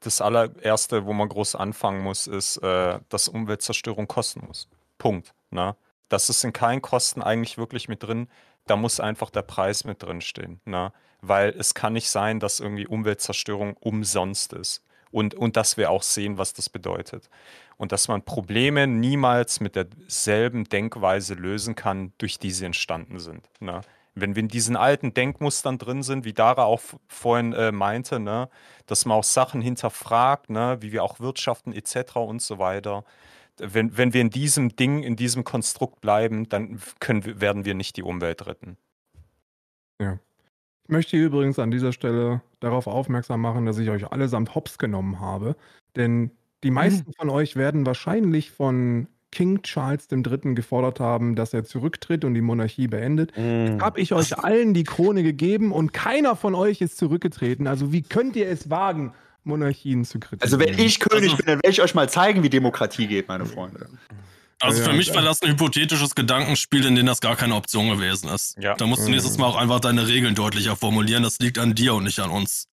das allererste, wo man groß anfangen muss, ist, äh, dass Umweltzerstörung kosten muss. Punkt. Ne? Das ist in keinen Kosten eigentlich wirklich mit drin. Da muss einfach der Preis mit drin stehen. Ne? Weil es kann nicht sein, dass irgendwie Umweltzerstörung umsonst ist. Und, und dass wir auch sehen, was das bedeutet. Und dass man Probleme niemals mit derselben Denkweise lösen kann, durch die sie entstanden sind. Ne? Wenn wir in diesen alten Denkmustern drin sind, wie Dara auch vorhin äh, meinte, ne, dass man auch Sachen hinterfragt, ne, wie wir auch wirtschaften etc. und so weiter. Wenn, wenn wir in diesem Ding, in diesem Konstrukt bleiben, dann können, werden wir nicht die Umwelt retten. Ja. Ich möchte übrigens an dieser Stelle darauf aufmerksam machen, dass ich euch allesamt hops genommen habe. Denn die mhm. meisten von euch werden wahrscheinlich von King Charles III. gefordert haben, dass er zurücktritt und die Monarchie beendet. Mhm. Habe ich euch allen die Krone gegeben und keiner von euch ist zurückgetreten. Also wie könnt ihr es wagen, Monarchien zu kritisieren? Also wenn ich König also, bin, dann werde ich euch mal zeigen, wie Demokratie geht, meine Freunde. Also für mich war das ein hypothetisches Gedankenspiel, in dem das gar keine Option gewesen ist. Ja. Da musst du nächstes Mal auch einfach deine Regeln deutlicher formulieren. Das liegt an dir und nicht an uns.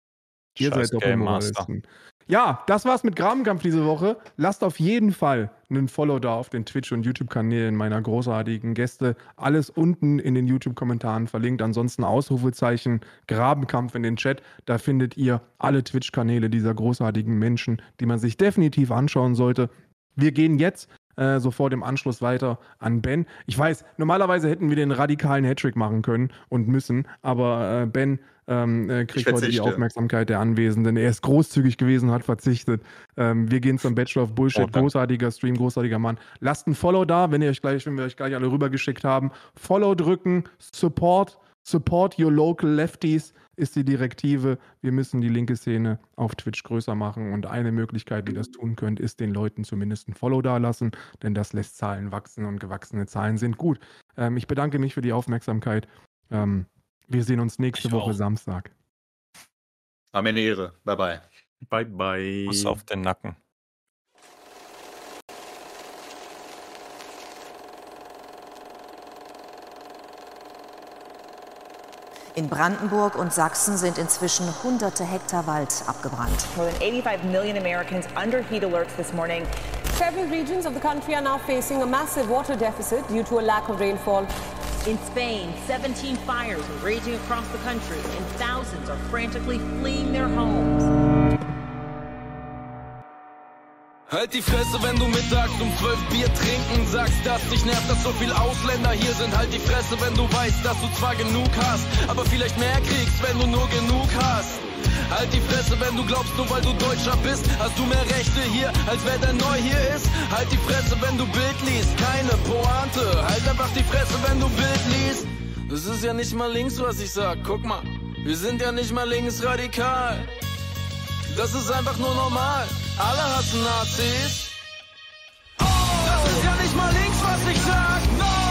Ihr Scheiß seid doch Moralisten. Ja, das war's mit Grabenkampf diese Woche. Lasst auf jeden Fall einen Follow da auf den Twitch- und YouTube-Kanälen meiner großartigen Gäste. Alles unten in den YouTube-Kommentaren verlinkt. Ansonsten Ausrufezeichen, Grabenkampf in den Chat. Da findet ihr alle Twitch-Kanäle dieser großartigen Menschen, die man sich definitiv anschauen sollte. Wir gehen jetzt äh, sofort im Anschluss weiter an Ben. Ich weiß, normalerweise hätten wir den radikalen Hattrick machen können und müssen, aber äh, Ben ähm, äh, kriegt heute die Aufmerksamkeit der Anwesenden. Er ist großzügig gewesen, hat verzichtet. Ähm, wir gehen zum Bachelor of Bullshit. Oh, großartiger Stream, großartiger Mann. Lasst ein Follow da, wenn ihr euch gleich, wenn wir euch gleich alle rübergeschickt haben. Follow drücken, Support, Support your local lefties ist die Direktive. Wir müssen die linke Szene auf Twitch größer machen. Und eine Möglichkeit, wie ihr das tun könnt, ist den Leuten zumindest ein Follow dalassen, denn das lässt Zahlen wachsen und gewachsene Zahlen sind gut. Ähm, ich bedanke mich für die Aufmerksamkeit. Ähm, wir sehen uns nächste ich Woche auch. Samstag. War mir eine Ehre. Bye bye. Bye bye. Kuss auf den Nacken. In Brandenburg und Sachsen sind inzwischen hunderte Hektar Wald abgebrannt. More than 85 million Americans under heat alerts this morning. Several regions of the country are now facing a massive water deficit due to a lack of rainfall. In Spain, 17 fires are raging across the country and thousands are frantically fleeing their homes. Halt die Fresse, wenn du mittags um zwölf Bier trinken sagst, dass dich nervt, dass so viel Ausländer hier sind. Halt die Fresse, wenn du weißt, dass du zwar genug hast, aber vielleicht mehr kriegst, wenn du nur genug hast. Halt die Fresse, wenn du glaubst, nur weil du Deutscher bist, hast du mehr Rechte hier, als wer der neu hier ist. Halt die Fresse, wenn du Bild liest, keine Pointe. Halt einfach die Fresse, wenn du Bild liest. Das ist ja nicht mal links, was ich sag. Guck mal, wir sind ja nicht mal linksradikal. Das ist einfach nur normal. Alle hassen Nazis. Oh! Das ist ja nicht mal links, was ich sag. No!